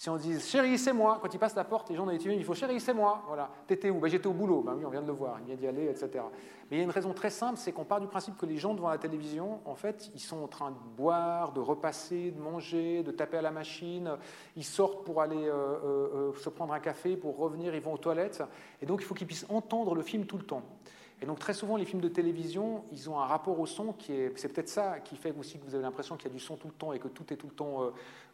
Si on dit chérie, c'est moi, quand il passe la porte, les gens dans les TV, il faut chérie, c'est moi. Voilà. T'étais où? Ben, J'étais au boulot. Ben oui, on vient de le voir, il vient d'y aller, etc. Mais il y a une raison très simple, c'est qu'on part du principe que les gens devant la télévision, en fait, ils sont en train de boire, de repasser, de manger, de taper à la machine. Ils sortent pour aller euh, euh, euh, se prendre un café, pour revenir, ils vont aux toilettes. Et donc, il faut qu'ils puissent entendre le film tout le temps. Et donc très souvent, les films de télévision, ils ont un rapport au son qui est, c'est peut-être ça qui fait aussi que vous avez l'impression qu'il y a du son tout le temps et que tout est tout le temps euh,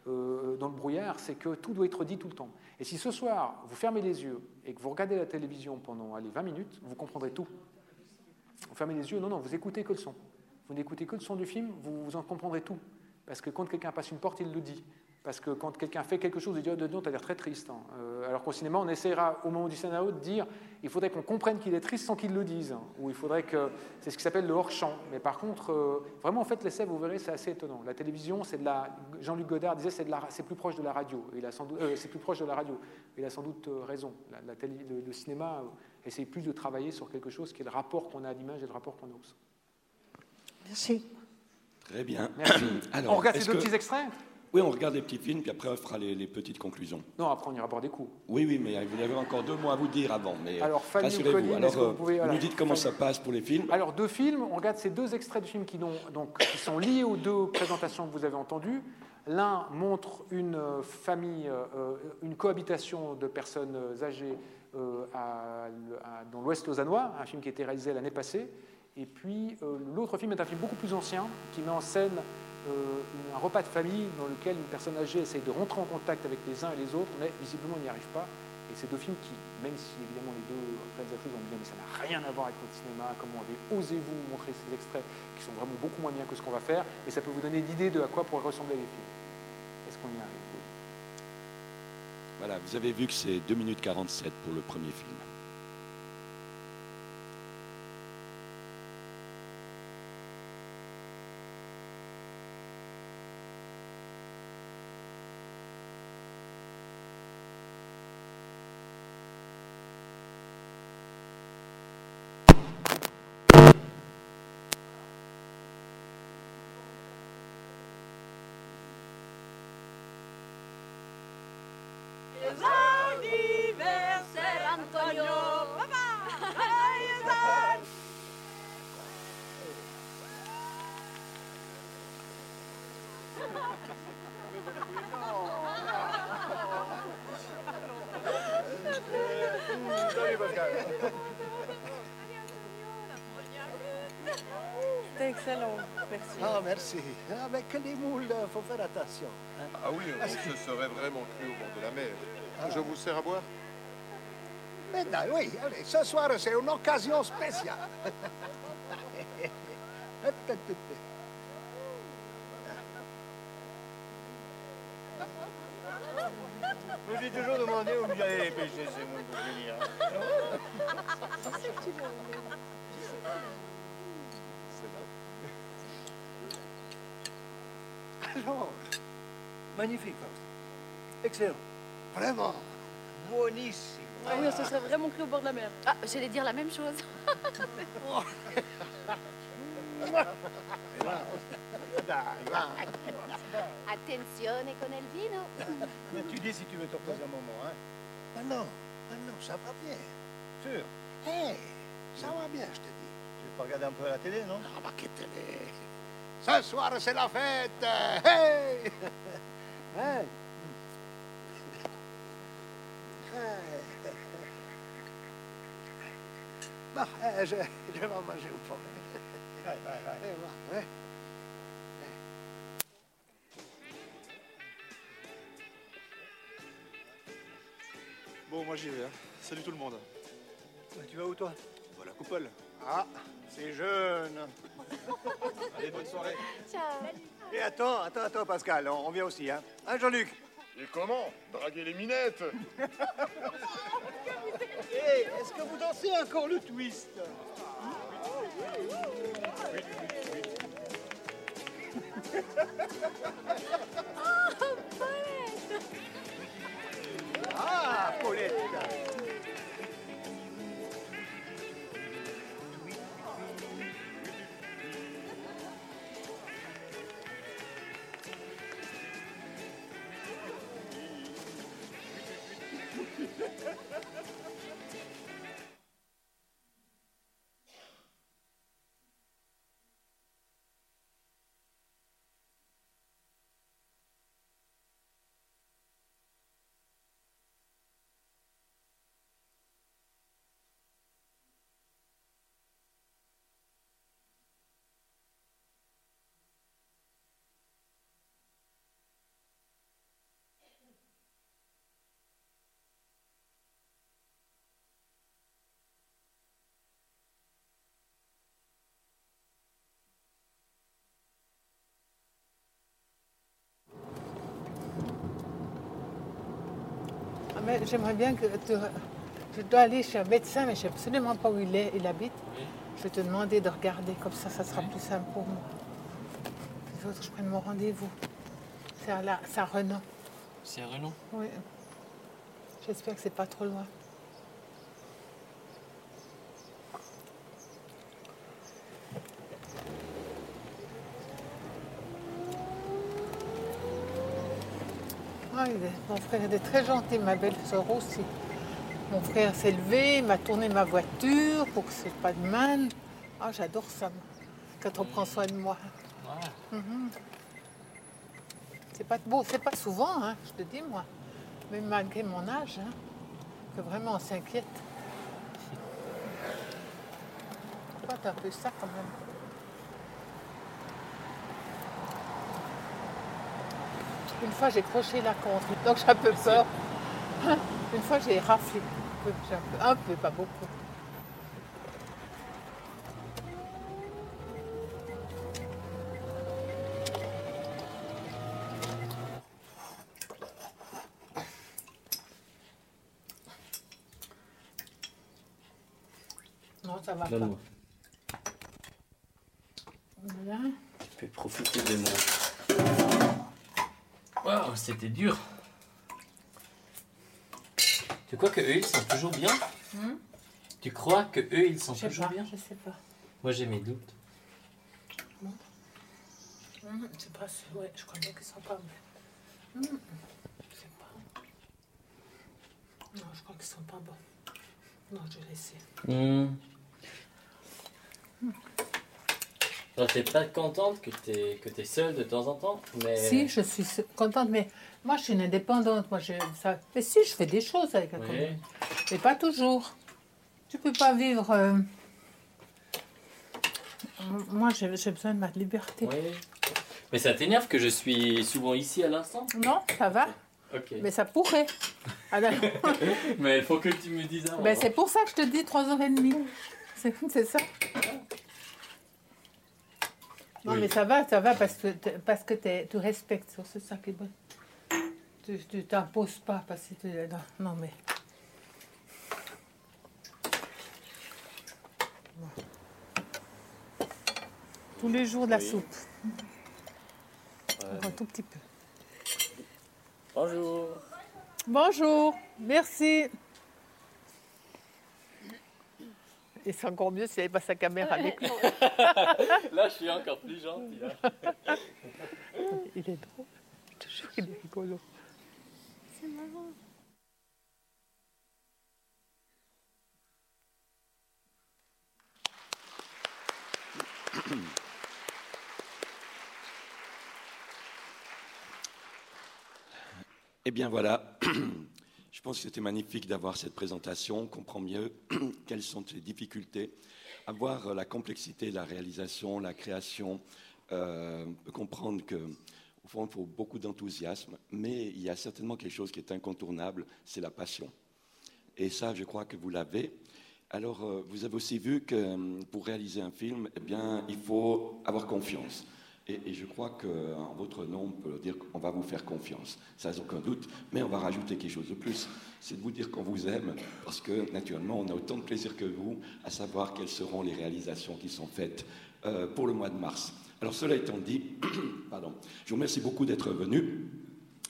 euh, dans le brouillard, c'est que tout doit être dit tout le temps. Et si ce soir, vous fermez les yeux et que vous regardez la télévision pendant allez, 20 minutes, vous comprendrez tout. Vous fermez les yeux, non, non, vous écoutez que le son. Vous n'écoutez que le son du film, vous, vous en comprendrez tout. Parce que quand quelqu'un passe une porte, il le dit. Parce que quand quelqu'un fait quelque chose, il dit oh, de tu as l'air très triste. Hein. Euh, alors qu'au cinéma, on essaiera au moment du scénario de dire il faudrait qu'on comprenne qu'il est triste sans qu'il le dise. Ou il faudrait que. C'est ce qui s'appelle le hors-champ. Mais par contre, euh, vraiment, en fait, l'essai, vous verrez, c'est assez étonnant. La télévision, c'est de la. Jean-Luc Godard disait c'est, de la... c'est plus proche de la radio. Il a sans doute... Euh, c'est plus proche de la radio. Il a sans doute raison. La, télé... le, cinéma essaye plus de travailler sur quelque chose qui est le rapport qu'on a à l'image et le rapport qu'on a au son. Merci. Très bien. Merci. Alors, on regarde ces deux petits extraits? Oui, on regarde les petits films, puis après on fera les, petites conclusions. Non, après on ira boire des coups. Oui, oui, mais vous avez encore deux mots à vous dire avant. Mais Alors, Fanny ou Colline, Alors, vous, pouvez, vous nous dites comment ça passe pour les films Alors, deux films, on regarde ces deux extraits de films qui, donc, qui sont liés aux deux présentations que vous avez entendues. L'un montre une euh, famille, euh, euh, une cohabitation de personnes âgées dans l'Ouest lausannois, un film qui a été réalisé l'année passée. Et puis l'autre film est un film beaucoup plus ancien qui met en scène euh, un repas de famille dans lequel une personne âgée essaye de rentrer en contact avec les uns et les autres, mais visiblement n'y arrive pas. Et ces deux films qui, même si évidemment les deux réalisateurs ont dit mais ça n'a rien à voir avec votre cinéma, comment avez osez-vous montrer ces extraits qui sont vraiment beaucoup moins bien que ce qu'on va faire, mais ça peut vous donner l'idée de à quoi pourraient ressembler les films. Est-ce qu'on y arrive? Voilà, vous avez vu que c'est 2 minutes 47 pour le premier film. excellent, Avec les moules, il faut faire attention. Hein. Ah oui, on se serait vraiment cru au bord de la mer. Ah. Je vous sers à boire? Maintenant, oui, allez, ce soir, c'est une occasion spéciale. Je me suis toujours demandé où j'allais les pêcher, c'est moi pour venir. Magnifique, Faust. Excellent. Vraiment. Buonissimo. Ah oui, on se serait vraiment cru au bord de la mer. Ah, j'allais dire la même chose. Attenzione con il vino. Mais tu dis si tu veux te reposer un moment, hein Ah non, ah non, ça va bien. Sûr. Hey, ça va bien, je te dis. Tu veux pas regarder un peu la télé, non? Ah, ma che télé. Ce soir, c'est la fête. Hey! Hey. Bon, eh, je, je vais manger un peu. Ouais, ouais, ouais. Eh, va. Bon, moi j'y vais. hein. Salut tout le monde. Tu vas où, toi? Bah, la coupole. Ah, c'est jeune. Allez, bonne soirée. Ciao. Et attends, attends, attends, Pascal, on, on vient aussi, hein. Hein, Jean-Luc? Et comment? Draguer les minettes. Hé, est-ce que vous dansez encore le twist? Ah, Paulette. Ah, mais J'aimerais bien que tu... Je dois aller chez un médecin, mais je ne sais absolument pas où il est, il habite. Je vais te demander de regarder, comme ça, ça sera plus simple pour moi. Faut que je prenne mon rendez-vous. C'est à, la... c'est à Renan. C'est à Renan Oui. J'espère que c'est pas trop loin. Il est- mon frère est très gentil, ma belle-sœur aussi. Mon frère s'est levé, il m'a tourné ma voiture pour que ce soit pas de manne. Ah, j'adore ça, quand on prend soin de moi. Mhm. C'est pas beau, c'est pas souvent, hein, je te dis moi, même malgré mon âge, hein, que vraiment on s'inquiète. Toi, t'as un peu ça quand même. Une fois, j'ai croché la contre, donc j'ai un peu peur. Une fois, j'ai raflé. un peu, j'ai un peu, un peu, pas beaucoup. Non, ça va pas. Donne-moi. Voilà. Tu peux profiter de moi. Waouh, c'était dur. Tu crois que eux ils sont toujours bien? Hmm? Tu crois que eux ils sont Je sais toujours pas, bien? je sais pas. Moi j'ai mes doutes. Hum, C'est pas ouais, je crois bien qu'ils sont pas bons. Hum, Je sais pas. Non, je crois qu'ils sont pas bons. Non, je vais laisser. Hmm. Alors t'es pas contente que t'es que t'es seule de temps en temps mais... Si, je suis contente, mais moi je suis une indépendante. Moi, je, ça, mais si, je fais des choses avec un Oui. Mais pas toujours. Tu peux pas vivre. euh, Moi, j'ai besoin de ma liberté. Oui. Mais ça t'énerve que je suis souvent ici à l'instant? Non, ça va. Mais ça pourrait. Alors, Mais il faut que tu me dises avant. ben, c'est pour ça que je te dis 3h30. C'est c'est ça. Non, Oui. mais ça va, ça va parce que, parce que tu respectes. Qui est bon. Tu t'imposes pas parce que tu. Non, non, mais. Tous les jours de la Oui. soupe. Un tout petit peu. Bonjour. Bonjour, merci. Et c'est encore mieux s'il n'y avait pas sa caméra avec nous. Là, je suis encore plus gentil. hein. Il est drôle. Je te jure qu'il est rigolo. C'est marrant. Eh bien voilà, je pense que c'était magnifique d'avoir cette présentation. On comprend mieux quelles sont les difficultés. Avoir la complexité la réalisation, la création, euh, comprendre que au fond, il faut beaucoup d'enthousiasme, mais il y a certainement quelque chose qui est incontournable, c'est la passion. Et ça, je crois que vous l'avez. Alors, euh, vous avez aussi vu que pour réaliser un film, eh bien, il faut avoir confiance. Et, et je crois qu'en votre nom, on peut dire qu'on va vous faire confiance, sans aucun doute, mais on va rajouter quelque chose de plus. C'est de vous dire qu'on vous aime, parce que naturellement, on a autant de plaisir que vous à savoir quelles seront les réalisations qui sont faites euh, pour le mois de mars. Alors, cela étant dit, pardon, je vous remercie beaucoup d'être venu.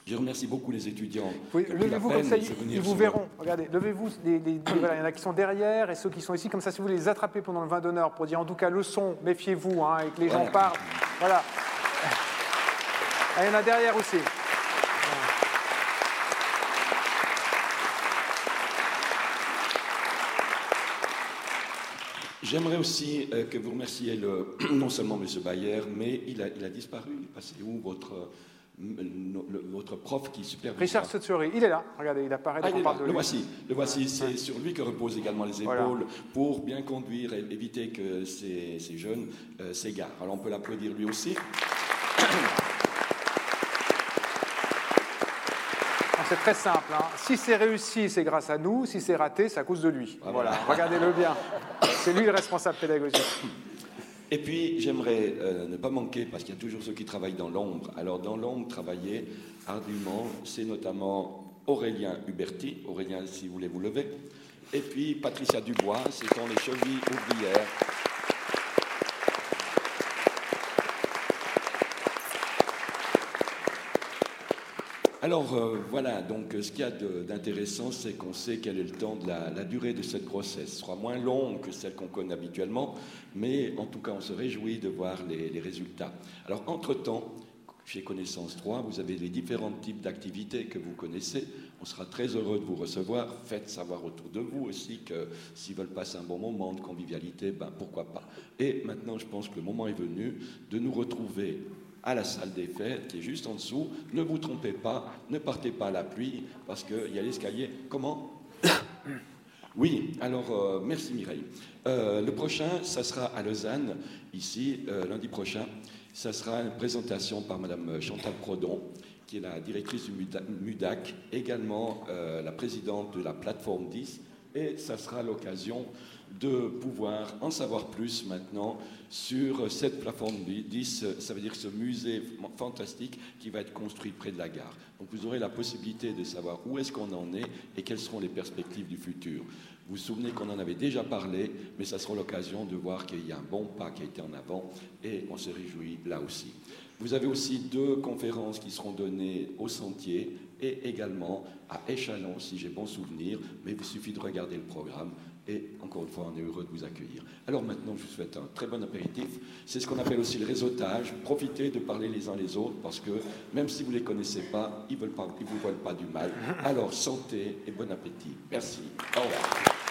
Je remercie beaucoup les étudiants. Oui, levez-vous comme ça, ils, ils vous verront. Regardez, levez-vous. les- les- voilà, il y en a qui sont derrière et ceux qui sont ici. Comme ça, si vous les attrapez pendant le vin d'honneur pour dire en tout cas le son, méfiez-vous, hein, et que les gens Voilà. Voilà. Ah, il y en a derrière aussi. J'aimerais aussi euh, que vous remerciez non seulement M. Bayer, mais il a, disparu. Où votre, euh, votre prof qui supervise Richard Sotsuri, il est là. Regardez, il apparaît Ah, il parle de le lui. voici, le voici. C'est sur lui que reposent également les épaules Voilà. pour bien conduire et éviter que ces, ces jeunes euh, s'égarent. Alors on peut l'applaudir lui aussi. Ah, C'est très simple. hein. Si c'est réussi, c'est grâce à nous. Si c'est raté, c'est à cause de lui. Ah, voilà. voilà. Regardez-le bien. C'est lui le responsable pédagogique. Et puis, j'aimerais euh, ne pas manquer, parce qu'il y a toujours ceux qui travaillent dans l'ombre. Alors, dans l'ombre, travailler ardument, c'est notamment Aurélien Huberti. Aurélien, si vous voulez vous lever. Et puis, Patricia Dubois, ce sont les chevilles ouvrières. Alors euh, voilà, donc euh, ce qu'il y a d'intéressant, c'est qu'on sait quel est le temps de la, la durée de cette grossesse. Ce sera moins longue que celle qu'on connaît habituellement, mais en tout cas, on se réjouit de voir les, les résultats. Alors, entre-temps, chez Connaissance 3, vous avez les différents types d'activités que vous connaissez. On sera très heureux de vous recevoir. Faites savoir autour de vous aussi que s'ils veulent passer un bon moment de convivialité, ben pourquoi pas. Et maintenant, je pense que le moment est venu de nous retrouver à la salle des fêtes, qui est juste en dessous. Ne vous trompez pas, ne partez pas à la pluie, parce qu'il y a l'escalier. Comment? Oui, alors euh, merci Mireille. Euh, le prochain, ça sera à Lausanne, ici, euh, lundi prochain. Ça sera une présentation par Madame Chantal Prodon, qui est la directrice du MUDA- MUDAC, également la présidente de la plateforme 10. Et ça sera l'occasion de pouvoir en savoir plus maintenant sur cette plateforme 10, ça veut dire ce musée fantastique qui va être construit près de la gare. Donc vous aurez la possibilité de savoir où est-ce qu'on en est et quelles seront les perspectives du futur. Vous vous souvenez qu'on en avait déjà parlé, mais ça sera l'occasion de voir qu'il y a un bon pas qui a été en avant et on se réjouit là aussi. Vous avez aussi deux conférences qui seront données au Sentier et également à Échalon, si j'ai bon souvenir, mais il vous suffit de regarder le programme et encore une fois, on est heureux de vous accueillir. Alors maintenant, je vous souhaite un très bon apéritif. C'est ce qu'on appelle aussi le réseautage. Profitez de parler les uns les autres parce que même si vous ne les connaissez pas, ils ne vous veulent pas du mal. Alors santé et bon appétit. Merci. Au revoir.